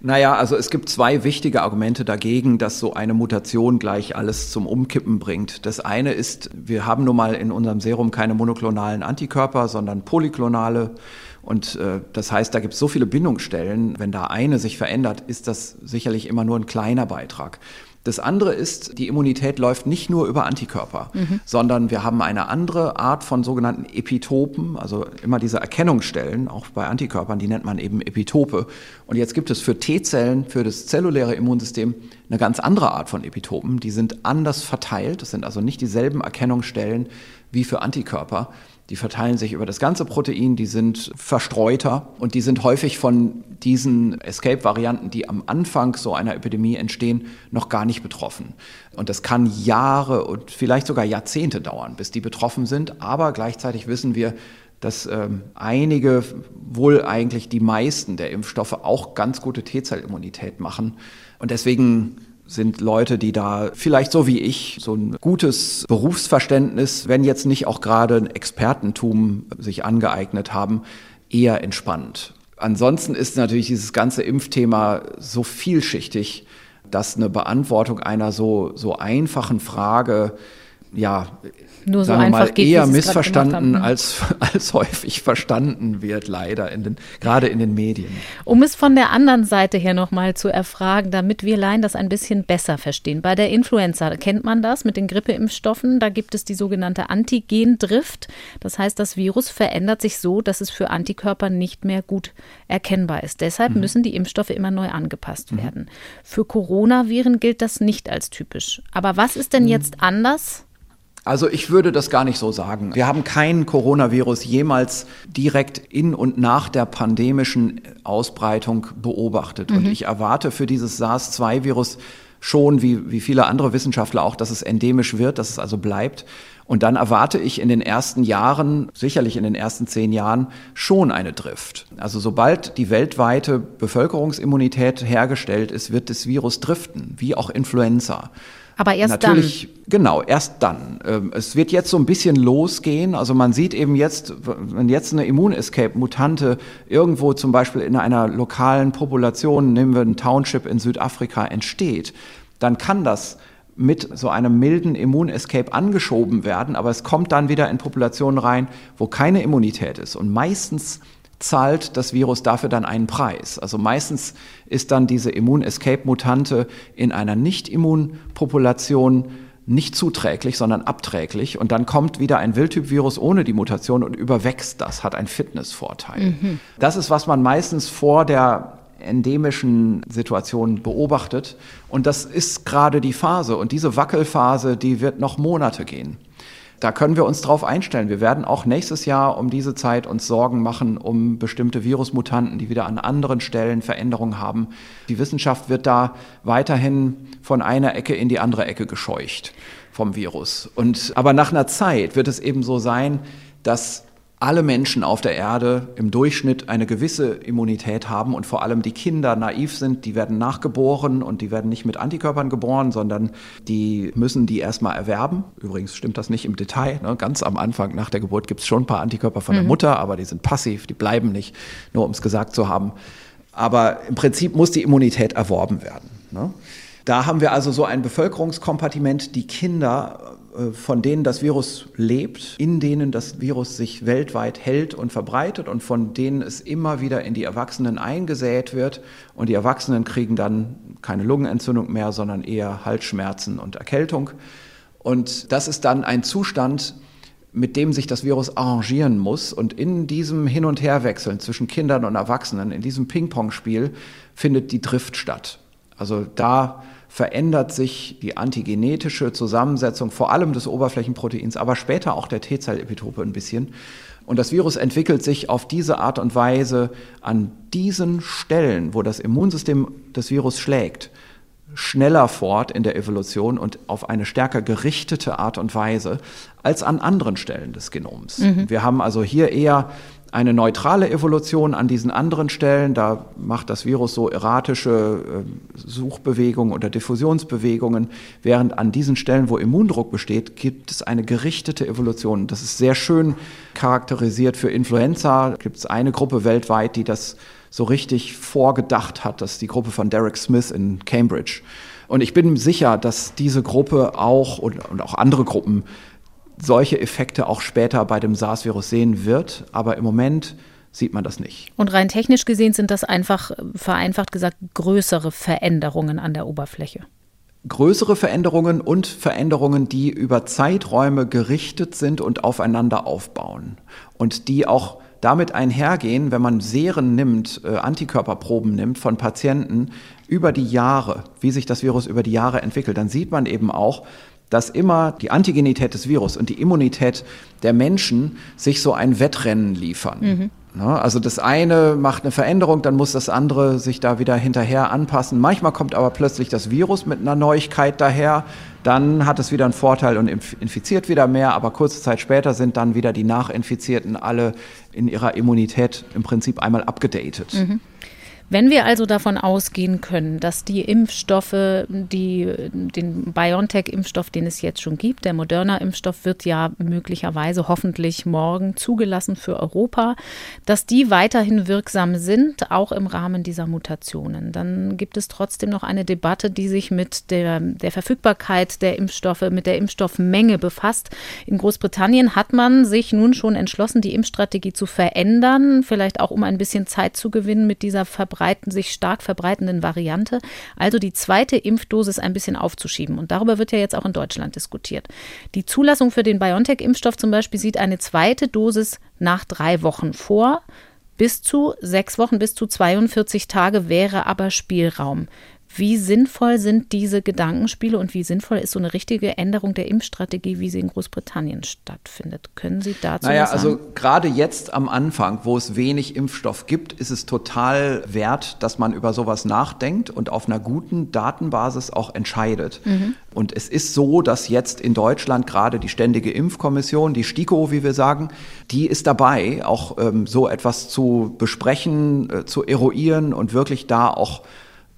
Naja, also es gibt zwei wichtige Argumente dagegen, dass so eine Mutation gleich alles zum Umkippen bringt. Das eine ist, wir haben nun mal in unserem Serum keine monoklonalen Antikörper, sondern polyklonale. Und äh, das heißt, da gibt es so viele Bindungsstellen. Wenn da eine sich verändert, ist das sicherlich immer nur ein kleiner Beitrag. Das andere ist, die Immunität läuft nicht nur über Antikörper, mhm. sondern wir haben eine andere Art von sogenannten Epitopen, also immer diese Erkennungsstellen, auch bei Antikörpern, die nennt man eben Epitope. Und jetzt gibt es für T-Zellen, für das zelluläre Immunsystem, eine ganz andere Art von Epitopen. Die sind anders verteilt, das sind also nicht dieselben Erkennungsstellen wie für Antikörper. Die verteilen sich über das ganze Protein, die sind verstreuter und die sind häufig von diesen Escape-Varianten, die am Anfang so einer Epidemie entstehen, noch gar nicht betroffen. Und das kann Jahre und vielleicht sogar Jahrzehnte dauern, bis die betroffen sind. Aber gleichzeitig wissen wir, dass ähm, einige, wohl eigentlich die meisten der Impfstoffe auch ganz gute T-Zellimmunität machen. Und deswegen sind Leute, die da vielleicht so wie ich so ein gutes Berufsverständnis, wenn jetzt nicht auch gerade ein Expertentum sich angeeignet haben, eher entspannt. Ansonsten ist natürlich dieses ganze Impfthema so vielschichtig, dass eine Beantwortung einer so, so einfachen Frage ja nur so einfach mal, eher missverstanden als, als häufig verstanden wird, leider, in den, gerade in den Medien. Um es von der anderen Seite her nochmal zu erfragen, damit wir Laien das ein bisschen besser verstehen. Bei der Influenza kennt man das mit den Grippeimpfstoffen. Da gibt es die sogenannte Antigendrift. Das heißt, das Virus verändert sich so, dass es für Antikörper nicht mehr gut erkennbar ist. Deshalb mhm. müssen die Impfstoffe immer neu angepasst mhm. werden. Für Coronaviren gilt das nicht als typisch. Aber was ist denn mhm. jetzt anders? Also ich würde das gar nicht so sagen. Wir haben kein Coronavirus jemals direkt in und nach der pandemischen Ausbreitung beobachtet. Mhm. Und ich erwarte für dieses SARS-2-Virus schon, wie, wie viele andere Wissenschaftler auch, dass es endemisch wird, dass es also bleibt. Und dann erwarte ich in den ersten Jahren, sicherlich in den ersten zehn Jahren, schon eine Drift. Also sobald die weltweite Bevölkerungsimmunität hergestellt ist, wird das Virus driften, wie auch Influenza. Aber erst Natürlich, dann. Genau, erst dann. Ähm, es wird jetzt so ein bisschen losgehen. Also man sieht eben jetzt, wenn jetzt eine Immun-Escape-Mutante irgendwo zum Beispiel in einer lokalen Population, nehmen wir einen Township in Südafrika, entsteht, dann kann das mit so einem milden Immun-Escape angeschoben werden, aber es kommt dann wieder in Populationen rein, wo keine Immunität ist. Und meistens zahlt das Virus dafür dann einen Preis. Also meistens ist dann diese Immun-Escape-Mutante in einer Nicht-Immunpopulation nicht zuträglich, sondern abträglich. Und dann kommt wieder ein Wildtyp-Virus ohne die Mutation und überwächst das, hat einen Fitnessvorteil. Mhm. Das ist, was man meistens vor der endemischen Situation beobachtet. Und das ist gerade die Phase. Und diese Wackelphase, die wird noch Monate gehen. Da können wir uns drauf einstellen. Wir werden auch nächstes Jahr um diese Zeit uns Sorgen machen um bestimmte Virusmutanten, die wieder an anderen Stellen Veränderungen haben. Die Wissenschaft wird da weiterhin von einer Ecke in die andere Ecke gescheucht vom Virus. Und, aber nach einer Zeit wird es eben so sein, dass alle Menschen auf der Erde im Durchschnitt eine gewisse Immunität haben und vor allem die Kinder naiv sind, die werden nachgeboren und die werden nicht mit Antikörpern geboren, sondern die müssen die erstmal erwerben. Übrigens stimmt das nicht im Detail. Ne? Ganz am Anfang nach der Geburt gibt es schon ein paar Antikörper von mhm. der Mutter, aber die sind passiv, die bleiben nicht, nur um es gesagt zu haben. Aber im Prinzip muss die Immunität erworben werden. Ne? Da haben wir also so ein Bevölkerungskompartiment, die Kinder von denen das Virus lebt, in denen das Virus sich weltweit hält und verbreitet und von denen es immer wieder in die Erwachsenen eingesät wird. Und die Erwachsenen kriegen dann keine Lungenentzündung mehr, sondern eher Halsschmerzen und Erkältung. Und das ist dann ein Zustand, mit dem sich das Virus arrangieren muss. Und in diesem Hin- und Herwechseln zwischen Kindern und Erwachsenen, in diesem Ping-Pong-Spiel, findet die Drift statt. Also da verändert sich die antigenetische Zusammensetzung vor allem des Oberflächenproteins, aber später auch der T-Zell-Epitope ein bisschen. Und das Virus entwickelt sich auf diese Art und Weise an diesen Stellen, wo das Immunsystem des Virus schlägt, schneller fort in der Evolution und auf eine stärker gerichtete Art und Weise als an anderen Stellen des Genoms. Mhm. Wir haben also hier eher eine neutrale Evolution an diesen anderen Stellen. Da macht das Virus so erratische äh, Suchbewegungen oder Diffusionsbewegungen, während an diesen Stellen, wo Immundruck besteht, gibt es eine gerichtete Evolution. Das ist sehr schön charakterisiert für Influenza. Gibt es eine Gruppe weltweit, die das so richtig vorgedacht hat. Das ist die Gruppe von Derek Smith in Cambridge. Und ich bin sicher, dass diese Gruppe auch und, und auch andere Gruppen solche Effekte auch später bei dem SARS-Virus sehen wird. Aber im Moment sieht man das nicht. Und rein technisch gesehen sind das einfach, vereinfacht gesagt, größere Veränderungen an der Oberfläche. Größere Veränderungen und Veränderungen, die über Zeiträume gerichtet sind und aufeinander aufbauen. Und die auch damit einhergehen, wenn man Seren nimmt, äh, Antikörperproben nimmt von Patienten über die Jahre, wie sich das Virus über die Jahre entwickelt, dann sieht man eben auch, dass immer die Antigenität des Virus und die Immunität der Menschen sich so ein Wettrennen liefern. Mhm. Also das eine macht eine Veränderung, dann muss das andere sich da wieder hinterher anpassen. Manchmal kommt aber plötzlich das Virus mit einer Neuigkeit daher, dann hat es wieder einen Vorteil und infiziert wieder mehr, aber kurze Zeit später sind dann wieder die Nachinfizierten alle in ihrer Immunität im Prinzip einmal abgedatet. Mhm. Wenn wir also davon ausgehen können, dass die Impfstoffe, die, den BioNTech-Impfstoff, den es jetzt schon gibt, der Moderna-Impfstoff wird ja möglicherweise hoffentlich morgen zugelassen für Europa, dass die weiterhin wirksam sind, auch im Rahmen dieser Mutationen, dann gibt es trotzdem noch eine Debatte, die sich mit der, der Verfügbarkeit der Impfstoffe, mit der Impfstoffmenge befasst. In Großbritannien hat man sich nun schon entschlossen, die Impfstrategie zu verändern, vielleicht auch um ein bisschen Zeit zu gewinnen mit dieser Verbreitung verbreiten, sich stark verbreitenden Variante, also die zweite Impfdosis ein bisschen aufzuschieben. Und darüber wird ja jetzt auch in Deutschland diskutiert. Die Zulassung für den BioNTech-Impfstoff zum Beispiel sieht eine zweite Dosis nach drei Wochen vor. Bis zu sechs Wochen, bis zu 42 Tage wäre aber Spielraum. Wie sinnvoll sind diese Gedankenspiele und wie sinnvoll ist so eine richtige Änderung der Impfstrategie, wie sie in Großbritannien stattfindet? Können Sie dazu naja, was sagen? also gerade jetzt am Anfang, wo es wenig Impfstoff gibt, ist es total wert, dass man über sowas nachdenkt und auf einer guten Datenbasis auch entscheidet. Mhm. Und es ist so, dass jetzt in Deutschland gerade die Ständige Impfkommission, die STIKO, wie wir sagen, die ist dabei, auch ähm, so etwas zu besprechen, äh, zu eruieren und wirklich da auch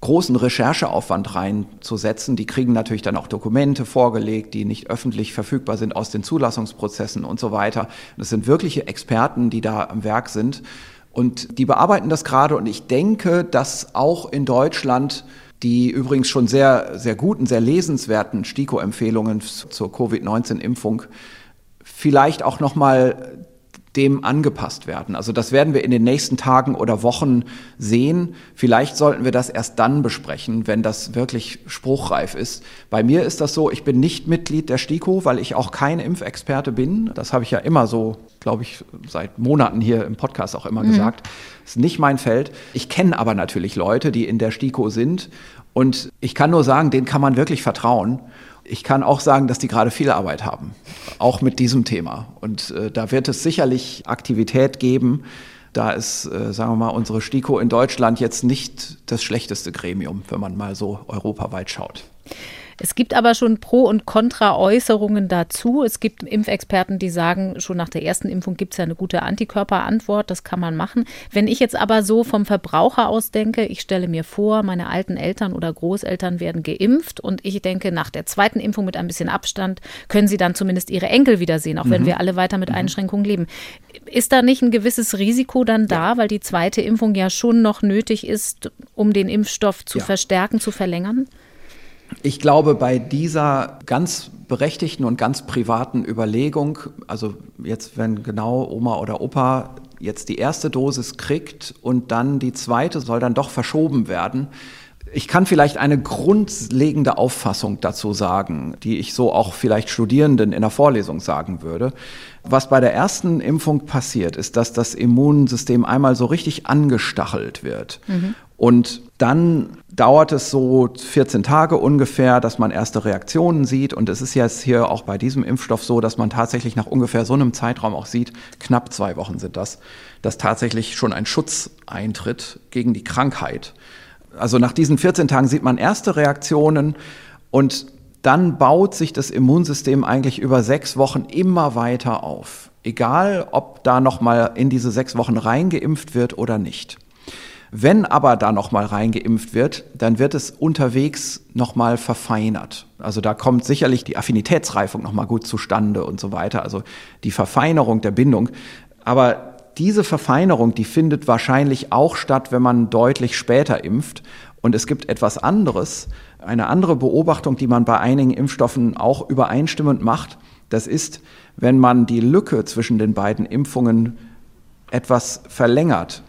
großen Rechercheaufwand reinzusetzen. Die kriegen natürlich dann auch Dokumente vorgelegt, die nicht öffentlich verfügbar sind aus den Zulassungsprozessen und so weiter. Das sind wirkliche Experten, die da am Werk sind. Und die bearbeiten das gerade. Und ich denke, dass auch in Deutschland die übrigens schon sehr, sehr guten, sehr lesenswerten STIKO-Empfehlungen zur Covid-19-Impfung vielleicht auch nochmal dem angepasst werden. Also das werden wir in den nächsten Tagen oder Wochen sehen. Vielleicht sollten wir das erst dann besprechen, wenn das wirklich spruchreif ist. Bei mir ist das so, ich bin nicht Mitglied der STIKO, weil ich auch kein Impfexperte bin. Das habe ich ja immer so, glaube ich, seit Monaten hier im Podcast auch immer mhm. gesagt. Das ist nicht mein Feld. Ich kenne aber natürlich Leute, die in der STIKO sind. Und ich kann nur sagen, denen kann man wirklich vertrauen. Ich kann auch sagen, dass die gerade viel Arbeit haben, auch mit diesem Thema. Und äh, da wird es sicherlich Aktivität geben. Da ist, äh, sagen wir mal, unsere STIKO in Deutschland jetzt nicht das schlechteste Gremium, wenn man mal so europaweit schaut. Es gibt aber schon Pro- und Kontra-Äußerungen dazu. Es gibt Impfexperten, die sagen, schon nach der ersten Impfung gibt es ja eine gute Antikörperantwort, das kann man machen. Wenn ich jetzt aber so vom Verbraucher aus denke, ich stelle mir vor, meine alten Eltern oder Großeltern werden geimpft und ich denke, nach der zweiten Impfung mit ein bisschen Abstand können sie dann zumindest ihre Enkel wiedersehen, auch mhm. wenn wir alle weiter mit mhm. Einschränkungen leben. Ist da nicht ein gewisses Risiko dann da, ja. weil die zweite Impfung ja schon noch nötig ist, um den Impfstoff zu ja. verstärken, zu verlängern? Ich glaube, bei dieser ganz berechtigten und ganz privaten Überlegung, also jetzt, wenn genau Oma oder Opa jetzt die erste Dosis kriegt und dann die zweite soll dann doch verschoben werden, ich kann vielleicht eine grundlegende Auffassung dazu sagen, die ich so auch vielleicht Studierenden in der Vorlesung sagen würde. Was bei der ersten Impfung passiert, ist, dass das Immunsystem einmal so richtig angestachelt wird. Mhm. Und dann dauert es so 14 Tage ungefähr, dass man erste Reaktionen sieht. Und es ist jetzt hier auch bei diesem Impfstoff so, dass man tatsächlich nach ungefähr so einem Zeitraum auch sieht, knapp zwei Wochen sind das, dass tatsächlich schon ein Schutz eintritt gegen die Krankheit. Also nach diesen 14 Tagen sieht man erste Reaktionen und dann baut sich das Immunsystem eigentlich über sechs Wochen immer weiter auf. Egal, ob da nochmal in diese sechs Wochen reingeimpft wird oder nicht. Wenn aber da nochmal reingeimpft wird, dann wird es unterwegs nochmal verfeinert. Also da kommt sicherlich die Affinitätsreifung nochmal gut zustande und so weiter. Also die Verfeinerung der Bindung. Aber diese Verfeinerung, die findet wahrscheinlich auch statt, wenn man deutlich später impft. Und es gibt etwas anderes, eine andere Beobachtung, die man bei einigen Impfstoffen auch übereinstimmend macht. Das ist, wenn man die Lücke zwischen den beiden Impfungen etwas verlängert,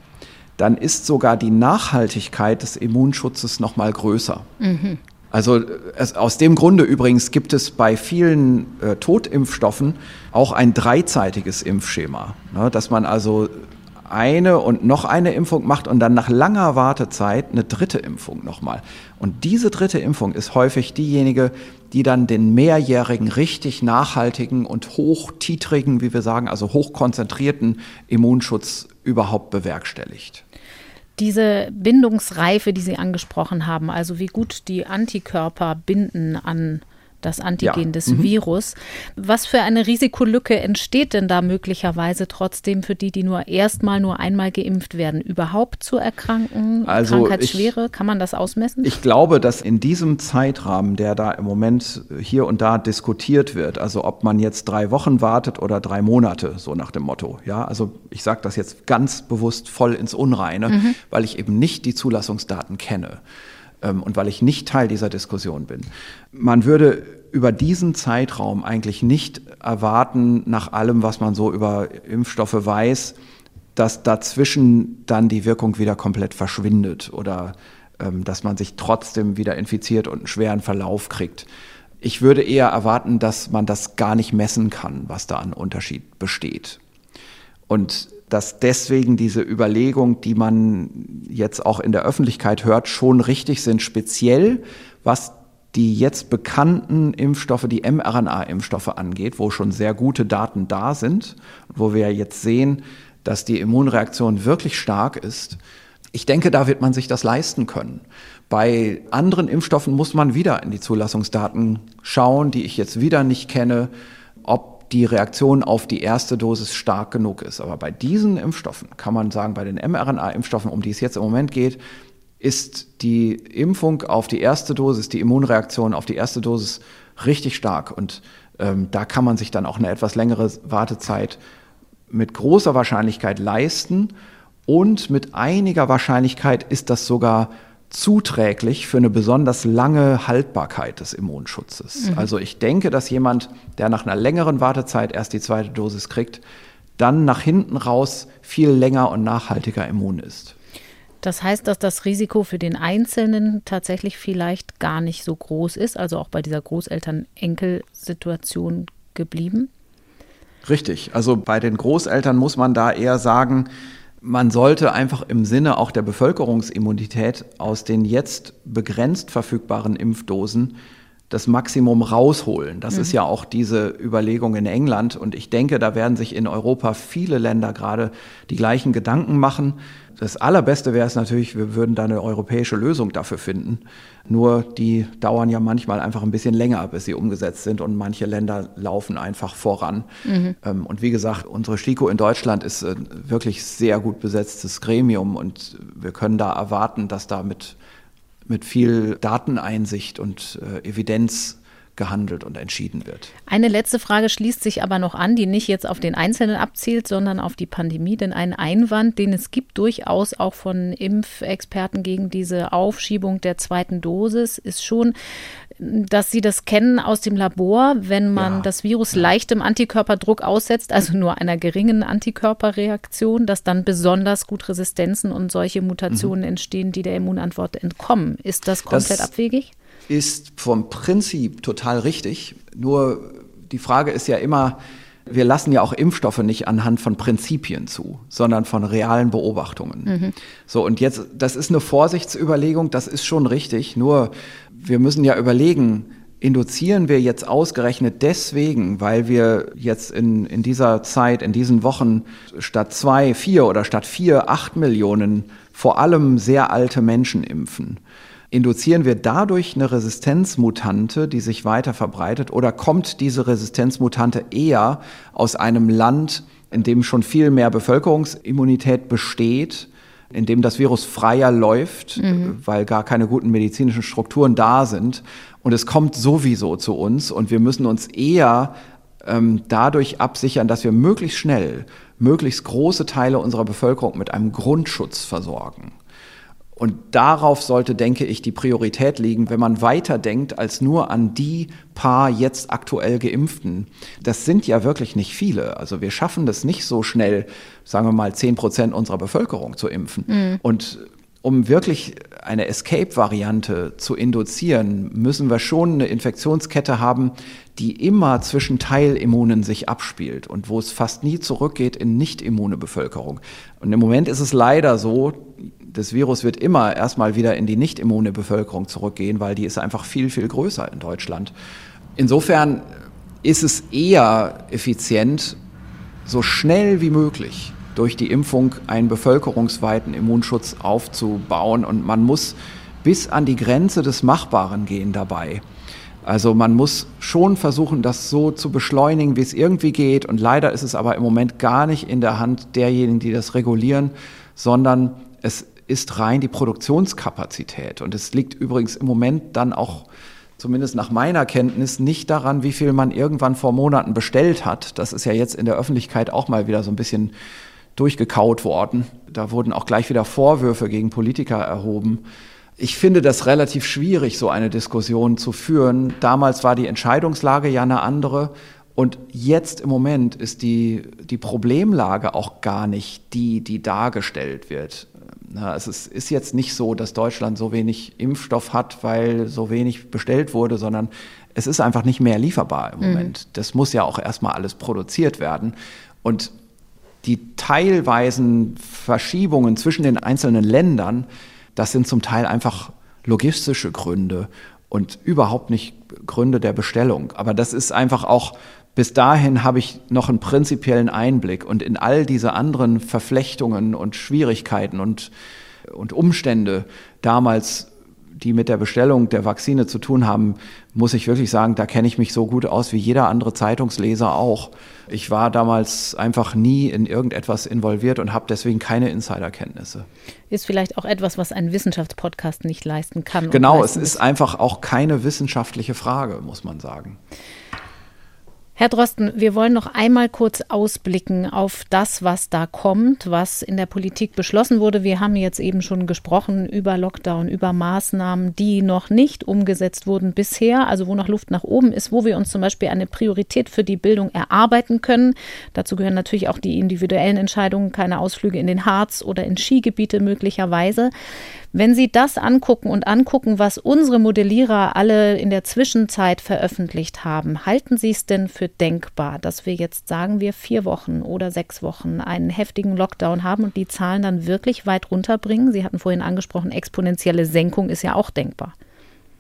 dann ist sogar die Nachhaltigkeit des Immunschutzes noch mal größer. Mhm. Also es, aus dem Grunde übrigens gibt es bei vielen äh, Totimpfstoffen auch ein dreizeitiges Impfschema, ne, dass man also eine und noch eine Impfung macht und dann nach langer Wartezeit eine dritte Impfung nochmal. Und diese dritte Impfung ist häufig diejenige, die dann den mehrjährigen, richtig nachhaltigen und hochtitrigen, wie wir sagen, also hochkonzentrierten Immunschutz überhaupt bewerkstelligt. Diese Bindungsreife, die Sie angesprochen haben, also wie gut die Antikörper binden an das Antigen ja. des mhm. Virus. Was für eine Risikolücke entsteht denn da möglicherweise trotzdem für die, die nur erstmal nur einmal geimpft werden, überhaupt zu erkranken? Also Krankheitsschwere, ich, kann man das ausmessen? Ich glaube, dass in diesem Zeitrahmen, der da im Moment hier und da diskutiert wird, also ob man jetzt drei Wochen wartet oder drei Monate, so nach dem Motto. Ja, also ich sage das jetzt ganz bewusst voll ins Unreine, mhm. weil ich eben nicht die Zulassungsdaten kenne. Ähm, und weil ich nicht Teil dieser Diskussion bin. Man würde über diesen Zeitraum eigentlich nicht erwarten, nach allem, was man so über Impfstoffe weiß, dass dazwischen dann die Wirkung wieder komplett verschwindet oder ähm, dass man sich trotzdem wieder infiziert und einen schweren Verlauf kriegt. Ich würde eher erwarten, dass man das gar nicht messen kann, was da an Unterschied besteht. Und dass deswegen diese Überlegungen, die man jetzt auch in der Öffentlichkeit hört, schon richtig sind, speziell was die jetzt bekannten Impfstoffe, die mRNA-Impfstoffe angeht, wo schon sehr gute Daten da sind, wo wir jetzt sehen, dass die Immunreaktion wirklich stark ist. Ich denke, da wird man sich das leisten können. Bei anderen Impfstoffen muss man wieder in die Zulassungsdaten schauen, die ich jetzt wieder nicht kenne, ob die Reaktion auf die erste Dosis stark genug ist. Aber bei diesen Impfstoffen kann man sagen, bei den mRNA-Impfstoffen, um die es jetzt im Moment geht, ist die Impfung auf die erste Dosis, die Immunreaktion auf die erste Dosis richtig stark. Und ähm, da kann man sich dann auch eine etwas längere Wartezeit mit großer Wahrscheinlichkeit leisten. Und mit einiger Wahrscheinlichkeit ist das sogar zuträglich für eine besonders lange Haltbarkeit des Immunschutzes. Mhm. Also ich denke, dass jemand, der nach einer längeren Wartezeit erst die zweite Dosis kriegt, dann nach hinten raus viel länger und nachhaltiger immun ist. Das heißt, dass das Risiko für den Einzelnen tatsächlich vielleicht gar nicht so groß ist, also auch bei dieser Großeltern-Enkel-Situation geblieben? Richtig. Also bei den Großeltern muss man da eher sagen, man sollte einfach im Sinne auch der Bevölkerungsimmunität aus den jetzt begrenzt verfügbaren Impfdosen das Maximum rausholen. Das mhm. ist ja auch diese Überlegung in England. Und ich denke, da werden sich in Europa viele Länder gerade die gleichen Gedanken machen. Das Allerbeste wäre es natürlich, wir würden da eine europäische Lösung dafür finden. Nur die dauern ja manchmal einfach ein bisschen länger, bis sie umgesetzt sind und manche Länder laufen einfach voran. Mhm. Ähm, und wie gesagt, unsere STIKO in Deutschland ist ein äh, wirklich sehr gut besetztes Gremium und wir können da erwarten, dass da mit, mit viel Dateneinsicht und äh, Evidenz gehandelt und entschieden wird. Eine letzte Frage schließt sich aber noch an, die nicht jetzt auf den Einzelnen abzielt, sondern auf die Pandemie. Denn ein Einwand, den es gibt durchaus auch von Impfexperten gegen diese Aufschiebung der zweiten Dosis, ist schon, dass sie das kennen aus dem Labor, wenn man ja, das Virus leichtem Antikörperdruck aussetzt, also nur einer geringen Antikörperreaktion, dass dann besonders gut Resistenzen und solche Mutationen mhm. entstehen, die der Immunantwort entkommen. Ist das komplett das, abwegig? ist vom Prinzip total richtig. Nur die Frage ist ja immer, wir lassen ja auch Impfstoffe nicht anhand von Prinzipien zu, sondern von realen Beobachtungen. Mhm. So, und jetzt, das ist eine Vorsichtsüberlegung, das ist schon richtig, nur wir müssen ja überlegen, induzieren wir jetzt ausgerechnet deswegen, weil wir jetzt in, in dieser Zeit, in diesen Wochen statt zwei, vier oder statt vier, acht Millionen vor allem sehr alte Menschen impfen? Induzieren wir dadurch eine Resistenzmutante, die sich weiter verbreitet, oder kommt diese Resistenzmutante eher aus einem Land, in dem schon viel mehr Bevölkerungsimmunität besteht, in dem das Virus freier läuft, mhm. weil gar keine guten medizinischen Strukturen da sind. Und es kommt sowieso zu uns und wir müssen uns eher ähm, dadurch absichern, dass wir möglichst schnell möglichst große Teile unserer Bevölkerung mit einem Grundschutz versorgen. Und darauf sollte, denke ich, die Priorität liegen, wenn man weiter denkt als nur an die paar jetzt aktuell geimpften. Das sind ja wirklich nicht viele. Also wir schaffen das nicht so schnell, sagen wir mal, zehn Prozent unserer Bevölkerung zu impfen. Mhm. Und um wirklich eine Escape-Variante zu induzieren, müssen wir schon eine Infektionskette haben, die immer zwischen Teilimmunen sich abspielt und wo es fast nie zurückgeht in nicht immune Bevölkerung. Und im Moment ist es leider so, das Virus wird immer erstmal wieder in die nicht immune Bevölkerung zurückgehen, weil die ist einfach viel, viel größer in Deutschland. Insofern ist es eher effizient, so schnell wie möglich durch die Impfung einen bevölkerungsweiten Immunschutz aufzubauen. Und man muss bis an die Grenze des Machbaren gehen dabei. Also man muss schon versuchen, das so zu beschleunigen, wie es irgendwie geht. Und leider ist es aber im Moment gar nicht in der Hand derjenigen, die das regulieren, sondern es ist rein die Produktionskapazität. Und es liegt übrigens im Moment dann auch, zumindest nach meiner Kenntnis, nicht daran, wie viel man irgendwann vor Monaten bestellt hat. Das ist ja jetzt in der Öffentlichkeit auch mal wieder so ein bisschen durchgekaut worden. Da wurden auch gleich wieder Vorwürfe gegen Politiker erhoben. Ich finde das relativ schwierig, so eine Diskussion zu führen. Damals war die Entscheidungslage ja eine andere. Und jetzt im Moment ist die, die Problemlage auch gar nicht die, die dargestellt wird. Na, es ist, ist jetzt nicht so, dass Deutschland so wenig Impfstoff hat, weil so wenig bestellt wurde, sondern es ist einfach nicht mehr lieferbar im mhm. Moment. Das muss ja auch erstmal alles produziert werden. Und die teilweisen Verschiebungen zwischen den einzelnen Ländern, das sind zum Teil einfach logistische Gründe und überhaupt nicht Gründe der Bestellung. Aber das ist einfach auch bis dahin habe ich noch einen prinzipiellen Einblick und in all diese anderen Verflechtungen und Schwierigkeiten und, und Umstände damals, die mit der Bestellung der Vakzine zu tun haben, muss ich wirklich sagen, da kenne ich mich so gut aus wie jeder andere Zeitungsleser auch. Ich war damals einfach nie in irgendetwas involviert und habe deswegen keine Insiderkenntnisse. Ist vielleicht auch etwas, was ein Wissenschaftspodcast nicht leisten kann. Genau, es ist einfach auch keine wissenschaftliche Frage, muss man sagen. Herr Drosten, wir wollen noch einmal kurz ausblicken auf das, was da kommt, was in der Politik beschlossen wurde. Wir haben jetzt eben schon gesprochen über Lockdown, über Maßnahmen, die noch nicht umgesetzt wurden bisher, also wo noch Luft nach oben ist, wo wir uns zum Beispiel eine Priorität für die Bildung erarbeiten können. Dazu gehören natürlich auch die individuellen Entscheidungen, keine Ausflüge in den Harz oder in Skigebiete möglicherweise. Wenn Sie das angucken und angucken, was unsere Modellierer alle in der Zwischenzeit veröffentlicht haben, halten Sie es denn für denkbar, dass wir jetzt, sagen wir, vier Wochen oder sechs Wochen einen heftigen Lockdown haben und die Zahlen dann wirklich weit runterbringen? Sie hatten vorhin angesprochen, exponentielle Senkung ist ja auch denkbar.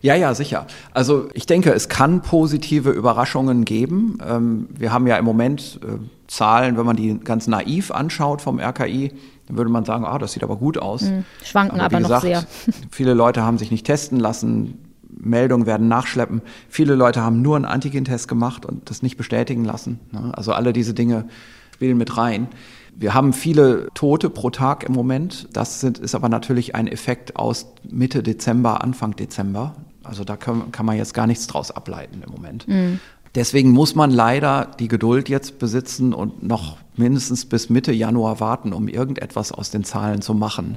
Ja, ja, sicher. Also ich denke, es kann positive Überraschungen geben. Ähm, wir haben ja im Moment äh, Zahlen, wenn man die ganz naiv anschaut vom RKI, würde man sagen, ah, das sieht aber gut aus. Mhm. Schwanken aber, aber gesagt, noch sehr. Viele Leute haben sich nicht testen lassen. Meldungen werden nachschleppen. Viele Leute haben nur einen Antigentest gemacht und das nicht bestätigen lassen. Ne? Also alle diese Dinge spielen mit rein. Wir haben viele Tote pro Tag im Moment. Das sind, ist aber natürlich ein Effekt aus Mitte Dezember, Anfang Dezember. Also da kann, kann man jetzt gar nichts draus ableiten im Moment. Mhm. Deswegen muss man leider die Geduld jetzt besitzen und noch mindestens bis Mitte Januar warten, um irgendetwas aus den Zahlen zu machen.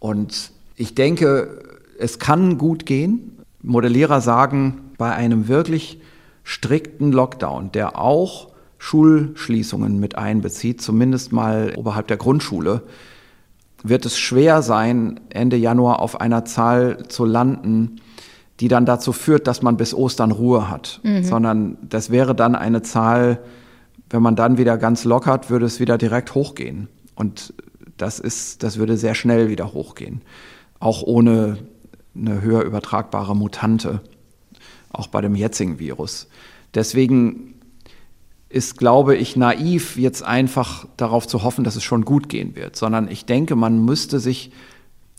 Und ich denke, es kann gut gehen. Modellierer sagen, bei einem wirklich strikten Lockdown, der auch Schulschließungen mit einbezieht, zumindest mal oberhalb der Grundschule, wird es schwer sein, Ende Januar auf einer Zahl zu landen, die dann dazu führt, dass man bis Ostern Ruhe hat, mhm. sondern das wäre dann eine Zahl wenn man dann wieder ganz lockert, würde es wieder direkt hochgehen. Und das ist, das würde sehr schnell wieder hochgehen. Auch ohne eine höher übertragbare Mutante. Auch bei dem jetzigen Virus. Deswegen ist, glaube ich, naiv, jetzt einfach darauf zu hoffen, dass es schon gut gehen wird, sondern ich denke, man müsste sich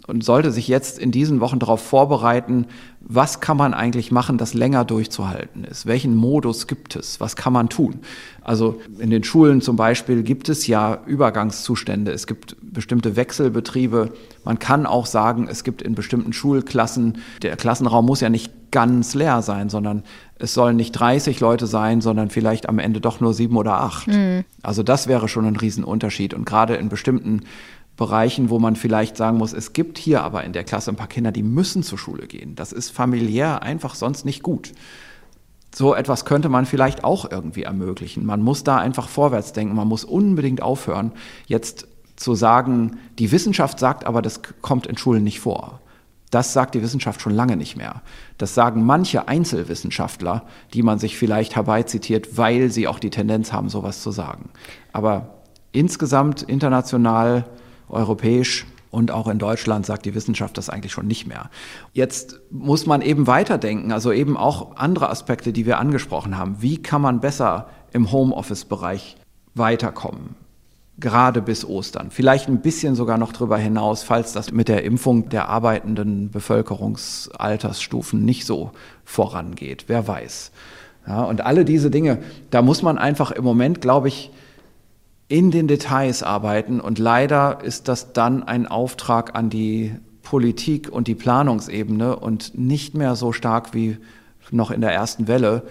und sollte sich jetzt in diesen Wochen darauf vorbereiten, was kann man eigentlich machen, das länger durchzuhalten ist? Welchen Modus gibt es? Was kann man tun? Also in den Schulen zum Beispiel gibt es ja Übergangszustände. Es gibt bestimmte Wechselbetriebe. Man kann auch sagen, es gibt in bestimmten Schulklassen, der Klassenraum muss ja nicht ganz leer sein, sondern es sollen nicht 30 Leute sein, sondern vielleicht am Ende doch nur sieben oder acht. Mhm. Also das wäre schon ein Riesenunterschied. Und gerade in bestimmten Bereichen, wo man vielleicht sagen muss, es gibt hier aber in der Klasse ein paar Kinder, die müssen zur Schule gehen. Das ist familiär einfach sonst nicht gut. So etwas könnte man vielleicht auch irgendwie ermöglichen. Man muss da einfach vorwärts denken. Man muss unbedingt aufhören, jetzt zu sagen, die Wissenschaft sagt aber, das kommt in Schulen nicht vor. Das sagt die Wissenschaft schon lange nicht mehr. Das sagen manche Einzelwissenschaftler, die man sich vielleicht herbeizitiert, weil sie auch die Tendenz haben, sowas zu sagen. Aber insgesamt international europäisch und auch in Deutschland sagt die Wissenschaft das eigentlich schon nicht mehr. Jetzt muss man eben weiterdenken, also eben auch andere Aspekte, die wir angesprochen haben. Wie kann man besser im Homeoffice-Bereich weiterkommen? Gerade bis Ostern. Vielleicht ein bisschen sogar noch darüber hinaus, falls das mit der Impfung der arbeitenden Bevölkerungsaltersstufen nicht so vorangeht. Wer weiß. Ja, und alle diese Dinge, da muss man einfach im Moment, glaube ich, in den Details arbeiten. Und leider ist das dann ein Auftrag an die Politik und die Planungsebene und nicht mehr so stark wie noch in der ersten Welle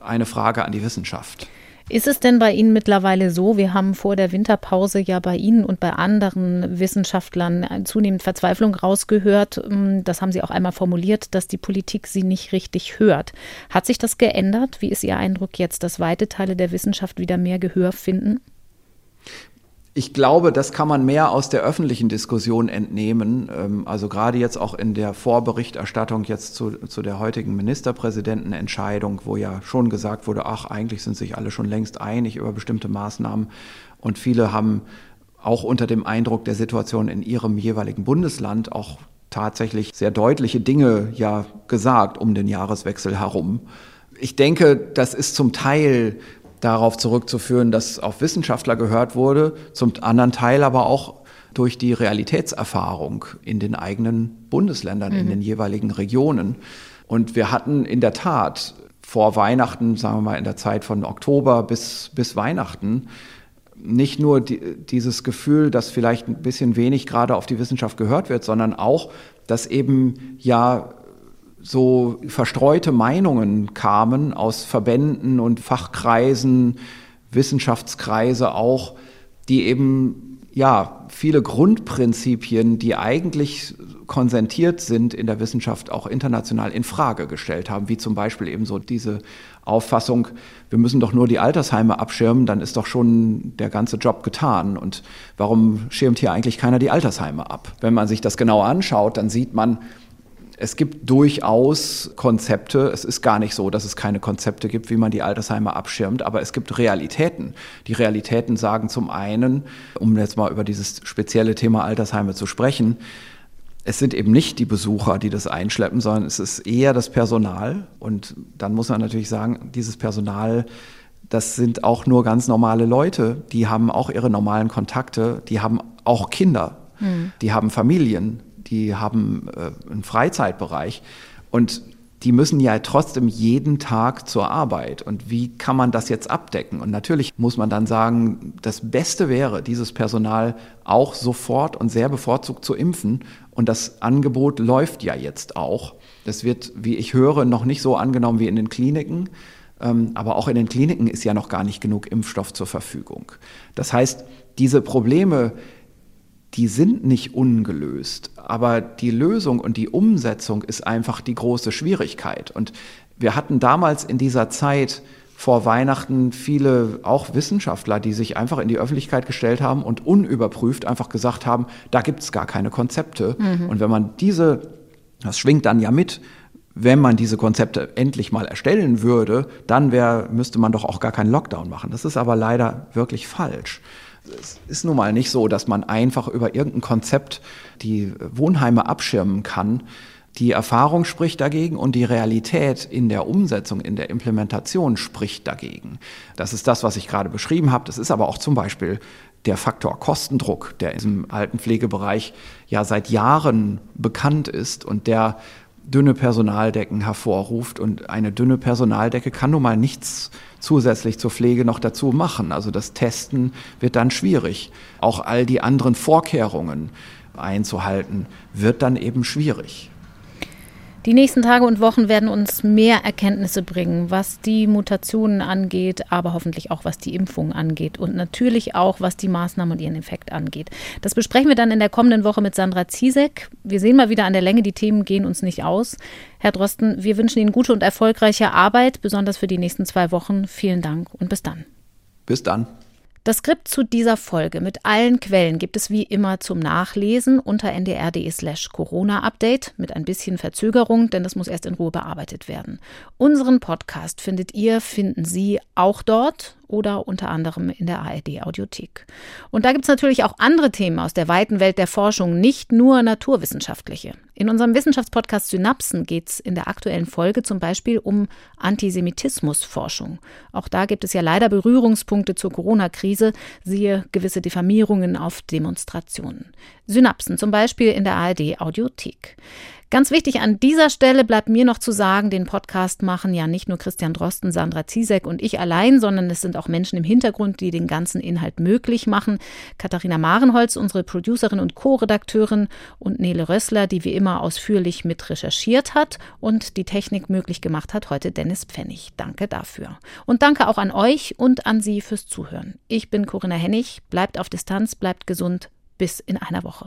eine Frage an die Wissenschaft. Ist es denn bei Ihnen mittlerweile so, wir haben vor der Winterpause ja bei Ihnen und bei anderen Wissenschaftlern zunehmend Verzweiflung rausgehört, hm, das haben Sie auch einmal formuliert, dass die Politik Sie nicht richtig hört. Hat sich das geändert? Wie ist Ihr Eindruck jetzt, dass weite Teile der Wissenschaft wieder mehr Gehör finden? Ich glaube, das kann man mehr aus der öffentlichen Diskussion entnehmen. Ähm, also gerade jetzt auch in der Vorberichterstattung jetzt zu, zu der heutigen Ministerpräsidentenentscheidung, wo ja schon gesagt wurde, ach, eigentlich sind sich alle schon längst einig über bestimmte Maßnahmen. Und viele haben auch unter dem Eindruck der Situation in ihrem jeweiligen Bundesland auch tatsächlich sehr deutliche Dinge ja gesagt um den Jahreswechsel herum. Ich denke, das ist zum Teil darauf zurückzuführen, dass auf Wissenschaftler gehört wurde, zum anderen Teil aber auch durch die Realitätserfahrung in den eigenen Bundesländern, mhm. in den jeweiligen Regionen. Und wir hatten in der Tat vor Weihnachten, sagen wir mal in der Zeit von Oktober bis, bis Weihnachten, nicht nur die, dieses Gefühl, dass vielleicht ein bisschen wenig gerade auf die Wissenschaft gehört wird, sondern auch, dass eben ja so verstreute Meinungen kamen aus Verbänden und Fachkreisen, Wissenschaftskreise auch, die eben ja viele Grundprinzipien, die eigentlich konsentiert sind in der Wissenschaft, auch international in Frage gestellt haben, wie zum Beispiel eben so diese Auffassung, wir müssen doch nur die Altersheime abschirmen, dann ist doch schon der ganze Job getan. Und warum schirmt hier eigentlich keiner die Altersheime ab? Wenn man sich das genau anschaut, dann sieht man, es gibt durchaus Konzepte. Es ist gar nicht so, dass es keine Konzepte gibt, wie man die Altersheime abschirmt, aber es gibt Realitäten. Die Realitäten sagen zum einen, um jetzt mal über dieses spezielle Thema Altersheime zu sprechen, es sind eben nicht die Besucher, die das einschleppen, sondern es ist eher das Personal. Und dann muss man natürlich sagen, dieses Personal, das sind auch nur ganz normale Leute. Die haben auch ihre normalen Kontakte, die haben auch Kinder, mhm. die haben Familien, die haben äh, einen Freizeitbereich und die müssen ja trotzdem jeden Tag zur Arbeit. Und wie kann man das jetzt abdecken? Und natürlich muss man dann sagen, das Beste wäre, dieses Personal auch sofort und sehr bevorzugt zu impfen. Und das Angebot läuft ja jetzt auch. Das wird, wie ich höre, noch nicht so angenommen wie in den Kliniken. Ähm, aber auch in den Kliniken ist ja noch gar nicht genug Impfstoff zur Verfügung. Das heißt, diese Probleme, die sind nicht ungelöst, aber die Lösung und die Umsetzung ist einfach die große Schwierigkeit. Und wir hatten damals in dieser Zeit vor Weihnachten viele auch Wissenschaftler, die sich einfach in die Öffentlichkeit gestellt haben und unüberprüft einfach gesagt haben, da gibt es gar keine Konzepte. Mhm. Und wenn man diese, das schwingt dann ja mit, wenn man diese Konzepte endlich mal erstellen würde, dann wär, müsste man doch auch gar keinen Lockdown machen. Das ist aber leider wirklich falsch. Es ist nun mal nicht so, dass man einfach über irgendein Konzept die Wohnheime abschirmen kann. Die Erfahrung spricht dagegen und die Realität in der Umsetzung, in der Implementation spricht dagegen. Das ist das, was ich gerade beschrieben habe. Das ist aber auch zum Beispiel der Faktor Kostendruck, der im Altenpflegebereich ja seit Jahren bekannt ist und der dünne Personaldecken hervorruft. Und eine dünne Personaldecke kann nun mal nichts zusätzlich zur Pflege noch dazu machen. Also das Testen wird dann schwierig. Auch all die anderen Vorkehrungen einzuhalten, wird dann eben schwierig. Die nächsten Tage und Wochen werden uns mehr Erkenntnisse bringen, was die Mutationen angeht, aber hoffentlich auch was die Impfung angeht und natürlich auch was die Maßnahmen und ihren Effekt angeht. Das besprechen wir dann in der kommenden Woche mit Sandra Ziesek. Wir sehen mal wieder an der Länge, die Themen gehen uns nicht aus. Herr Drosten, wir wünschen Ihnen gute und erfolgreiche Arbeit, besonders für die nächsten zwei Wochen. Vielen Dank und bis dann. Bis dann. Das Skript zu dieser Folge mit allen Quellen gibt es wie immer zum Nachlesen unter ndr.de slash Corona-Update mit ein bisschen Verzögerung, denn das muss erst in Ruhe bearbeitet werden. Unseren Podcast findet ihr, finden Sie auch dort oder unter anderem in der ARD Audiothek. Und da gibt es natürlich auch andere Themen aus der weiten Welt der Forschung, nicht nur naturwissenschaftliche. In unserem Wissenschaftspodcast Synapsen geht es in der aktuellen Folge zum Beispiel um Antisemitismusforschung. Auch da gibt es ja leider Berührungspunkte zur Corona-Krise, siehe gewisse Diffamierungen auf Demonstrationen. Synapsen zum Beispiel in der ARD Audiothek. Ganz wichtig an dieser Stelle bleibt mir noch zu sagen, den Podcast machen ja nicht nur Christian Drosten, Sandra Ziesek und ich allein, sondern es sind auch Menschen im Hintergrund, die den ganzen Inhalt möglich machen. Katharina Marenholz, unsere Producerin und Co-Redakteurin und Nele Rössler, die wie immer ausführlich mit recherchiert hat und die Technik möglich gemacht hat, heute Dennis Pfennig. Danke dafür. Und danke auch an euch und an Sie fürs Zuhören. Ich bin Corinna Hennig. Bleibt auf Distanz, bleibt gesund. Bis in einer Woche.